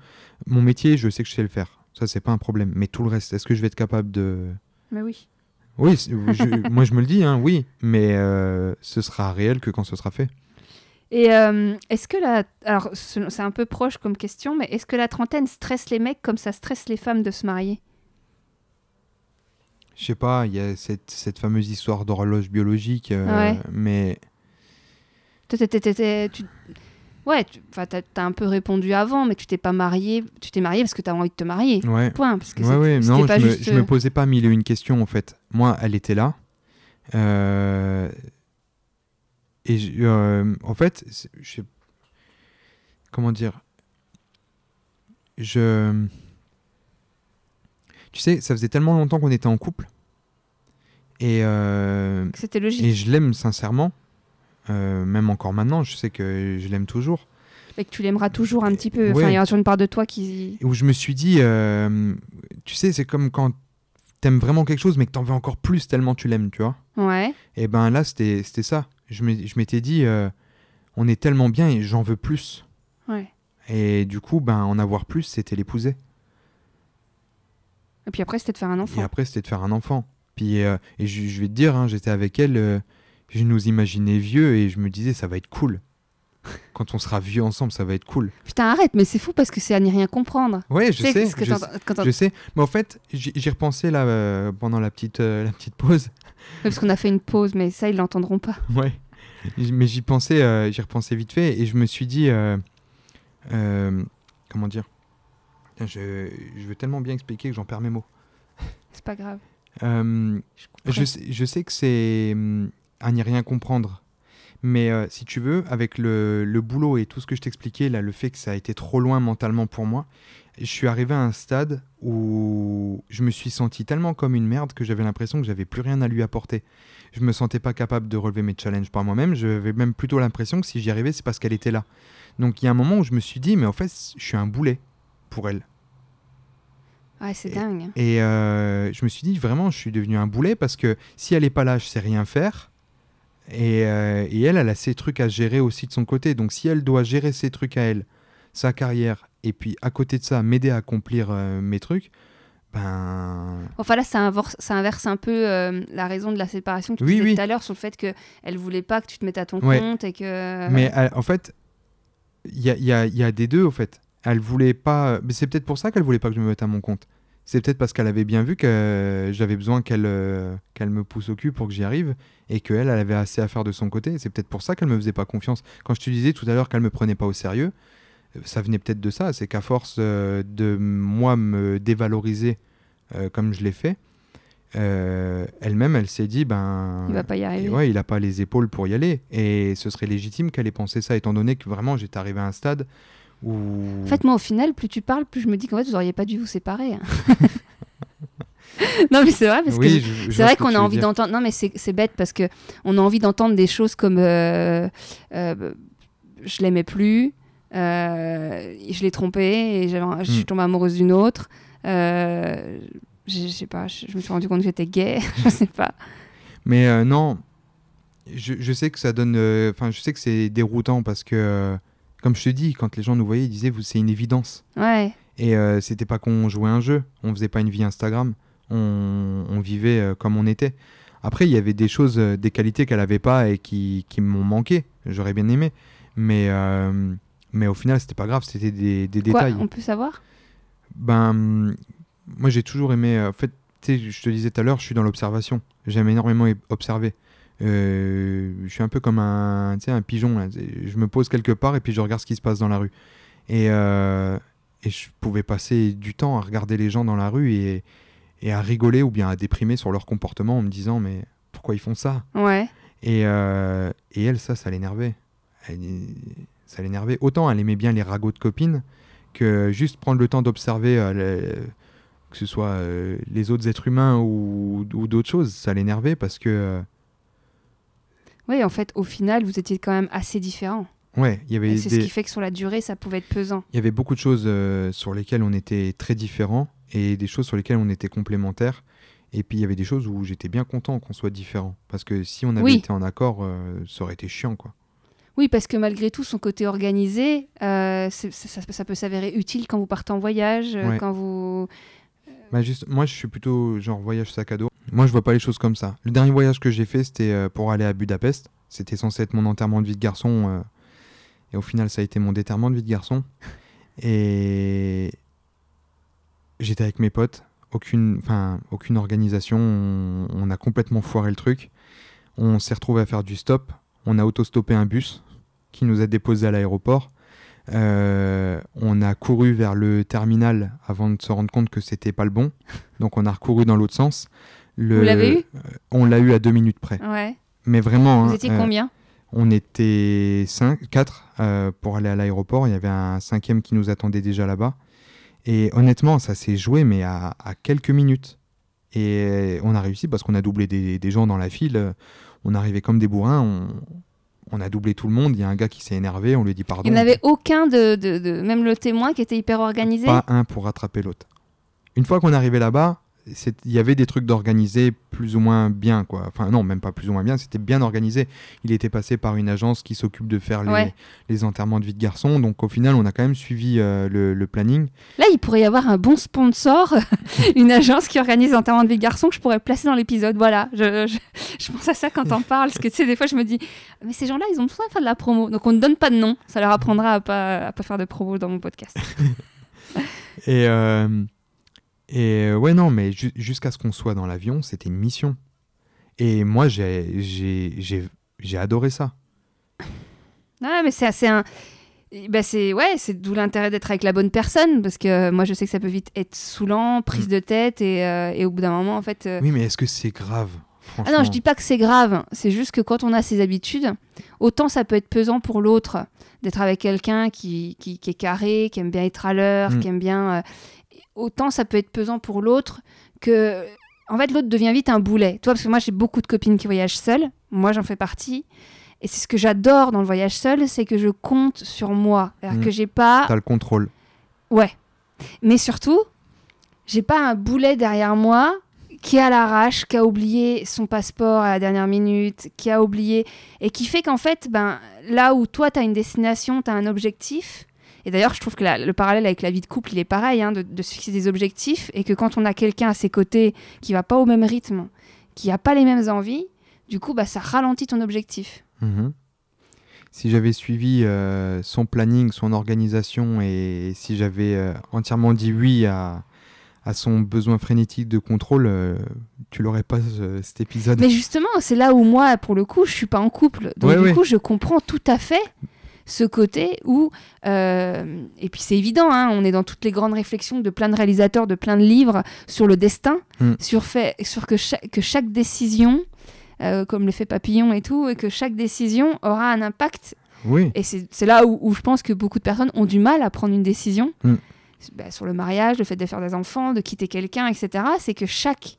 Mon métier, je sais que je sais le faire. Ça, c'est pas un problème. Mais tout le reste, est-ce que je vais être capable de Mais oui. Oui, c'est- je- moi je me le dis, hein, oui, mais euh, ce sera réel que quand ce sera fait. Et euh, est-ce que la. Alors, ce- c'est un peu proche comme question, mais est-ce que la trentaine stresse les mecs comme ça stresse les femmes de se marier? Je sais pas, il y a cette, cette fameuse histoire d'horloge biologique, euh, Ouais. mais t'étais- t'étais- tu... Ouais, tu- t'as t'as un peu répondu avant, mais tu t'es pas marié. Tu t'es marié parce que t'as envie de te marier. ouais. Point. Parce que Ouais, non, je me, juste. je me euh, posais pas mille et une questions en fait. Moi, elle était là. Euh, et euh, en fait, je comment dire Je. Tu sais, ça faisait tellement longtemps qu'on était en couple. Et, euh, C'était logique. et je l'aime sincèrement. Euh, même encore maintenant, je sais que je l'aime toujours. Et que tu l'aimeras toujours un petit peu. Ouais. Enfin, il y aura toujours une part de toi qui. où je me suis dit, tu sais, c'est comme quand t'aimes vraiment quelque chose, mais que t'en veux encore plus tellement tu l'aimes, tu vois. Ouais. Et ben là, c'était ça. Je m'étais dit, euh, on est tellement bien et j'en veux plus. Ouais. Et du coup, ben en avoir plus, c'était l'épouser. Et puis après, c'était de faire un Et enfant. après, c'était de faire un enfant. Puis, euh, et je, je vais te dire, hein, j'étais avec elle, euh, je nous imaginais vieux et je me disais, ça va être cool. Quand on sera vieux ensemble, ça va être cool. Putain, arrête, mais c'est fou parce que c'est à n'y rien comprendre. Ouais, je sais, que je quand Je sais, mais en fait, j'y repensais là euh, pendant la petite, euh, la petite pause. Ouais, Parce qu'on a fait une pause, mais ça, ils l'entendront pas. Ouais. Mais j'y pensais, euh, j'y repensais vite fait et je me suis dit, comment dire je, je veux tellement bien expliquer que j'en perds mes mots. C'est pas grave. Je je, sais, je sais que c'est hum, à n'y rien comprendre. Mais euh, si tu veux, avec le, le boulot et tout ce que je t'expliquais, là, le fait que ça a été trop loin mentalement pour moi, je suis arrivé à un stade où je me suis senti tellement comme une merde que j'avais l'impression que j'avais plus rien à lui apporter. Je me sentais pas capable de relever mes challenges par moi-même. J'avais même plutôt l'impression que si j'y arrivais, c'est parce qu'elle était là. Donc il y a un moment où je me suis dit, mais en fait, je suis un boulet pour elle. Ouais, c'est dingue. Et euh, je me suis dit, vraiment, je suis devenu un boulet parce que si elle est pas là, je sais rien faire. Et, euh, et elle, elle a ses trucs à gérer aussi de son côté. Donc si elle doit gérer ses trucs à elle, sa carrière, et puis à côté de ça, m'aider à accomplir euh, mes trucs, ben... Enfin là, ça inverse, ça inverse un peu euh, la raison de la séparation que tu Oui, disais oui. tout à l'heure sur le fait qu'elle voulait pas que tu te mettes à ton Ouais. compte et que... Mais elle- en fait, il y a, il y a- il y a des deux, au fait. Elle voulait pas... Mais c'est peut-être pour ça qu'elle voulait pas que je me mette à mon compte. C'est peut-être parce qu'elle avait bien vu que j'avais besoin qu'elle euh, qu'elle me pousse au cul pour que j'y arrive et qu'elle, elle avait assez à faire de son côté. C'est peut-être pour ça qu'elle me faisait pas confiance. Quand je te disais tout à l'heure qu'elle me prenait pas au sérieux, euh, ça venait peut-être de ça. C'est qu'à force euh, de moi me dévaloriser comme je l'ai fait, euh, elle-même, elle s'est dit, ben... Il va pas y arriver. Ouais, il a pas les épaules pour y aller. Et ce serait légitime qu'elle ait pensé ça, étant donné que vraiment j'étais arrivé à un stade En fait, moi, au final, plus tu parles, plus je me dis qu'en fait, vous auriez pas dû vous séparer. non, mais c'est vrai, parce Oui, que c'est vrai qu'on a envie d'entendre. Non, mais c'est bête parce que on a envie d'entendre des choses comme euh, euh, je l'aimais plus, euh, je l'ai trompé et je suis Mm. tombée amoureuse d'une autre. Je sais pas, je, me suis rendu compte que j'étais gay, je sais pas. Mais non, je, je sais que ça donne. Enfin, je sais que c'est déroutant parce que, comme je te dis, quand les gens nous voyaient, ils disaient c'est une évidence. Ouais, Et euh, c'était pas qu'on jouait un jeu, on faisait pas une vie Instagram, on, on vivait euh, comme on était. Après, il y avait des choses, euh, des qualités qu'elle avait pas et qui, qui m'ont manqué. J'aurais bien aimé. Mais, euh, mais au final, c'était pas grave, c'était des, des quoi, détails. on peut savoir? Ben, moi, j'ai toujours aimé. En fait, je te disais tout à l'heure, je suis dans l'observation. J'aime énormément observer. Euh, je suis un peu comme un, un pigeon. là. Je me pose quelque part et puis je regarde ce qui se passe dans la rue. Et, euh, et je pouvais passer du temps à regarder les gens dans la rue et, et à rigoler ou bien à déprimer sur leur comportement en me disant mais pourquoi ils font ça? Ouais, et, euh, et elle, ça, ça l'énervait. Ça l'énervait. Autant elle aimait bien les ragots de copines que juste prendre le temps d'observer que ce soit les autres êtres humains ou, ou d'autres choses, ça l'énervait parce que, oui, en fait, au final, vous étiez quand même assez différents. ouais, il y avait c'est ce qui fait que sur la durée, ça pouvait être pesant. il y avait beaucoup de choses euh, sur lesquelles on était très différents et des choses sur lesquelles on était complémentaires. Et puis il y avait des choses où j'étais bien content qu'on soit différents. Parce que si on avait Oui. été en accord, euh, ça aurait été chiant, quoi. Oui, parce que malgré tout, son côté organisé, euh, ça, peut s'avérer utile quand vous partez en voyage, Ouais. quand vous... Bah moi, je suis plutôt genre voyage sac à dos. Moi, je vois pas les choses comme ça. Le dernier voyage que j'ai fait, c'était euh, pour aller à Budapest. C'était censé être mon enterrement de vie de garçon. euh, et au final, ça a été mon déterrement de vie de garçon. Et j'étais avec mes potes. Aucune, enfin, aucune organisation. On, on a complètement foiré le truc. On s'est retrouvé à faire du stop. On a autostoppé un bus qui nous a déposé à l'aéroport. Euh, on a couru vers le terminal avant de se rendre compte que c'était pas le bon. Donc on a recouru dans l'autre sens. Le- Vous l'avez eu euh, On l'a eu à deux minutes près. Ouais. Mais vraiment, Vous hein, étiez euh, combien on était 5, 4 pour aller à l'aéroport. Il y avait un cinquième qui nous attendait déjà là-bas. Et honnêtement, ça s'est joué, mais à, à quelques minutes. Et on a réussi parce qu'on a doublé des, des gens dans la file. On arrivait comme des bourrins. On, on a doublé tout le monde. Il y a un gars qui s'est énervé. On lui dit pardon. Il n'y avait aucun de, de, de- Même le témoin qui était hyper organisé Pas un pour rattraper l'autre. Une fois qu'on est arrivé là-bas, il y avait des trucs d'organiser plus ou moins bien, quoi. Enfin, non, même pas plus ou moins bien, c'était bien organisé. Il était passé par une agence qui s'occupe de faire les, Ouais. les enterrements de vie de garçon. Donc, au final, on a quand même suivi euh, le, le planning. Là, il pourrait y avoir un bon sponsor, une agence qui organise un enterrement de vie de garçon que je pourrais placer dans l'épisode. Voilà, je, je, je pense à ça quand t'en parles, parce que tu sais, des fois, je me dis, mais ces gens-là, ils ont besoin de faire de la promo. Donc, on ne donne pas de nom. Ça leur apprendra à pas, à pas faire de promo dans mon podcast. Et, euh, et euh, ouais, non, mais ju- jusqu'à ce qu'on soit dans l'avion, c'était une mission. Et moi, j'ai- j'ai j'ai- j'ai adoré ça. Ouais, mais c'est assez un. Bah c'est ouais, c'est d'où l'intérêt d'être avec la bonne personne parce que euh, moi je sais que ça peut vite être saoulant, prise Mm. de tête et, euh, et au bout d'un moment en fait. euh, Oui, mais est-ce que c'est grave Ah non, je dis pas que c'est grave, c'est juste que quand on a ses habitudes, autant ça peut être pesant pour l'autre d'être avec quelqu'un qui, qui, qui est carré, qui aime bien être à l'heure, Mm. qui aime bien. euh, autant ça peut être pesant pour l'autre que. En fait, l'autre devient vite un boulet. Toi, parce que moi j'ai beaucoup de copines qui voyagent seules, moi j'en fais partie. Et c'est ce que j'adore dans le voyage seul, c'est que je compte sur moi. C'est-à-dire Mm. que j'ai pas. T'as le contrôle. Ouais. Mais surtout, j'ai pas un boulet derrière moi qui est à l'arrache, qui a oublié son passeport à la dernière minute, qui a oublié. Et qui fait qu'en fait, ben, là où toi, tu as une destination, tu as un objectif. Et d'ailleurs, je trouve que la- le parallèle avec la vie de couple, il est pareil, hein, de, de se fixer des objectifs. Et que quand on a quelqu'un à ses côtés qui va pas au même rythme, qui a pas les mêmes envies, du coup, bah, ça ralentit ton objectif. Mhm. Si j'avais suivi euh, son planning, son organisation et si j'avais euh, entièrement dit oui à, à son besoin frénétique de contrôle, euh, tu l'aurais pas ce- cet épisode. Mais justement, c'est là où moi, pour le coup, je suis pas en couple. Donc Ouais, du ouais. coup, je comprends tout à fait ce côté où, euh, et puis c'est évident, hein, on est dans toutes les grandes réflexions de plein de réalisateurs, de plein de livres sur le destin, Mm. sur, fait, sur que, chaque, que chaque décision, euh, comme l'effet papillon et tout, et que chaque décision aura un impact. Oui, Et c'est là où, où je pense que beaucoup de personnes ont du mal à prendre une décision. Mm. bah, sur le mariage, le fait de faire des enfants, de quitter quelqu'un, etc., c'est que chaque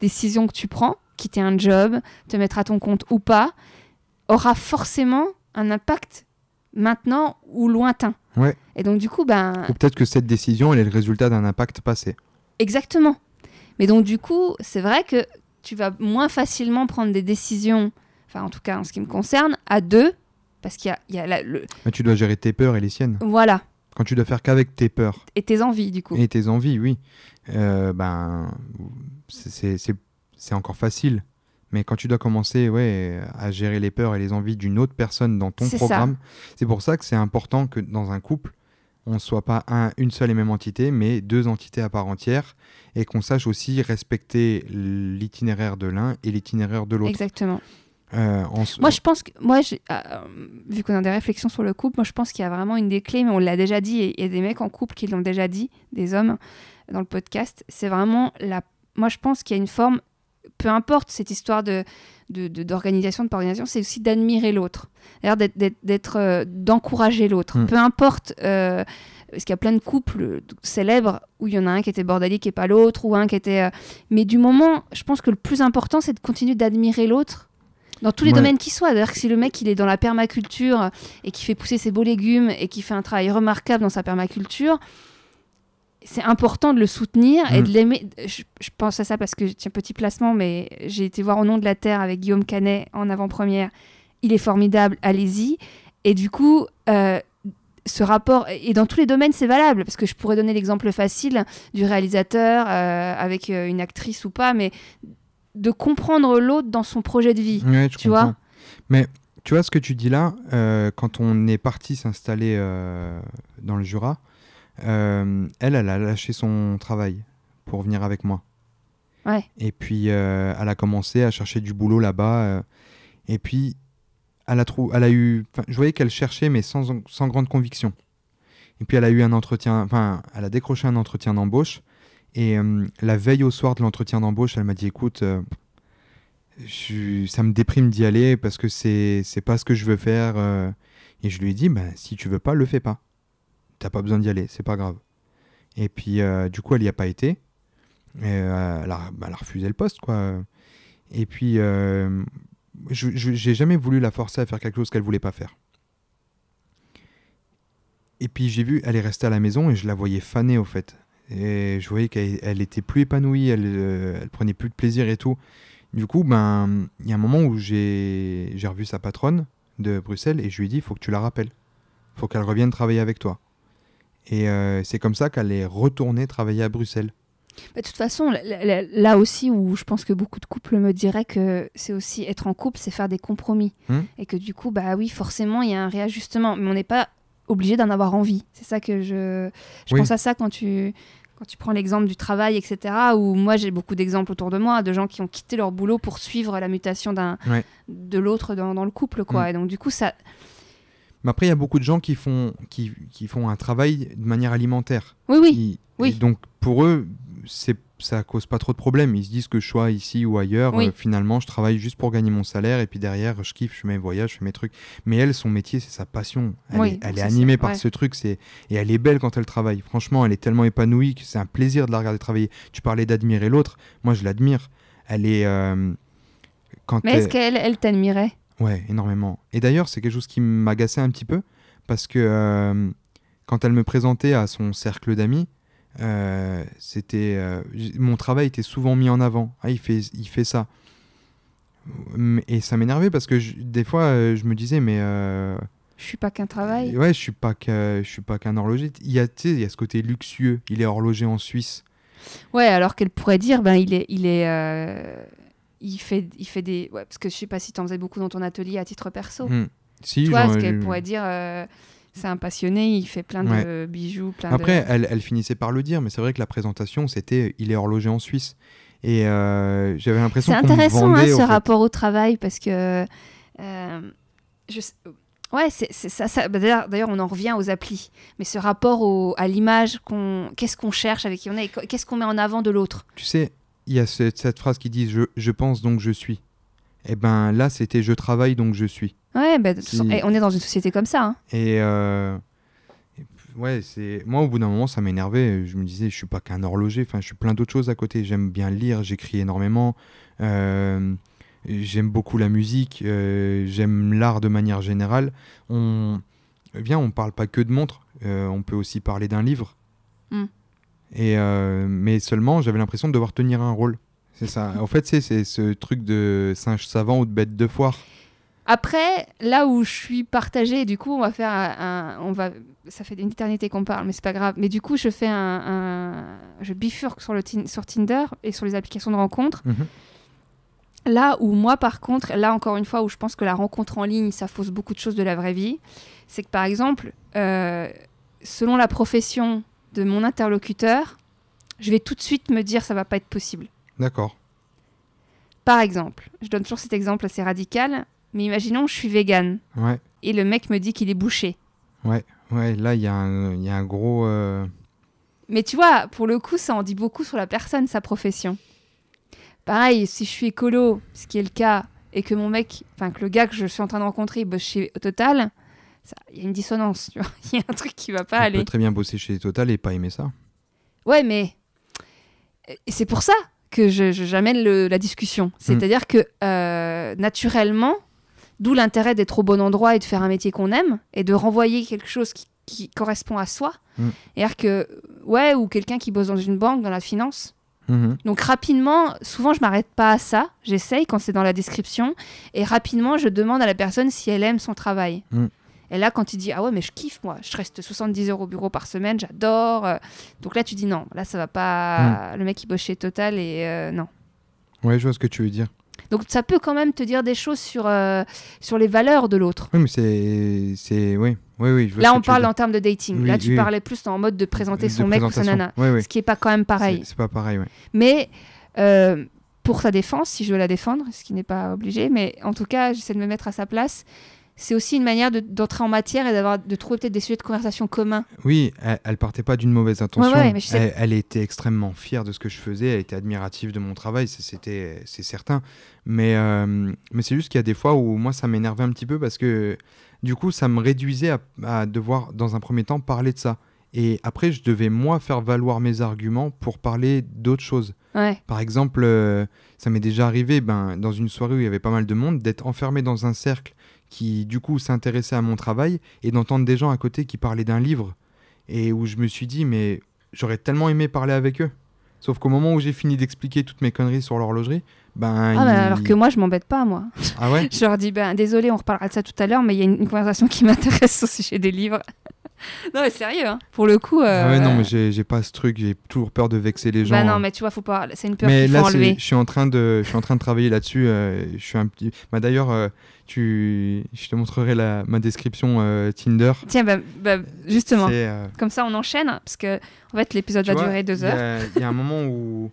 décision que tu prends, quitter un job, te mettre à ton compte ou pas, aura forcément un impact maintenant ou lointain. Ouais. Et donc, du coup, ben. Ou peut-être que cette décision, elle est le résultat d'un impact passé. Exactement. Mais donc, du coup, c'est vrai que tu vas moins facilement prendre des décisions, enfin, en tout cas, en ce qui me concerne, à deux, parce qu'il y a, il y a la- le. Mais tu dois gérer tes peurs et les siennes. Voilà. Quand tu dois faire qu'avec tes peurs Et tes envies, du coup. et tes envies, oui, euh, ben, c'est encore facile. Mais quand tu dois commencer ouais, à gérer les peurs et les envies d'une autre personne dans ton programme, c'est pour ça que c'est important que dans un couple, on ne soit pas un, une seule et même entité, mais deux entités à part entière, et qu'on sache aussi respecter l'itinéraire de l'un et l'itinéraire de l'autre. Exactement. Euh, Moi, je pense que, moi, euh, vu qu'on a des réflexions sur le couple, moi, je pense qu'il y a vraiment une des clés, mais on l'a déjà dit, et il y a des mecs en couple qui l'ont déjà dit, des hommes, dans le podcast. C'est vraiment la. Moi, je pense qu'il y a une forme, peu importe cette histoire de de- de- d'organisation, de, pas organisation, c'est aussi d'admirer l'autre, d'être- euh, d'encourager l'autre. Mm. Peu importe, euh, parce qu'il y a plein de couples euh, célèbres où il y en a un qui était bordélique et pas l'autre, ou un qui était. euh, Mais du moment, je pense que le plus important, c'est de continuer d'admirer l'autre dans tous les Ouais. domaines qui soient. D'ailleurs, si le mec il est dans la permaculture et qui fait pousser ses beaux légumes et qui fait un travail remarquable dans sa permaculture, c'est important de le soutenir et Mm. de l'aimer. Je, je pense à ça parce que tiens petit placement, mais j'ai été voir au nom de la terre avec Guillaume Canet en avant-première. Il est formidable, allez-y. Et du coup. euh, ce rapport, et dans tous les domaines, c'est valable, parce que je pourrais donner l'exemple facile du réalisateur euh, avec euh, une actrice ou pas, mais de comprendre l'autre dans son projet de vie. Ouais, tu vois. Mais tu vois ce que tu dis là, euh, quand on est parti s'installer euh, dans le Jura, euh, elle, elle a lâché son travail pour venir avec moi. Ouais. Et puis, euh, elle a commencé à chercher du boulot là-bas. euh, et puis, elle a, trou- elle a eu. enfin, Je voyais qu'elle cherchait, mais sans, sans grande conviction. Et puis, elle a eu un entretien. Enfin, elle a décroché un entretien d'embauche. Et euh, la veille au soir de l'entretien d'embauche, elle m'a dit écoute, euh, je- ça me déprime d'y aller parce que c'est c'est pas ce que je veux faire. euh. Et je lui ai dit bah, si tu veux pas, le fais pas. T'as pas besoin d'y aller, c'est pas grave. Et puis, euh, du coup, elle y a pas été. Euh, elle, a, bah, elle a refusé le poste, quoi. Et puis, euh, j'ai jamais voulu la forcer à faire quelque chose qu'elle voulait pas faire. Et puis, j'ai vu, elle est restée à la maison et je la voyais faner, au fait. Et je voyais qu'elle elle était plus épanouie, elle, elle prenait plus de plaisir et tout. Du coup, ben, il y a un moment où j'ai revu sa patronne de Bruxelles et je lui ai dit, il faut que tu la rappelles. faut qu'elle revienne travailler avec toi. Et euh, c'est comme ça qu'elle est retournée travailler à Bruxelles. Bah, de toute façon, là- aussi où je pense que beaucoup de couples me diraient que c'est aussi être en couple, c'est faire des compromis. Hmm. Et que du coup, bah oui, forcément, il y a un réajustement. Mais on n'est pas obligé d'en avoir envie. C'est ça que je. Je Oui. pense à ça quand tu. Quand tu prends l'exemple du travail, etc., où moi j'ai beaucoup d'exemples autour de moi de gens qui ont quitté leur boulot pour suivre la mutation d'un Ouais. de l'autre dans, dans le couple, quoi. Mm. Et donc du coup, ça, Mais après, il y a beaucoup de gens qui font, qui, qui font un travail de manière alimentaire. oui, oui, Ils- oui. donc, pour eux, c'est ça cause pas trop de problèmes. Ils se disent que je sois ici ou ailleurs, Oui. euh, finalement, je travaille juste pour gagner mon salaire et puis derrière, je kiffe, je fais mes voyages, je fais mes trucs. Mais elle, son métier, c'est sa passion. Elle Oui, est, elle est animée par ouais. ce truc, c'est et elle est belle quand elle travaille. Franchement, elle est tellement épanouie que c'est un plaisir de la regarder travailler. Tu parlais d'admirer l'autre, moi je l'admire. Elle est euh, quand mais est-ce qu'elle elle t'admirait? Ouais, énormément. Et d'ailleurs, c'est quelque chose qui m'agaçait un petit peu parce que euh, quand elle me présentait à son cercle d'amis, euh, c'était euh, mon travail était souvent mis en avant. Ah, il fait, il fait ça. Et ça m'énervait parce que je- des fois, je me disais, mais Je suis pas qu'un travail. ouais, je suis pas que, je suis pas qu'un horloger. Il y a, il y a ce côté luxueux. Il est horloger en Suisse. Ouais, alors qu'elle pourrait dire, ben il est, il est, il fait, il fait des, ouais, parce que je sais pas si tu en faisais beaucoup dans ton atelier à titre perso. Hmm. Si, Tu vois, j'en- ce qu'elle pourrait dire, euh, c'est un passionné, il fait plein de bijoux, plein Après, de. elle, elle finissait par le dire, mais c'est vrai que la présentation, c'était il est horloger en Suisse. Et euh, j'avais l'impression C'est me intéressant hein, ce fait. rapport au travail parce que, euh, je, sais- ouais, c'est ça. ça- bah, D'ailleurs, d'ailleurs, on en revient aux applis, mais ce rapport au- à l'image qu'on, qu'est-ce qu'on cherche avec qui on est, qu'est-ce qu'on met en avant de l'autre? Tu sais, il y a cette, cette phrase qui dit je, je pense donc je suis. Et ben là, c'était je travaille donc je suis. Ouais, bah, eh, on est dans une société comme ça. hein. Et, euh, ouais, c'est moi au bout d'un moment ça m'énervait. Je me disais, je suis pas qu'un horloger. Enfin, je suis plein d'autres choses à côté. J'aime bien lire, j'écris énormément. Euh, j'aime beaucoup la musique. euh, j'aime l'art de manière générale. On viens, on parle pas que de montres. euh, on peut aussi parler d'un livre. Mm. Et euh, mais seulement, j'avais l'impression de devoir tenir un rôle. C'est ça. En fait, c'est ce truc de singe savant ou de bête de foire. Après, là où je suis partagée, du coup, on va faire un, on va, ça fait une éternité qu'on parle, mais c'est pas grave. Mais du coup, je fais un, un- je bifurque sur le sur Tinder et sur les applications de rencontres. Mhm. Là où moi, par contre, là encore une fois, où je pense que la rencontre en ligne, ça fausse beaucoup de choses de la vraie vie, c'est que par exemple, euh, selon la profession de mon interlocuteur, je vais tout de suite me dire ça va pas être possible. D'accord. Par exemple, je donne toujours cet exemple assez radical, mais imaginons je suis végane Ouais. et le mec me dit qu'il est bouché. Ouais. Ouais. Là, il y, a un- il y a un gros. euh, Mais tu vois, pour le coup, ça en dit beaucoup sur la personne, sa profession. Pareil, si je suis écolo, ce qui est le cas, et que mon mec, enfin que le gars que je suis en train de rencontrer bosse chez Total, il y a une dissonance, tu vois. Il y a un truc qui va pas on aller. peut très bien bosser chez Total et pas aimer ça. Ouais, mais c'est pour ça que je- je- j'amène le- la discussion. C'est-à-dire que euh, naturellement, d'où l'intérêt d'être au bon endroit et de faire un métier qu'on aime et de renvoyer quelque chose qui, qui correspond à soi. Mm. C'est-à-dire que, ouais, ou quelqu'un qui bosse dans une banque, dans la finance. Mhm. Donc rapidement, souvent je m'arrête pas à ça, j'essaye quand c'est dans la description, et rapidement je demande à la personne si elle aime son travail. Mm. Et là, quand il dit ah ouais mais je kiffe moi, je reste 70 euros au bureau par semaine, j'adore. euh, Donc là tu dis non, là ça va pas. Le mec il bosse chez Total et euh, non. Ouais, je vois ce que tu veux dire. Donc ça peut quand même te dire des choses sur euh, sur les valeurs de l'autre. Oui, mais c'est. c'est... Oui, oui, oui. je vois Là on parle en termes de dating. Oui, là tu oui. parlais plus en mode de présenter De son mec ou sa nana, ce qui est pas quand même pareil. C'est, c'est pas pareil, ouais. Mais euh, pour sa défense, si je veux la défendre, ce qui n'est pas obligé, mais en tout cas, j'essaie de me mettre à sa place. C'est aussi une manière de- d'entrer en matière et d'avoir de trouver peut-être des sujets de conversation communs. Oui, elle, elle partait pas d'une mauvaise intention. ouais, mais je sais- elle, elle était extrêmement fière de ce que je faisais. Elle était admirative de mon travail, c'est- c'était, c'est certain. Mais, euh, mais c'est juste qu'il y a des fois où moi, ça m'énervait un petit peu parce que du coup, ça me réduisait à, à devoir, dans un premier temps, parler de ça. Et après, je devais, moi, faire valoir mes arguments pour parler d'autres choses. Ouais. Par exemple, euh, ça m'est déjà arrivé, ben, dans une soirée où il y avait pas mal de monde, d'être enfermé dans un cercle qui, du coup, s'intéressait à mon travail et d'entendre des gens à côté qui parlaient d'un livre. Et où je me suis dit, mais j'aurais tellement aimé parler avec eux. Sauf qu'au moment où j'ai fini d'expliquer toutes mes conneries sur l'horlogerie, ben. Ah, bah, alors que moi, je m'embête pas, moi. Ah ouais? Je leur dis, ben, désolé, on reparlera de ça tout à l'heure, mais il y a une, une conversation qui m'intéresse au sujet des livres. non, mais sérieux, hein. pour le coup. euh, Ah ouais, non, mais j'ai pas ce truc, j'ai toujours peur de vexer les gens. Bah non, hein. mais tu vois, faut pas. C'est une peur Mais qu'il faut là, enlever. je suis en train de, je suis en train de travailler là-dessus. euh, je suis un petit. Bah d'ailleurs, euh, tu, je te montrerai la, ma description Tinder. Tiens, bah, bah, justement. Comme ça, on enchaîne, parce que en fait, l'épisode va vois, durer deux il y heures. Il y, a un moment où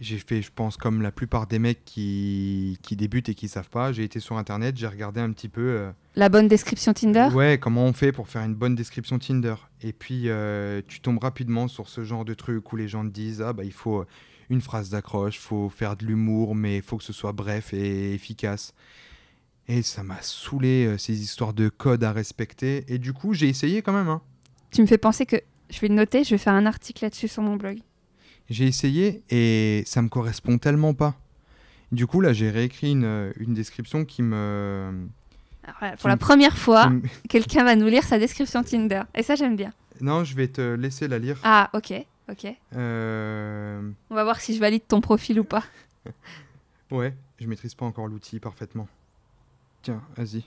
j'ai fait, je pense, comme la plupart des mecs qui, qui débutent et qui savent pas. J'ai été sur internet, j'ai regardé un petit peu. euh, La bonne description Tinder? Ouais, comment on fait pour faire une bonne description Tinder? Et puis, euh, tu tombes rapidement sur ce genre de truc où les gens te disent Ah, bah, il faut euh, une phrase d'accroche, faut faire de l'humour, mais il faut que ce soit bref et efficace. Et ça m'a saoulé, euh, ces histoires de codes à respecter. Et du coup, j'ai essayé quand même. hein. Tu me fais penser que je vais le noter, je vais faire un article là-dessus sur mon blog. J'ai essayé et ça me correspond tellement pas. Du coup, là, j'ai réécrit une, une description qui me. Alors voilà, pour Qui la me- première fois, me- quelqu'un va nous lire sa description Tinder. Et ça, j'aime bien. Non, je vais te laisser la lire. Ah, ok, ok. Euh, On va voir si je valide ton profil ou pas. Ouais, je maîtrise pas encore l'outil parfaitement. Tiens, vas-y.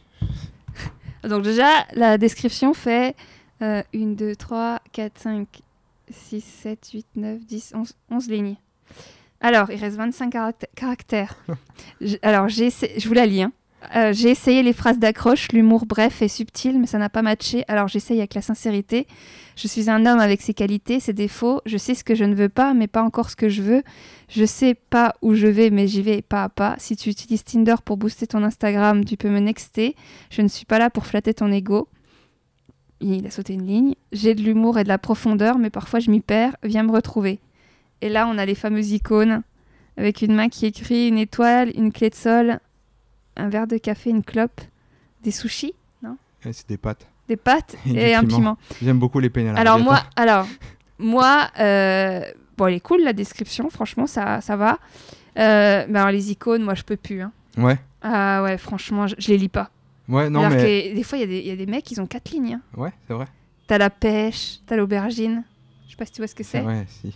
Donc déjà, la description fait euh, 1, 2, 3, 4, 5, 6, 7, 8, 9, 10, 11, 11 lignes. Alors, il reste 25 caractères- caractères. J- Alors, je vous la lis. hein. Euh, j'ai essayé les phrases d'accroche, l'humour bref et subtil, mais ça n'a pas matché. Alors, j'essaye avec la sincérité. Je suis un homme avec ses qualités, ses défauts. Je sais ce que je ne veux pas, mais pas encore ce que je veux. Je sais pas où je vais, mais j'y vais pas à pas. Si tu utilises Tinder pour booster ton Instagram, tu peux me nexter. Je ne suis pas là pour flatter ton ego. Il a sauté une ligne. J'ai de l'humour et de la profondeur, mais parfois je m'y perds. Viens me retrouver. Et là, on a les fameuses icônes avec une main qui écrit une étoile, une clé de sol, un verre de café, une clope, des sushis. Eh, c'est des pâtes. des pâtes Et un piment. J'aime beaucoup les à la Alors moi, alors moi, euh, bon, elle est cool la description, franchement, ça, ça va. Euh, mais alors les icônes, moi, je peux plus. hein. Ouais, Ah ouais, franchement, je, je les lis pas. Ouais, non, alors mais. que des fois, il y, a des- il y a des mecs, ils ont quatre lignes. hein. Ouais, c'est vrai. T'as la pêche, t'as l'aubergine. Je sais pas si tu vois ce que c'est. Ouais, si.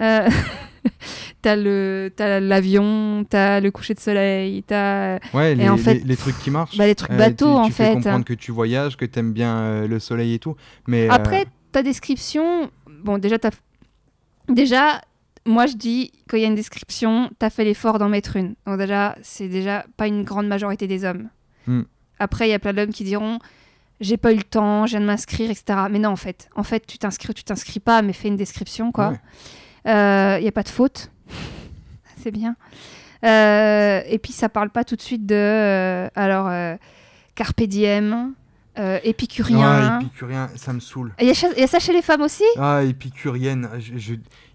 Euh, t'as le, t'as l'avion, t'as le coucher de soleil, t'as Ouais, les, en fait- les trucs qui marchent. bah, les trucs Euh, bateaux tu, en tu fais fait. comprendre que tu voyages, que t'aimes bien euh, le soleil et tout. Mais euh, Après, ta description, bon, déjà, t'as... déjà, moi je dis, quand il y a une description, t'as fait l'effort d'en mettre une. Donc, déjà, c'est déjà pas une grande majorité des hommes. Hmm. Après, il y a plein d'hommes qui diront, j'ai pas eu le temps, je viens de m'inscrire, etc. Mais non, en fait, en fait, tu t'inscris ou tu t'inscris pas, mais fais une description, quoi. ouais. Il n'y a pas de faute. c'est bien. Euh, et puis, ça parle pas tout de suite de. euh, alors, euh, Carpe diem, euh, épicurien. Ouais, épicurien, ça me saoule. Il y, a y ça chez les femmes aussi? Ah, épicurienne.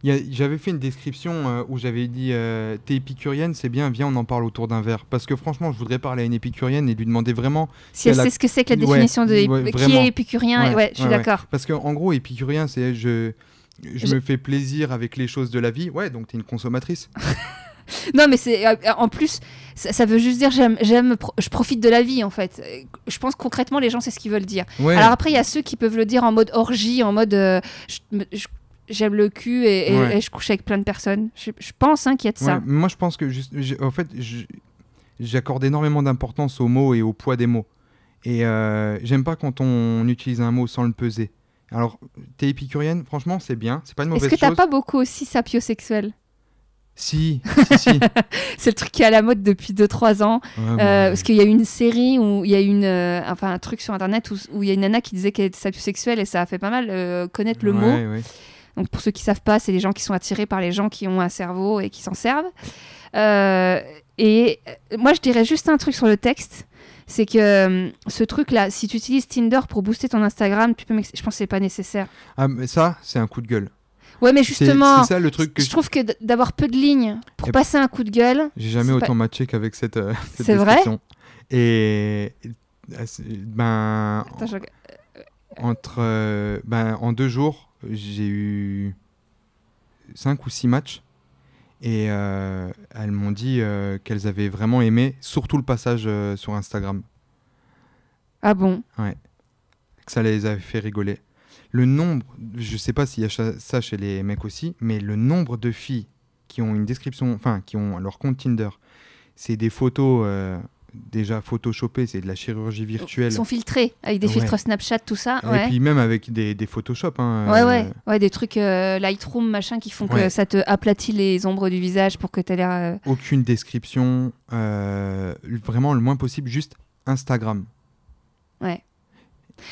J'avais fait une description euh, où j'avais dit euh, T'es épicurienne, c'est bien, viens, on en parle autour d'un verre. Parce que franchement, je voudrais parler à une épicurienne et lui demander vraiment. Si elle sait ce que c'est que la Ouais, définition de ouais, qui vraiment. est épicurien, ouais, Ouais, je suis d'accord. Parce qu'en gros, épicurien, c'est je. Je Je- me fais plaisir avec les choses de la vie. Ouais, donc t'es une consommatrice. Non, mais c'est euh, en plus, ça, ça veut juste dire j'aime, j'aime, je profite de la vie en fait. Euh, Je pense concrètement les gens c'est ce qu'ils veulent dire. Ouais. Alors après il y a ceux qui peuvent le dire en mode orgie, en mode euh, j'aime le cul et, et- Ouais. et je couche avec plein de personnes. Je, je pense hein, qu'il y a de ça. Ouais, moi, je pense que, juste, en fait, j'accorde énormément d'importance aux mots et au poids des mots. Et euh, j'aime pas quand on utilise un mot sans le peser. Alors, t'es épicurienne, franchement, c'est bien, c'est pas une Est-ce mauvaise que t'as chose. pas beaucoup aussi sapiosexuel? Si, si, si. C'est le truc qui est à la mode depuis 2-3 ans. Ouais, Euh, bon, parce qu'il y a eu une série où il y a eu une, euh, enfin un truc sur internet où il y a une nana qui disait qu'elle était sapiosexuelle et ça a fait pas mal euh, connaître le mot. ouais. Donc pour ceux qui savent pas, c'est les gens qui sont attirés par les gens qui ont un cerveau et qui s'en servent. Et moi je dirais juste un truc sur le texte, c'est que ce truc-là, si tu utilises Tinder pour booster ton Instagram, tu peux je pense que c'est pas nécessaire. Ah, mais ça, c'est un coup de gueule. Ouais, mais justement, c'est ça le truc que je trouve que d'avoir peu de lignes pour Et- passer un coup de gueule, j'ai jamais autant pas- matché qu'avec cette, euh, cette C'est vrai. Et euh, c'est- ben, Attends, je- entre euh, ben, en deux jours, j'ai eu cinq ou six matchs et euh, elles m'ont dit euh, qu'elles avaient vraiment aimé, surtout le passage euh, sur Instagram, ah bon, que ça les avait fait rigoler. Le nombre, je sais pas s'il y a ça chez les mecs aussi, mais le nombre de filles qui ont une description, enfin qui ont leur compte Tinder, c'est des photos euh, déjà photoshopées, c'est de la chirurgie virtuelle. ils sont filtrés avec des Ouais. filtres Snapchat, tout ça. Et ouais. puis même avec des, des Photoshop. hein, Ouais, euh, ouais, ouais, des trucs euh, Lightroom, machin, qui font que Ouais. ça te aplatit les ombres du visage pour que tu aies l'air. aucune description, vraiment le moins possible, juste Instagram.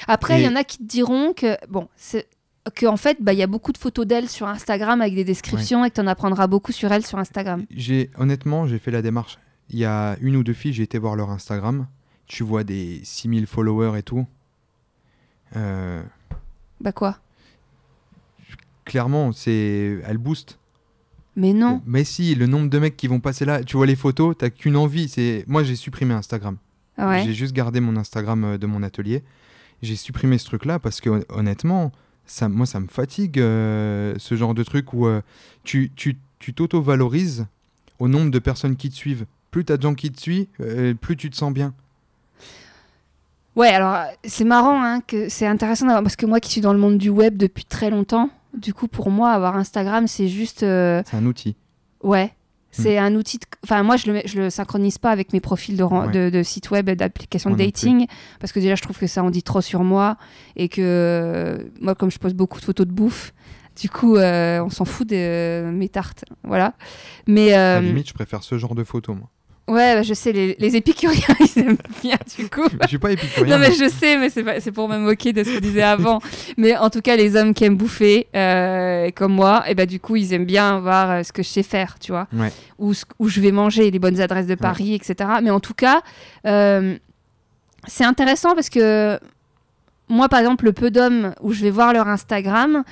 Après, il Et- y en a qui te diront que, bon, c'est que en fait, bah, il y a beaucoup de photos d'elles sur Instagram avec des descriptions et que tu en apprendras beaucoup sur elles sur Instagram. J'ai honnêtement, j'ai fait la démarche. Il y a une ou deux filles, j'ai été voir leur Instagram. Tu vois des 6000 followers et tout. Euh, Bah quoi? Clairement, c'est elles boostent. Mais non. Mais si, le nombre de mecs qui vont passer là, tu vois les photos, t'as qu'une envie. C'est moi, j'ai supprimé Instagram. Ouais. J'ai juste gardé mon Instagram euh, de mon atelier. J'ai supprimé ce truc-là parce que hon- honnêtement, ça, moi, ça me fatigue euh, ce genre de truc où euh, tu tu t'auto-valorises au nombre de personnes qui te suivent. Plus t'as de gens qui te suivent, euh, plus tu te sens bien. Ouais, alors c'est marrant, hein, que c'est intéressant d'avoir parce que moi qui suis dans le monde du web depuis très longtemps, du coup pour moi avoir Instagram c'est juste, C'est un outil. ouais, c'est un outil. de- Enfin moi je le je le synchronise pas avec mes profils de, Ouais. de, de sites web, et d'applications de dating parce que déjà je trouve que ça en dit trop sur moi et que euh, moi comme je pose beaucoup de photos de bouffe, du coup euh, on s'en fout de euh, mes tartes, voilà. Mais À euh, la limite, je préfère ce genre de photos, moi. Ouais, bah, je sais les, les épicuriens ils aiment bien du coup. je suis pas épicurien. Non mais je sais, mais c'est pas- c'est pour me moquer de ce qu'on disait avant. mais en tout cas, les hommes qui aiment bouffer, euh, comme moi, et ben du coup, ils aiment bien voir euh, ce que je sais faire, tu vois, Ouais. où, ce- où je vais manger, les bonnes adresses de Paris, etc. Mais en tout cas, euh, c'est intéressant parce que moi, par exemple, le peu d'hommes où je vais voir leur Instagram,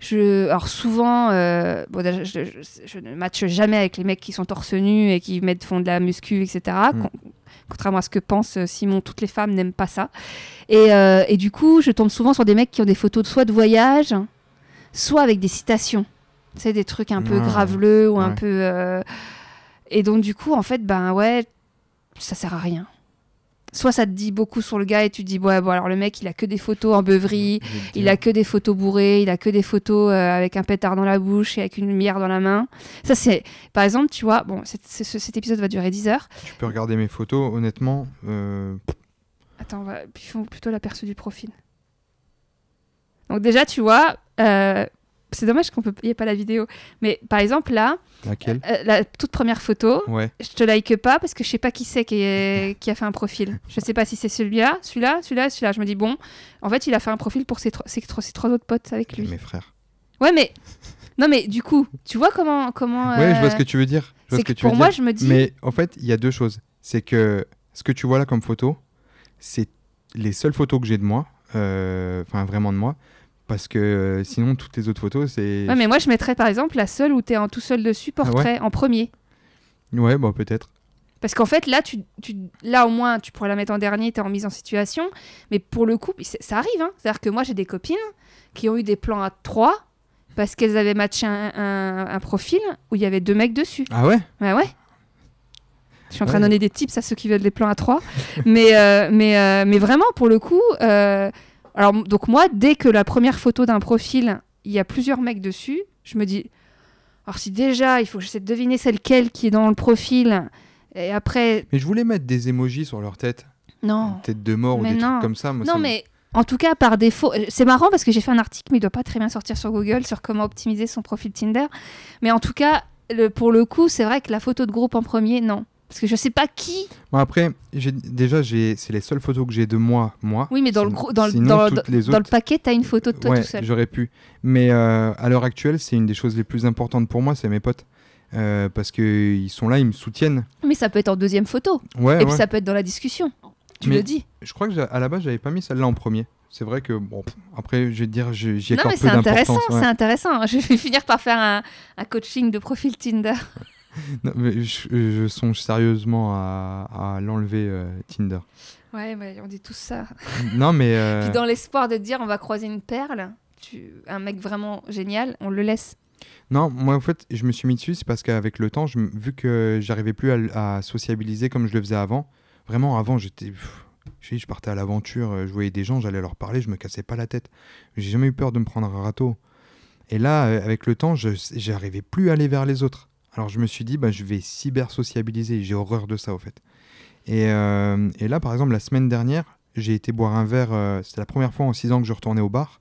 Je, alors souvent, euh, bon, je, je- je ne matche jamais avec les mecs qui sont torse nu et qui mettent, font de la muscu, etc. Mm. Con- Contrairement à ce que pense euh, Simon, toutes les femmes n'aiment pas ça. Et, euh, et du coup, je tombe souvent sur des mecs qui ont des photos de soit de voyage, soit avec des citations. Sais, des trucs un peu Ah, graveleux ou un peu. euh, Et donc, du coup, en fait, ben ouais, ça sert à rien. Soit ça te dit beaucoup sur le gars et tu te dis, ouais, bon, alors le mec, il a que des photos en beuverie, il a que des photos bourrées, il a que des photos euh, avec un pétard dans la bouche et avec une lumière dans la main. Ça, c'est. Par exemple, tu vois, bon, cet épisode va durer 10 heures. Tu peux regarder mes photos, honnêtement. euh, Attends, on va plutôt l'aperçu du profil. Donc, déjà, tu vois, euh, c'est dommage qu'on peut. Il n'y ait pas la vidéo. Mais par exemple, là, laquelle? euh, la toute première photo, Ouais. je te like pas parce que je sais pas qui c'est qui, est- qui a fait un profil. Je sais pas si c'est celui-là, celui-là, celui-là, celui-là. Je me dis, bon, en fait, il a fait un profil pour ses, tro- ses, tro- ses trois autres potes avec lui. Mes frères. Ouais, mais. Non, mais du coup, tu vois comment. comment Ouais, je vois euh, ce que tu veux dire. Je vois C'est ce que que tu veux pour moi, dire. je me dis. Mais en fait, il y a deux choses. C'est que ce que tu vois là comme photo, c'est les seules photos que j'ai de moi. euh, Enfin, vraiment de moi. Parce que euh, sinon, toutes les autres photos, c'est. Ouais, mais moi, je mettrais par exemple la seule où tu es en tout seul dessus, Ah ouais portrait, en premier. Ouais, bah peut-être. Parce qu'en fait, là, tu, tu, là, au moins, tu pourrais la mettre en dernier, tu es en mise en situation. Mais pour le coup, ça arrive. Hein. C'est-à-dire que moi, j'ai des copines qui ont eu des plans à trois parce qu'elles avaient matché un, un- un profil où il y avait deux mecs dessus. Ah ouais? Ouais, ouais. Je suis en train de Ouais. donner des tips à ceux qui veulent des plans à trois. mais, euh, mais, euh, mais vraiment, pour le coup, euh, alors, donc moi, dès que la première photo d'un profil, il y a plusieurs mecs dessus, je me dis, alors si déjà, il faut que j'essaie de deviner c'est lequel qui est dans le profil, et après, Mais je voulais mettre des emojis sur leur tête. non. Une tête de mort ou des non. trucs comme ça. moi, Non, ça me- mais en tout cas, par défaut, euh, c'est marrant parce que j'ai fait un article, mais il doit pas très bien sortir sur Google sur comment optimiser son profil Tinder. Mais en tout cas, le, pour le coup, c'est vrai que la photo de groupe en premier, non. Parce que je sais pas qui. Bon, après, déjà, c'est les seules photos que j'ai de moi. moi. Oui, mais dans le, dans sinon, dans, dans paquet, t'as une photo de toi ouais, tout seul. j'aurais pu. Mais euh, à l'heure actuelle, c'est une des choses les plus importantes pour moi, c'est mes potes. Euh, parce qu'ils sont là, ils me soutiennent. Mais ça peut être en deuxième photo. Ouais, Et ouais. puis ça peut être dans la discussion. Tu Mais- le dis. Je crois que à la base, j'avais pas mis celle-là en premier. C'est vrai que, bon, après, je vais te dire, j'y Non, accorde mais peu c'est intéressant. d'importance. ouais. C'est intéressant. Je vais finir par faire un, un coaching de profil Tinder. Non, mais je, je songe sérieusement à, à l'enlever, euh, Tinder. Ouais, on dit tout ça. non, mais. euh, Puis dans l'espoir de dire on va croiser une perle, tu... un mec vraiment génial, on le laisse. Non, moi en fait, je me suis mis dessus, c'est parce qu'avec le temps, je vu que j'arrivais plus à, sociabiliser comme je le faisais avant, vraiment avant, j'étais. Je, partais à l'aventure, euh, je voyais des gens, j'allais leur parler, je me cassais pas la tête. J'ai jamais eu peur de me prendre un râteau. Et là, avec le temps, je j'arrivais plus à aller vers les autres. Alors je me suis dit, bah, je vais cyber sociabiliser. J'ai horreur de ça, au fait. Et, euh, là, par exemple, la semaine dernière, j'ai été boire un verre. euh, C'était la première fois en 6 ans que je retournais au bar.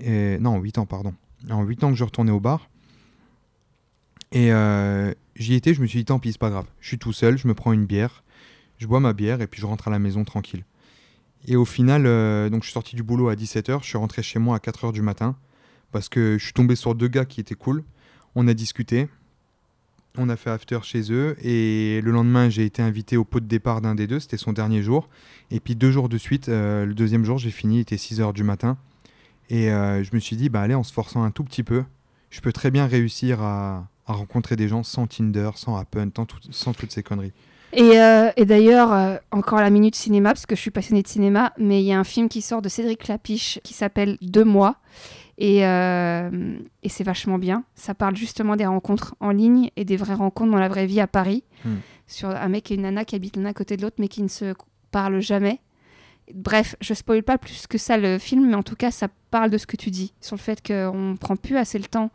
Et, non, 8 ans, pardon. En 8 ans que je retournais au bar. Et euh, j'y étais, je me suis dit, tant pis, c'est pas grave. Je suis tout seul, je me prends une bière, je bois ma bière et puis je rentre à la maison tranquille. Et au final, donc je suis sorti du boulot à 17h, je suis rentré chez moi à 4h du matin parce que je suis tombé sur deux gars qui étaient cool. On a discuté, on a fait after chez eux et le lendemain, j'ai été invité au pot de départ d'un des deux, c'était son dernier jour. Et puis deux jours de suite, euh, le deuxième jour, j'ai fini, il était 6h du matin. Et euh, je me suis dit, bah allez, en se forçant un tout petit peu, je peux très bien réussir à, rencontrer des gens sans Tinder, sans Appen, sans, tout- sans toutes ces conneries. Et, euh, et d'ailleurs, encore la minute cinéma, parce que je suis passionnée de cinéma, mais il y a un film qui sort de Cédric Lapiche qui s'appelle Deux mois. Et, euh, et c'est vachement bien. Ça parle justement des rencontres en ligne et des vraies rencontres dans la vraie vie à Paris. Hmm. Sur un mec et une nana qui habitent l'un à côté de l'autre, mais qui ne se parlent jamais. Bref, je spoil pas plus que ça le film, mais en tout cas, ça parle de ce que tu dis, sur le fait qu'on prend plus assez le temps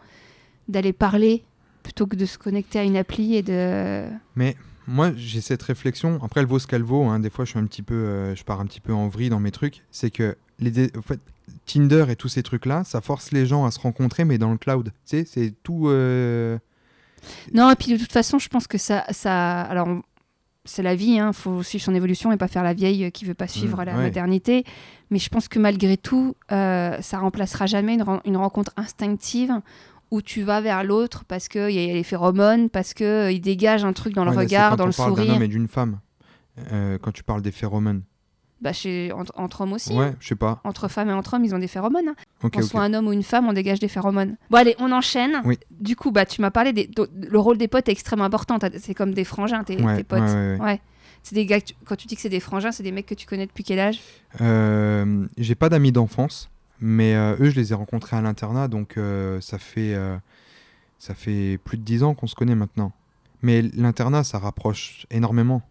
d'aller parler plutôt que de se connecter à une appli et de. Mais moi, j'ai cette réflexion. Après, elle vaut ce qu'elle vaut. hein. Des fois, je suis un petit peu, euh, je pars un petit peu en vrille dans mes trucs. C'est que les, dé- en fait, Tinder et tous ces trucs-là, ça force les gens à se rencontrer, mais dans le cloud. Tu sais, c'est tout. euh, Non, et puis de toute façon, je pense que ça. ça alors, on- c'est la vie, il faut suivre son évolution et pas faire la vieille euh, qui veut pas suivre Mm, la ouais. modernité. Mais je pense que malgré tout, euh, ça remplacera jamais une, ren- une rencontre instinctive où tu vas vers l'autre parce qu'il y a les phéromones, parce qu'il il dégage un truc dans le ouais, là, c'est regard, quand dans on le parle d'un sourire. homme et d'une femme. Euh, quand tu parles des phéromones. Bah, chez, entre, entre hommes aussi. Ouais, je sais pas. Entre femmes et entre hommes, ils ont des phéromones. hein. Ok, Qu'on soit un homme ou une femme, on dégage des phéromones. Bon, allez, on enchaîne. Oui. Du coup, bah, tu m'as parlé des. Le rôle des potes est extrêmement important. C'est comme des frangins, tes, Ouais, tes potes. ouais, ouais, ouais. C'est des gars. que tu- Quand tu dis que c'est des frangins, c'est des mecs que tu connais depuis quel âge? Euh, j'ai pas d'amis d'enfance, mais euh, eux, je les ai rencontrés à l'internat, donc euh, ça fait euh, ça fait plus de 10 ans qu'on se connaît maintenant. Mais l'internat, ça rapproche énormément.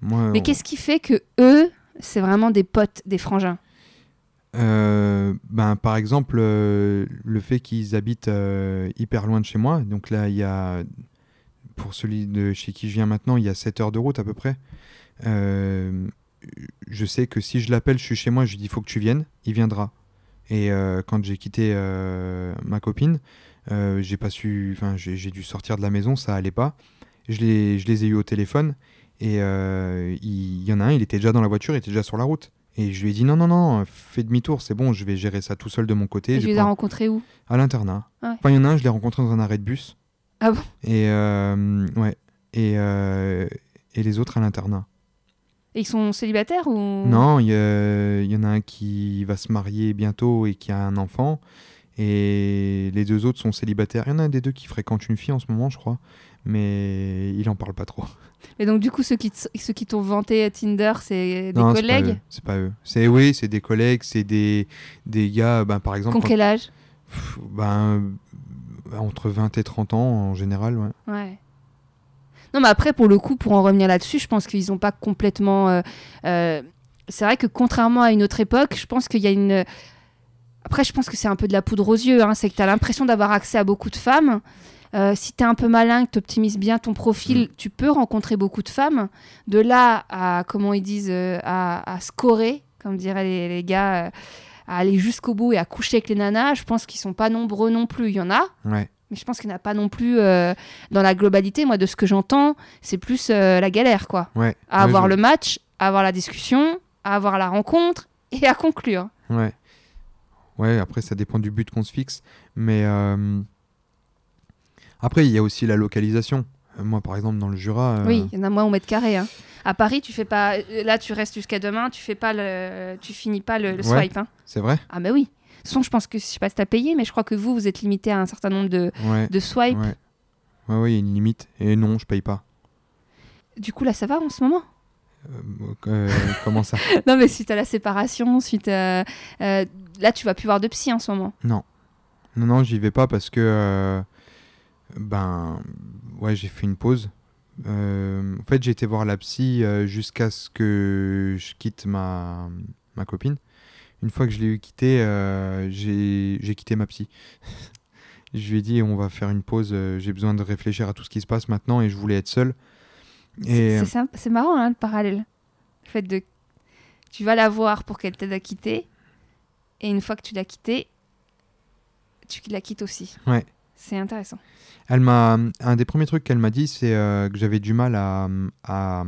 Moi, Mais on- qu'est-ce qui fait que eux, c'est vraiment des potes, des frangins Euh, ben, par exemple, euh, le fait qu'ils habitent euh, hyper loin de chez moi. Donc là, il y a, pour celui de chez qui je viens maintenant, il y a 7 heures de route à peu près. Je sais que si je l'appelle, je suis chez moi, je lui dis il faut que tu viennes, il viendra. Et quand j'ai quitté ma copine, j'ai pas su, enfin j'ai dû sortir de la maison, ça allait pas. Je les, je les ai eu au téléphone et euh, il y en a un, il était déjà dans la voiture, il était déjà sur la route. Et je lui ai dit non, non, non, fais demi-tour, c'est bon, je vais gérer ça tout seul de mon côté. Et tu les as rencontrés où? À l'internat. Ah ouais. Enfin, il y en a un, je l'ai rencontré dans un arrêt de bus. Ah bon? Et, euh, ouais. et, euh, et les autres à l'internat. Et ils sont célibataires ou? Non, il y, y en a un qui va se marier bientôt et qui a un enfant. Et les deux autres sont célibataires. Il y en a un des deux qui fréquente une fille en ce moment, je crois. Mais il en parle pas trop. Et donc, du coup, ceux qui ceux qui t'ont vanté Tinder, c'est des Non, collègues C'est pas eux. C'est oui, c'est des collègues, c'est des, des gars, ben, par exemple, quand- quel âge? Pff, ben, entre 20 et 30 ans en général. Ouais. Ouais. Non, mais après, pour le coup, pour en revenir là-dessus, je pense qu'ils n'ont pas complètement. euh, euh, c'est vrai que contrairement à une autre époque, je pense qu'il y a une. Après, je pense que c'est un peu de la poudre aux yeux. hein, c'est que tu as l'impression d'avoir accès à beaucoup de femmes. Euh, si tu es un peu malin, que tu optimises bien ton profil, tu peux rencontrer beaucoup de femmes. De là à, comment ils disent, euh, à, à scorer, comme diraient les, les gars, euh, à aller jusqu'au bout et à coucher avec les nanas, je pense qu'ils sont pas nombreux non plus. Il y en a, Ouais. mais je pense qu'il n'y en a pas non plus dans la globalité. Moi, de ce que j'entends, c'est plus la galère, quoi. Ouais. À Ouais, avoir je- le match, à avoir la discussion, à avoir la rencontre et à conclure. Ouais. Ouais, après, ça dépend du but qu'on se fixe. Mais après, il y a aussi la localisation. Euh, Moi, par exemple, dans le Jura. euh, Oui, il y en a moins au mètre carré. hein. À Paris, tu fais pas. euh, Là, tu restes jusqu'à demain, tu fais pas le, tu finis pas le, le Ouais. swipe. hein. C'est vrai Ah bah oui. De toute façon, je pense que je sais pas si t'as payé, mais je crois que vous, vous êtes limité à un certain nombre de, Ouais. de swipes. Ouais. Ouais, ouais, il y a une limite. Et non, je paye pas. Du coup, là, ça va en ce moment? Euh, comment ça? Non, mais suite à la séparation, suite à. euh, là, tu vas plus voir de psy en ce moment. Non. Non, non, j'y vais pas parce que. Ben. Ouais, j'ai fait une pause. Euh, en fait, j'ai été voir la psy euh, jusqu'à ce que je quitte ma, ma copine. Une fois que je l'ai eu quitté, euh, j'ai quitté ma psy. je lui ai dit on va faire une pause, euh, j'ai besoin de réfléchir à tout ce qui se passe maintenant et je voulais être seul. Et c'est marrant hein, le parallèle. Le fait de. Tu vas la voir pour qu'elle t'aide à quitter. Et une fois que tu l'as quittée, tu la quittes aussi. Ouais. C'est intéressant. Elle m'a un des premiers trucs qu'elle m'a dit, c'est euh, que j'avais du mal à à,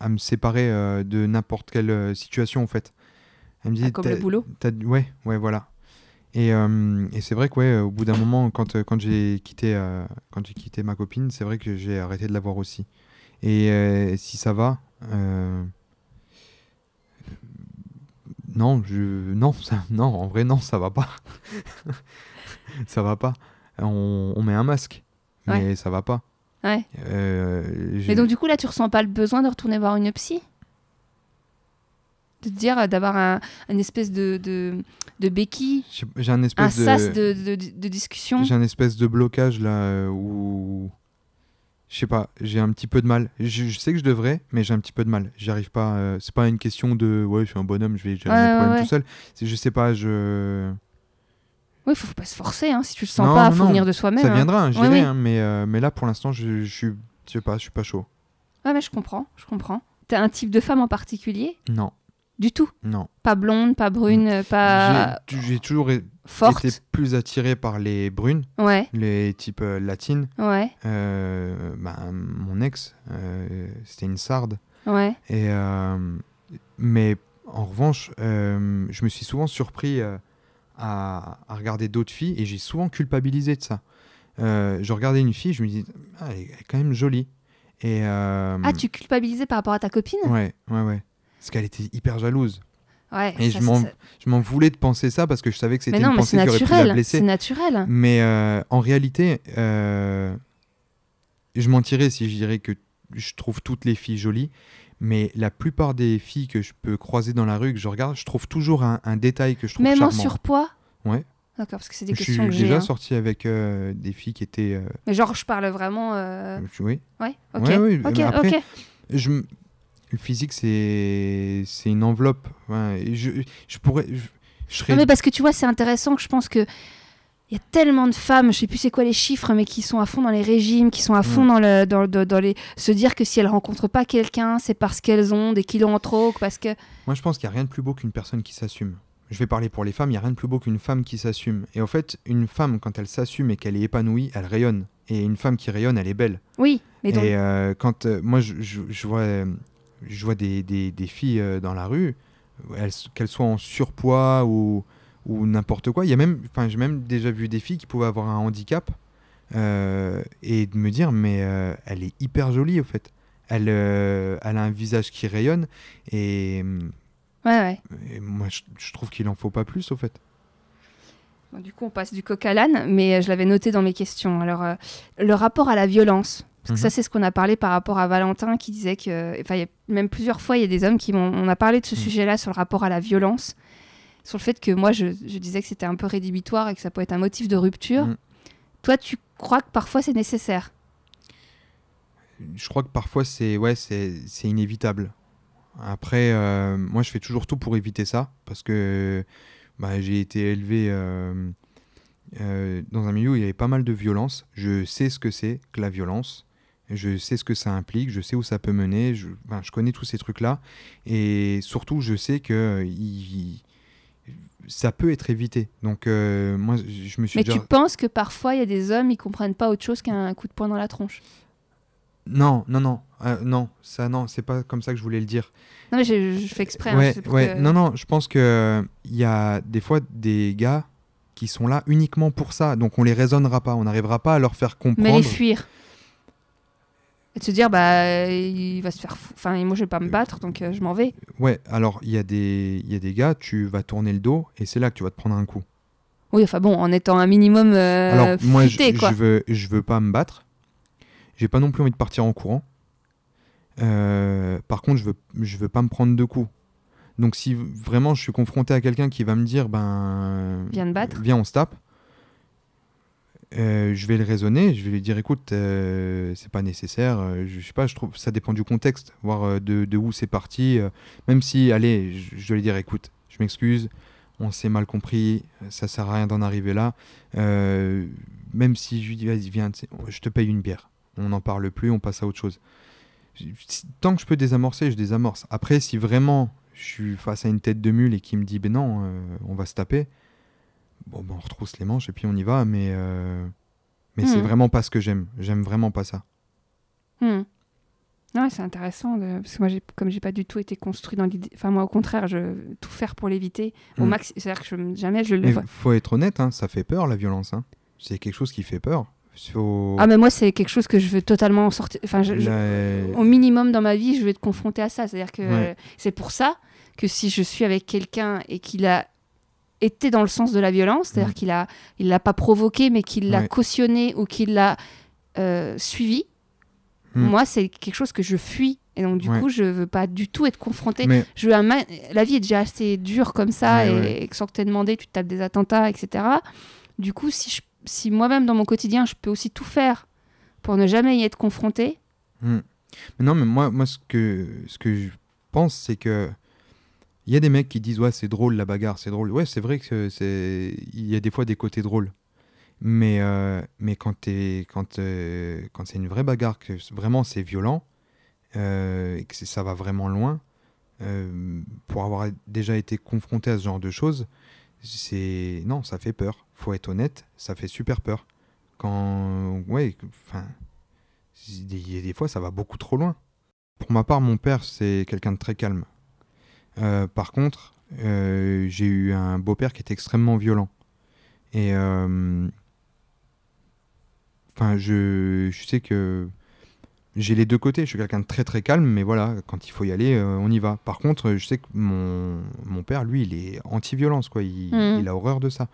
à me séparer euh, de n'importe quelle euh, situation en fait. Elle me dit Ah, comme le boulot? ouais, ouais, voilà. Et, euh, et c'est vrai que ouais, au bout d'un moment, quand, quand j'ai quitté quand j'ai quitté ma copine, c'est vrai que j'ai arrêté de la voir aussi. Et si ça va, non, je non, ça, non, en vrai non, ça va pas. ça va pas. On, on met un masque, mais ça va pas. Ouais. Euh, Mais donc, du coup, là, tu ressens pas le besoin de retourner voir une psy? De te dire, euh, d'avoir un, une espèce de, de, de béquille, j'ai un un espèce de, sas de, de, de discussion? J'ai un espèce de blocage là où. Je sais pas, j'ai un petit peu de mal. Je, je sais que je devrais, mais j'ai un petit peu de mal. J'y arrive pas. euh, c'est pas une question de ouais, je suis un bonhomme, je vais gérer Ouais, ouais, tout seul. Je sais pas, je. Oui, faut, faut pas se forcer. Hein. Si tu le sens Non, pas, non, faut non. venir de soi-même. Ça hein. viendra, hein, Oui, j'irai, oui. hein, mais, euh, mais là pour l'instant, je, je suis. Je sais pas, je suis pas chaud. Ouais, mais je comprends. Je comprends. T'as un type de femme en particulier? Non, Du tout? non. Pas blonde, pas brune, pas J'ai, toujours forte? été plus attiré par les brunes, Ouais, les types euh, latines. ouais, Euh, bah, mon ex, euh, c'était une sarde. ouais. Et, mais en revanche, je me suis souvent surpris à, à regarder d'autres filles et j'ai souvent culpabilisé de ça. Euh, je regardais une fille, je me dis, ah, elle est elle est quand même jolie. Et, euh, Ah, tu culpabilisais par rapport à ta copine? Ouais, ouais, ouais. Parce qu'elle était hyper jalouse. Ouais, Et ça, je m'en- Je m'en voulais de penser ça parce que je savais que c'était Mais non, une mais c'est pensée qui aurait pu la naturel. blesser. C'est naturel. Mais euh, en réalité, euh, je mentirais si je dirais que je trouve toutes les filles jolies. Mais la plupart des filles que je peux croiser dans la rue, que je regarde, je trouve toujours un, un détail que je trouve Même en charmant. surpoids Ouais. D'accord, parce que c'est des Je questions que j'ai. déjà hein. sorti avec euh, des filles qui étaient. euh, Mais genre, je parle vraiment. euh, Oui. Ouais, ok. Ouais, oui, ok, mais après, ok. Je, le physique, c'est une enveloppe. Ouais, je, je pourrais. Je, je serais. Non, mais parce que tu vois, c'est intéressant que je pense que. Il y a tellement de femmes, je sais plus c'est quoi les chiffres, mais qui sont à fond dans les régimes, qui sont à fond Mm. dans, le, dans, dans- dans les. Se dire que si elles rencontrent pas quelqu'un, c'est parce qu'elles ont des kilos en trop, parce que. Moi, je pense qu'il n'y a rien de plus beau qu'une personne qui s'assume. Je vais parler pour les femmes, il n'y a rien de plus beau qu'une femme qui s'assume. Et en fait, une femme, quand elle s'assume et qu'elle est épanouie, elle rayonne. Et une femme qui rayonne, elle est belle. Oui, mais donc. Et euh, quand euh, moi, je, je- je vois, je vois des, des- des filles euh, dans la rue, elles- qu'elles soient en surpoids ou, ou n'importe quoi. Il y a même, enfin, j'ai même déjà vu des filles qui pouvaient avoir un handicap euh, et de me dire, mais euh, elle est hyper jolie au fait. Elle, euh, elle a un visage qui rayonne et, Ouais, ouais. et moi, je, je trouve qu'il en faut pas plus au fait. Bon, du coup, on passe du coq à l'âne, mais je l'avais noté dans mes questions. Alors, le rapport à la violence. Parce que ça, Mhm. c'est ce qu'on a parlé par rapport à Valentin qui disait que. Enfin, il y a même plusieurs fois, il y a des hommes qui m'ont. On a parlé de ce Mhm. sujet-là sur le rapport à la violence. Sur le fait que moi, je, je disais que c'était un peu rédhibitoire et que ça peut être un motif de rupture. Mhm. Toi, tu crois que parfois c'est nécessaire? Je crois que parfois c'est ouais c'est c'est inévitable. Après euh, moi je fais toujours tout pour éviter ça parce que bah, j'ai été élevé euh, euh, dans un milieu où il y avait pas mal de violence. Je sais ce que c'est que la violence. Je sais ce que ça implique, je sais où ça peut mener, je, connais tous ces trucs-là. Et surtout, je sais que euh, il- ça peut être évité. Donc, euh, moi, je me suis Mais déjà... tu penses que parfois, il y a des hommes, ils comprennent pas autre chose qu'un coup de poing dans la tronche? Non, non, non, euh, non, ça, non, c'est pas comme ça que je voulais le dire. Non, mais je, je fais exprès. hein, ouais, que- Non, non, je pense que il y a des fois des gars qui sont là uniquement pour ça, donc on les raisonnera pas, on n'arrivera pas à leur faire comprendre. Mais les fuir. Et de se dire, bah, il va se faire fou. Enfin, moi, je vais pas me battre, donc euh, je m'en vais. Ouais, alors il y a des, y a des gars, tu vas tourner le dos et c'est là que tu vas te prendre un coup. Oui, enfin bon, en étant un minimum euh, alors moi, je, quoi. je veux, je veux pas me battre. J'ai pas non plus envie de partir en courant. Euh, par contre, je veux, je veux pas me prendre de coups. Donc si vraiment je suis confronté à quelqu'un qui va me dire, ben, Viens te battre. viens, on se tape. Euh, je vais le raisonner, je vais lui dire écoute, euh, c'est pas nécessaire, euh, je, sais pas, je trouve ça dépend du contexte, voir de, de où c'est parti. même si, allez, je, je dois lui dire écoute, je m'excuse, on s'est mal compris, ça sert à rien d'en arriver là. Même si je lui dis vas-y, viens, je te paye une bière, on n'en parle plus, on passe à autre chose. Tant que je peux désamorcer, je désamorce. Après, si vraiment je suis face à une tête de mule et qui me dit ben non, on va se taper, bon, ben, on retrousse les manches et puis on y va, mais, euh, mais c'est Mhm. vraiment pas ce que j'aime. J'aime vraiment pas ça. Hmm. Non, ouais, c'est intéressant, de- parce que moi, j'ai- comme j'ai pas du tout été construit dans l'idée. Enfin, moi, au contraire, je veux tout faire pour l'éviter. Au Hmm. max, c'est-à-dire que je, jamais je le. Mais faut être honnête, hein, ça fait peur la violence. hein. C'est quelque chose qui fait peur. Faut- Ah, mais moi, c'est quelque chose que je veux totalement sortir. Enfin, je- je- La- au minimum dans ma vie, je vais être confrontée à ça. C'est-à-dire que Ouais. c'est pour ça que si je suis avec quelqu'un et qu'il a été dans le sens de la violence, c'est-à-dire Mhm. qu'il a, il l'a pas provoqué, mais qu'il l'a Ouais. cautionné ou qu'il l'a euh, suivi, Mhm. moi, c'est quelque chose que je fuis. Et donc, du Ouais. coup, je veux pas du tout être confrontée. Mais Je veux ma- La vie est déjà assez dure comme ça, Ouais, et, que sans que t'aies demandé, tu te tapes des attentats, etc. Du coup, si, je- si moi-même, dans mon quotidien, je peux aussi tout faire pour ne jamais y être confrontée, Hmm. Mais non, mais moi, moi ce, que, ce que je pense, c'est que il y a des mecs qui disent ouais c'est drôle la bagarre, c'est drôle. Ouais, c'est vrai que c'est il y a des fois des côtés drôles. Mais euh, mais quand t'es quand euh, quand c'est une vraie bagarre que vraiment c'est violent euh, et que ça va vraiment loin, pour avoir déjà été confronté à ce genre de choses, c'est non ça fait peur. Faut être honnête, ça fait super peur. Quand ouais enfin a des fois, ça va beaucoup trop loin. Pour ma part, mon père, c'est quelqu'un de très calme. Euh, par contre, euh, j'ai eu un beau-père qui était extrêmement violent. Et euh, enfin, je, je sais que j'ai les deux côtés. Je suis quelqu'un de très très calme, mais voilà, quand il faut y aller, euh, on y va. Par contre, je sais que mon, mon père, lui, il est anti-violence, quoi. Il, il a horreur de ça.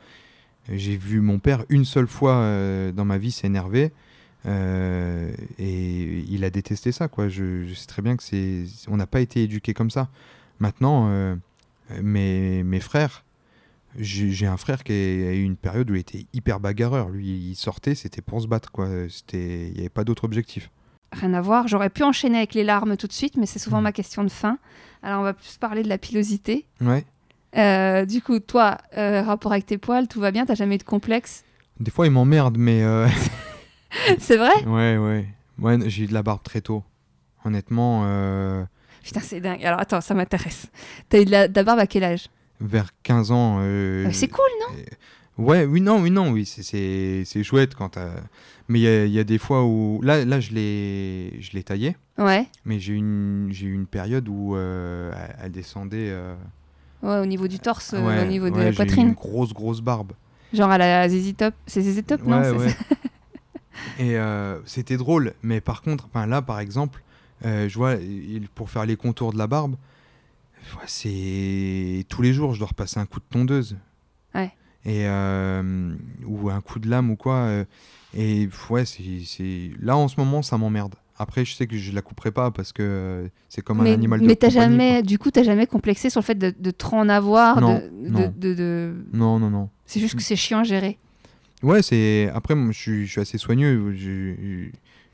J'ai vu mon père une seule fois euh, dans ma vie s'énerver. euh, et il a détesté ça, quoi. Je, je sais très bien que c'est, on n'a pas été éduqué comme ça. Maintenant, euh, mes, mes frères, j'ai un frère qui a eu une période où il était hyper bagarreur. Lui, il sortait, c'était pour se battre, quoi. C'était, il n'y avait pas d'autre objectif. Rien à voir. J'aurais pu enchaîner avec les larmes tout de suite, mais c'est souvent Mhm. ma question de fin. Alors, on va plus parler de la pilosité. Ouais. Euh, du coup, toi, euh, rapport avec tes poils, tout va bien? T'as jamais eu de complexe? Des fois, il m'emmerde, mais euh, C'est vrai? Ouais, ouais. Ouais, j'ai eu de la barbe très tôt. Honnêtement, Putain, c'est dingue. Alors, attends, ça m'intéresse. T'as eu de la, de la barbe à quel âge? Vers 15 ans. euh, mais C'est cool, non? Ouais, oui, non, oui, non, oui, c'est- chouette quand t'as- Mais il y y a des fois où. Là, là je l'ai taillé, Ouais. mais j'ai eu une, période où euh, elle- descendait. euh, Ouais, au niveau du torse, euh, ouais, au niveau de ouais, la poitrine. Une grosse, grosse barbe. Genre à la ZZ Top? C'est ZZ Top, non? Et euh, c'était drôle, mais par contre, là, par exemple, euh, je vois, pour faire les contours de la barbe, c'est tous les jours, je dois repasser un coup de tondeuse. Ouais. Et euh, ou un coup de lame ou quoi. euh, et ouais, c'est là en ce moment, ça m'emmerde. Après, je sais que je la couperai pas parce que euh, c'est comme un mais, animal de mais t'as compagnie, jamais, du coup, t'as jamais complexé sur le fait de, de trop en avoir Non, de, de- non. de- de-. Non, non, non. C'est juste que c'est chiant à gérer. Ouais, c'est. Après, moi, je suis, je suis assez soigneux.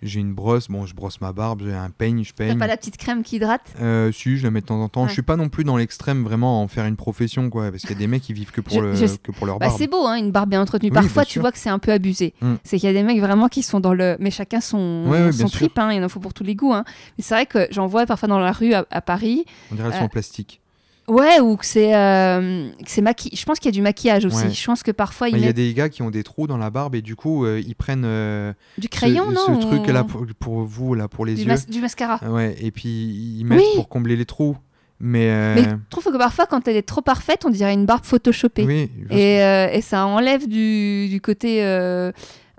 J'ai une brosse. Bon, je brosse ma barbe. J'ai un peigne, je T'as peigne. pas la petite crème qui hydrate? Euh, si, je la mets de temps en temps. Ouais. Je suis pas non plus dans l'extrême vraiment à en faire une profession, quoi. Parce qu'il y a des mecs qui vivent que pour, Je- le, je- que pour leur Bah, barbe. c'est beau, hein, une barbe bien entretenue. Oui, Parfois, bien tu vois que c'est un peu abusé. Mm. C'est qu'il y a des mecs vraiment qui sont dans le. Mais chacun son, Ouais, ouais, son trip, hein, il en faut pour tous les goûts. hein. Mais c'est vrai que j'en vois parfois dans la rue à, à Paris. On dirait elles sont euh, en plastique. Ouais, ou que c'est. euh, c'est. Je pense qu'il y a du maquillage aussi. Ouais. Je pense que parfois, Il y a mettent des gars qui ont des trous dans la barbe et du coup, euh, ils prennent euh, du ce- crayon, ce, non ou- truc là pour, pour vous, là, pour les du, yeux. mas- du mascara. Ah Ouais, et puis ils mettent Oui. pour combler les trous. Mais, euh, Mais je trouve que parfois, quand elle est trop parfaite, on dirait une barbe photoshopée. oui, ce Et, et ça enlève du, du côté.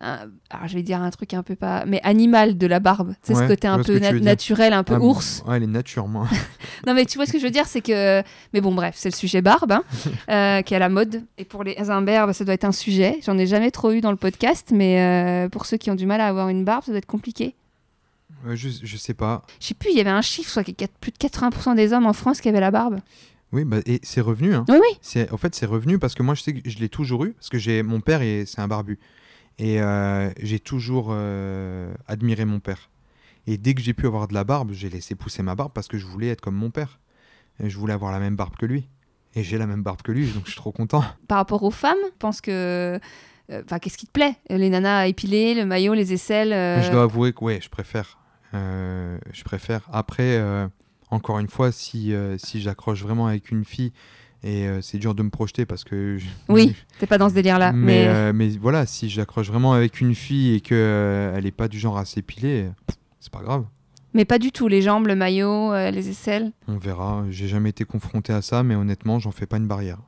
Un- alors, je vais dire un truc un peu pas. Mais animal de la barbe. C'est ce Ouais, côté je un ce peu que na- naturel, un peu Ah, ours. Ouais, les natures, moi. Non, mais tu vois ce que je veux dire, c'est que. Mais bon, bref, c'est le sujet barbe, hein, euh, qui est à la mode. Et pour les imberbes, ça doit être un sujet. J'en ai jamais trop eu dans le podcast, mais euh, pour ceux qui ont du mal à avoir une barbe, ça doit être compliqué. Je, je sais pas. Je sais plus, il y avait un chiffre, soit qu'il y a plus de 80% des hommes en France qui avaient la barbe. Oui, bah, et c'est revenu. Hein. Oui, oui. En fait, c'est revenu parce que moi, je sais que je l'ai toujours eu. Parce que j'ai, mon père, est, c'est un barbu. Et euh, j'ai toujours euh, admiré mon père. Et dès que j'ai pu avoir de la barbe, j'ai laissé pousser ma barbe parce que je voulais être comme mon père. Et je voulais avoir la même barbe que lui. Et j'ai la même barbe que lui, donc je suis trop content. Par rapport aux femmes, je pense que. euh, Enfin, qu'est-ce qui te plaît? Les nanas épilées, le maillot, les aisselles. euh, Je dois avouer que ouais, je préfère. Je préfère. Après, encore une fois, si, si j'accroche vraiment avec une fille, et euh, c'est dur de me projeter parce que... je- Oui, t'es pas dans ce délire-là. Mais, Mais, euh, mais voilà, si j'accroche vraiment avec une fille et qu'elle elle est pas du genre à s'épiler, c'est pas grave. mais pas du tout. Les jambes, le maillot, euh, les aisselles. On verra. J'ai jamais été confronté à ça, mais honnêtement, j'en fais pas une barrière.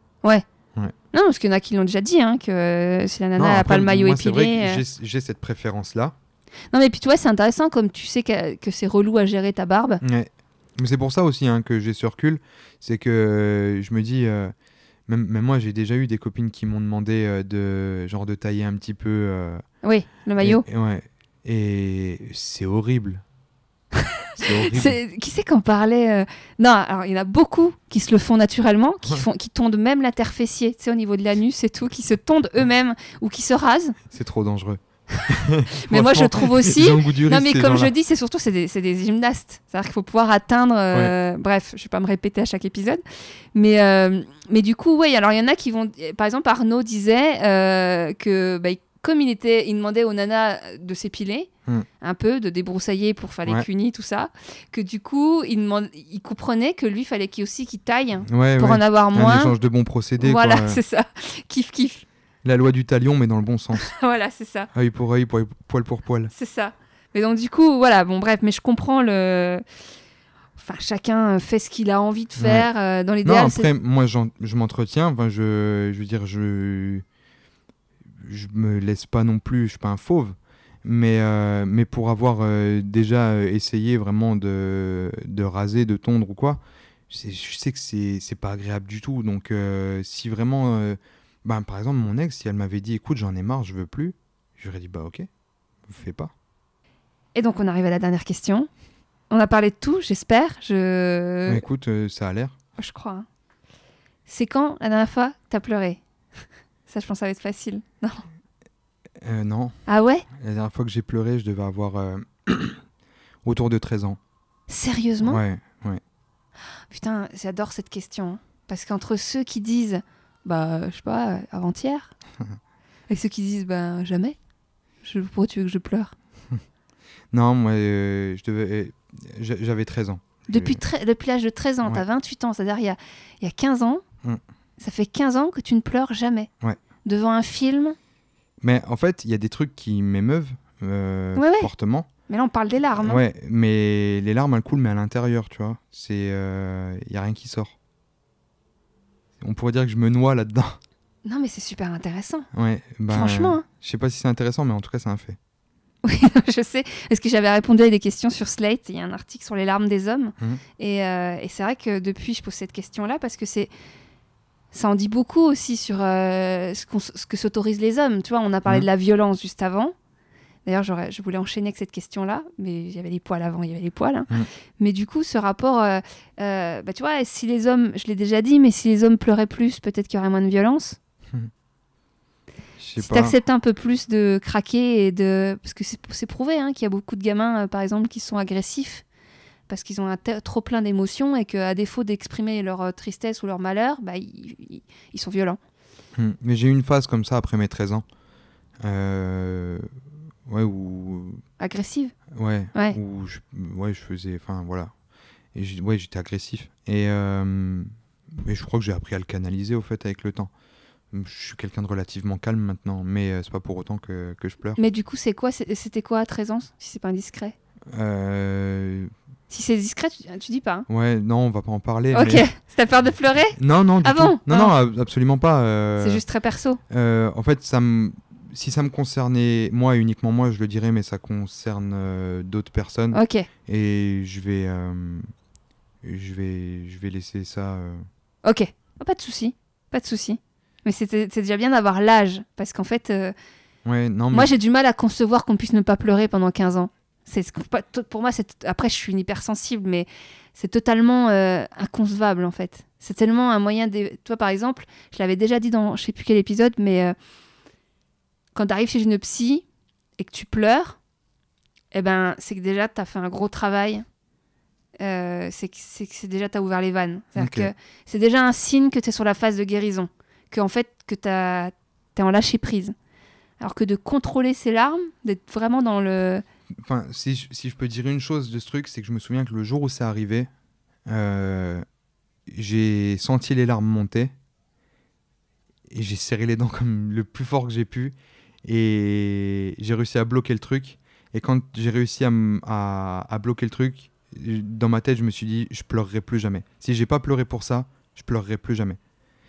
Non, parce qu'il y en a qui l'ont déjà dit, hein, que euh, si la nana n'a pas le maillot moi, c'est vrai épilé. que euh, j'ai- J'ai cette préférence-là. Non, mais puis tu vois, c'est intéressant comme tu sais que, que c'est relou à gérer ta barbe. Ouais. Mais c'est pour ça aussi hein, que j'ai ce recul. C'est que euh, je me dis, euh, même, même moi, j'ai déjà eu des copines qui m'ont demandé euh, de, genre, de tailler un petit peu. euh, Oui, le maillot. Et, et ouais. Et c'est horrible. Qui c'est qu'en parlait Non, alors il y en a beaucoup qui se le font naturellement, qui, font, qui tondent même l'interfessier, tu sais, au niveau de l'anus et tout, qui se tondent eux-mêmes ou qui se rasent. C'est trop dangereux. Mais moi, je trouve aussi- Non, mais comme je dis, c'est surtout c'est des, gymnastes. C'est-à-dire qu'il faut pouvoir atteindre. euh, Bref, je vais pas me répéter à chaque épisode. Mais, euh, mais du coup, oui, alors il y en a qui vont. Par exemple, Arnaud disait euh, que bah, comme il, était, il demandait aux nanas de s'épiler. Hmm. Un peu, de débroussailler pour faire les Ouais. cunis, tout ça. Que du coup, il, il comprenait que lui, fallait qu'il aussi qu'il taille Ouais, pour en avoir Un moins. échange de bons procédés. Voilà, c'est ça. Kiff, kiff. La loi du talion, mais dans le bon sens. voilà, c'est ça. œil pour œil, poil pour poil. C'est ça. Mais donc du coup, voilà, bon bref, mais je comprends le... Enfin, chacun fait ce qu'il a envie de faire. euh, dans Non, l'idéal, après, moi, je m'entretiens. Enfin, je, je veux dire, je, je me laisse pas non plus. Je suis pas un fauve. Mais, euh, mais pour avoir euh, déjà essayé vraiment de, de raser, de tondre ou quoi, je sais que c'est c'est pas agréable du tout. Donc, euh, si vraiment. Ben, par exemple, mon ex, si elle m'avait dit écoute, j'en ai marre, je veux plus, j'aurais dit bah ok, fais pas. Et donc, on arrive à la dernière question. On a parlé de tout, j'espère. Je... Écoute, euh, ça a l'air. Je crois. hein. C'est quand la dernière fois que t'as pleuré? Ça, je pense, que ça va être facile. Non. Euh, non, Ah ouais? La dernière fois que j'ai pleuré, je devais avoir euh, autour de 13 ans. Sérieusement? Ouais, ouais. Putain, j'adore cette question. hein. Parce qu'entre ceux qui disent, bah, je sais pas, avant-hier, et ceux qui disent, bah, jamais, je, pourquoi tu veux que je pleure? Non, moi, euh, je devais, euh, j'a- j'avais 13 ans. Depuis, depuis l'âge de 13 ans, Ouais. t'as 28 ans, c'est-à-dire il y a, y a 15 ans, Mm. ça fait 15 ans que tu ne pleures jamais. Ouais. Devant un film, Mais en fait, il y a des trucs qui m'émeuvent euh, Ouais, fortement. mais là on parle des larmes. hein. Ouais, mais les larmes, elles coulent, mais à l'intérieur, tu vois. C'est, il y a rien qui sort. On pourrait dire que je me noie là-dedans. Non mais c'est super intéressant. Ouais, ben, Franchement, hein. Je sais pas si c'est intéressant, mais en tout cas, c'est un fait. Oui, je sais. Parce que j'avais répondu à des questions sur Slate. Il y a un article sur les larmes des hommes. Mhm. Et, euh, et c'est vrai que depuis, je pose cette question-là parce que c'est. Ça en dit beaucoup aussi sur euh, ce que s'autorisent les hommes. Tu vois, on a parlé Mhm. de la violence juste avant. D'ailleurs, je voulais enchaîner avec cette question-là, mais il y avait les poils avant, il y avait les poils. hein. Mhm. Mais du coup, ce rapport, euh, euh, bah, tu vois, si les hommes, je l'ai déjà dit, mais si les hommes pleuraient plus, peut-être qu'il y aurait moins de violence. Sais Si tu acceptes un peu plus de craquer et de. Parce que c'est prouvé hein, qu'il y a beaucoup de gamins, euh, par exemple, qui sont agressifs parce qu'ils ont un trop plein d'émotions et qu'à défaut d'exprimer leur tristesse ou leur malheur, bah, ils, ils- ils sont violents. Hmm. Mais j'ai eu une phase comme ça après mes 13 ans. Euh, Ouais, où. Agressives Ouais. Ouais. Où je, ouais, je faisais. Enfin, voilà. Et ouais, j'étais agressif. Et. euh, Mais je crois que j'ai appris à le canaliser, au fait, avec le temps. Je suis quelqu'un de relativement calme maintenant, mais euh, c'est pas pour autant que, que je pleure. Mais du coup, c'est quoi C'était quoi à 13 ans, si c'est pas indiscret? Euh, Si c'est discret, tu, tu dis pas. hein. Ouais, non, on va pas en parler. Ok, mais- t'as peur de pleurer? Non, non, du Ah tout. bon? Non, Ah. non, ab- absolument pas. euh, C'est juste très perso. euh, en fait, ça me... si ça me concernait moi et uniquement moi, je le dirais, mais ça concerne euh, d'autres personnes. Ok, Et je vais, euh, je vais, je vais laisser ça. euh, ok. Oh, pas de souci, pas de souci. Mais c'est déjà bien d'avoir l'âge, parce qu'en fait, Ouais, non, mais Moi, j'ai du mal à concevoir qu'on puisse ne pas pleurer pendant 15 ans. C'est pour moi, c'est après, je suis une hypersensible, mais c'est totalement inconcevable en fait. C'est tellement un moyen de. Toi, par exemple, je l'avais déjà dit dans je sais plus quel épisode, mais quand tu arrives chez une psy et que tu pleures, eh ben, c'est que déjà tu as fait un gros travail. Euh, c'est que c'est déjà tu as ouvert les vannes. C'est déjà un signe que tu es sur la phase de guérison, que en fait que tu es en lâcher prise. Alors que de contrôler ses larmes, d'être vraiment dans le enfin, si je, si je peux dire une chose de ce truc, c'est que je me souviens que le jour où c'est arrivé, euh, j'ai senti les larmes monter et j'ai serré les dents comme le plus fort que j'ai pu et j'ai réussi à bloquer le truc. Et quand j'ai réussi à, m- à- à bloquer le truc, dans ma tête, je me suis dit, je pleurerai plus jamais. Si j'ai pas pleuré pour ça, je pleurerai plus jamais.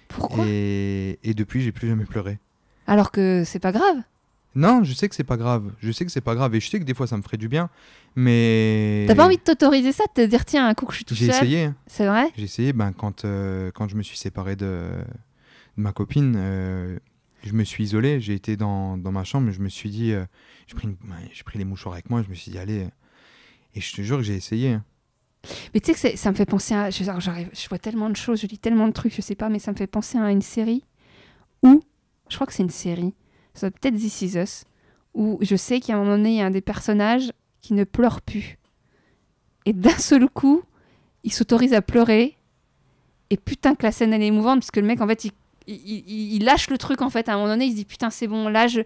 pourquoi? Et, et depuis, j'ai plus jamais pleuré. Alors que c'est pas grave? Non, je sais que c'est pas grave. Je sais que c'est pas grave et je sais que des fois ça me ferait du bien, mais T'as pas envie de t'autoriser ça, de te dire tiens un coup que je suis tout J'ai essayé. hein. C'est vrai? J'ai essayé. Ben quand euh, quand je me suis séparé de, de ma copine, euh, je me suis isolé. J'ai été dans, dans ma chambre. Je me suis dit, euh, j'ai pris pris les mouchoirs avec moi. Je me suis dit allez. Et je te jure que j'ai essayé. hein. Mais tu sais que ça me fait penser à. Je, je vois tellement de choses, je lis tellement de trucs, je sais pas, mais ça me fait penser à une série où. Je crois que c'est une série. Ça peut-être This Is Us. Où je sais qu'à un moment donné, il y a un des personnages qui ne pleure plus. Et d'un seul coup, il s'autorise à pleurer. Et putain, que la scène elle est émouvante, parce que le mec, en fait, il, il, il- il lâche le truc, en fait. À un moment donné, il se dit putain, c'est bon, là, je.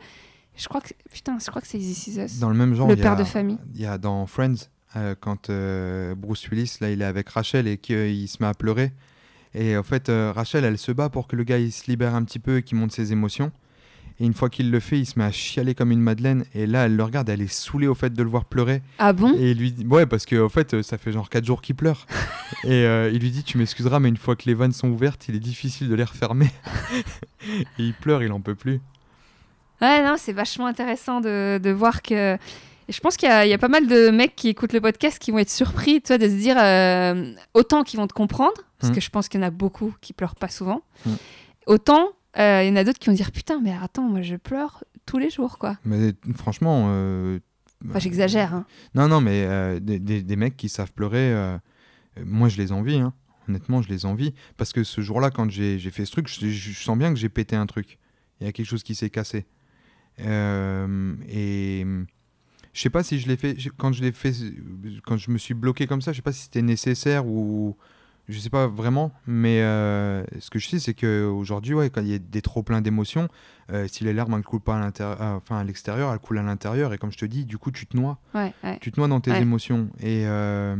Je crois que, putain, je crois que c'est This Is Us. Dans le même genre, Le père a- de famille. Il y a dans Friends euh, quand euh, Bruce Willis là, il est avec Rachel et qu'il se met à pleurer. Et en fait, euh, Rachel, elle se bat pour que le gars il se libère un petit peu et qu'il monte ses émotions. Et une fois qu'il le fait, il se met à chialer comme une madeleine. Et là, elle le regarde, elle est saoulée au fait de le voir pleurer. Ah bon? Et il lui dit, ouais, parce que en fait, ça fait genre 4 jours qu'il pleure. et euh, il lui dit, tu m'excuseras, mais une fois que les vannes sont ouvertes, il est difficile de les refermer. et il pleure, il en peut plus. Ouais, non, c'est vachement intéressant de, de voir que. Et je pense qu'il y, a- il y a pas mal de mecs qui écoutent le podcast qui vont être surpris, tu vois, de se dire euh, autant qu'ils vont te comprendre, parce Mhm. que je pense qu'il y en a beaucoup qui pleurent pas souvent. Mhm. Autant euh, il y en a d'autres qui vont dire putain, mais attends, moi je pleure tous les jours, quoi. Mais franchement. euh, Enfin, j'exagère. Hein. Non, non, mais euh, des, des- des mecs qui savent pleurer, euh, euh, moi je les envie, hein. honnêtement je les envie. Parce que ce jour-là, quand j'ai fait ce truc, je, je sens bien que j'ai pété un truc. Il y a quelque chose qui s'est cassé. Euh, et je sais pas si je l'ai fait, quand je l'ai fait, quand je me suis bloqué comme ça, je sais pas si c'était nécessaire ou. Je sais pas vraiment, mais euh, ce que je sais, c'est qu'aujourd'hui, ouais, quand il y a des trop pleins d'émotions, euh, si les larmes ne coulent pas à l'intérieur, ah, enfin à l'extérieur, elles coulent à l'intérieur, et comme je te dis, du coup, tu te noies Ouais, ouais. tu te noies dans tes émotions. Et euh,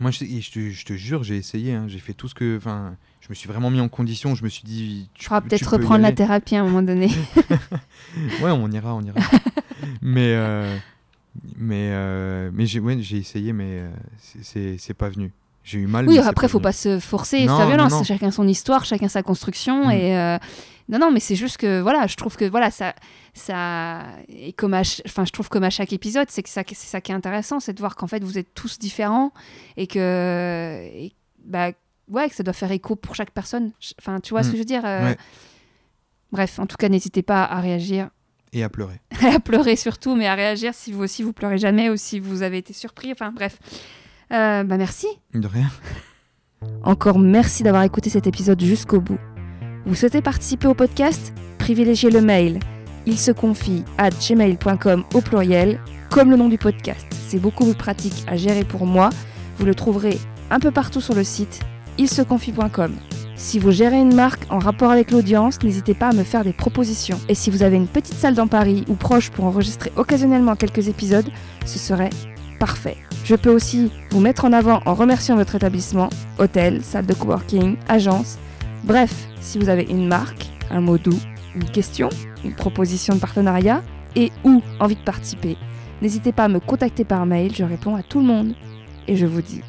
moi, je, te, je te jure, j'ai essayé. hein, j'ai fait tout ce que. Enfin, je me suis vraiment mis en condition. Je me suis dit. Tu peux- peut-être reprendre la thérapie à un moment donné. Ouais, on ira, on ira. mais euh, mais euh, mais j'ai essayé, mais euh, c'est pas venu. J'ai eu mal. Oui, après, faut venu. pas se forcer, Non, faire violence. non, non. Chacun son histoire, chacun sa construction. Mm. Et euh, non, non, mais c'est juste que voilà, je trouve que voilà, ça, ça, et comme à, enfin, je trouve comme à chaque épisode, c'est que ça, c'est ça qui est intéressant, c'est de voir qu'en fait, vous êtes tous différents et que, et, bah, ouais, que ça doit faire écho pour chaque personne. Enfin, tu vois ce Mm. que je veux dire. euh, Ouais. Bref, en tout cas, n'hésitez pas à réagir, Et à pleurer. à pleurer surtout, mais à réagir si vous aussi vous pleurez jamais ou si vous avez été surpris. Enfin, bref. Euh, bah merci. De rien. Encore merci d'avoir écouté cet épisode jusqu'au bout. Vous souhaitez participer au podcast? Privilégiez le mail. Il se confie à gmail.com au pluriel, comme le nom du podcast. C'est beaucoup plus pratique à gérer pour moi. Vous le trouverez un peu partout sur le site ilseconfie.com. Si vous gérez une marque en rapport avec l'audience, n'hésitez pas à me faire des propositions. Et si vous avez une petite salle dans Paris ou proche pour enregistrer occasionnellement quelques épisodes, ce serait parfait. Je peux aussi vous mettre en avant en remerciant votre établissement, hôtel, salle de coworking, agence. Bref, si vous avez une marque, un mot doux, une question, une proposition de partenariat et ou envie de participer, n'hésitez pas à me contacter par mail, je réponds à tout le monde. Et je vous dis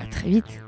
à très vite.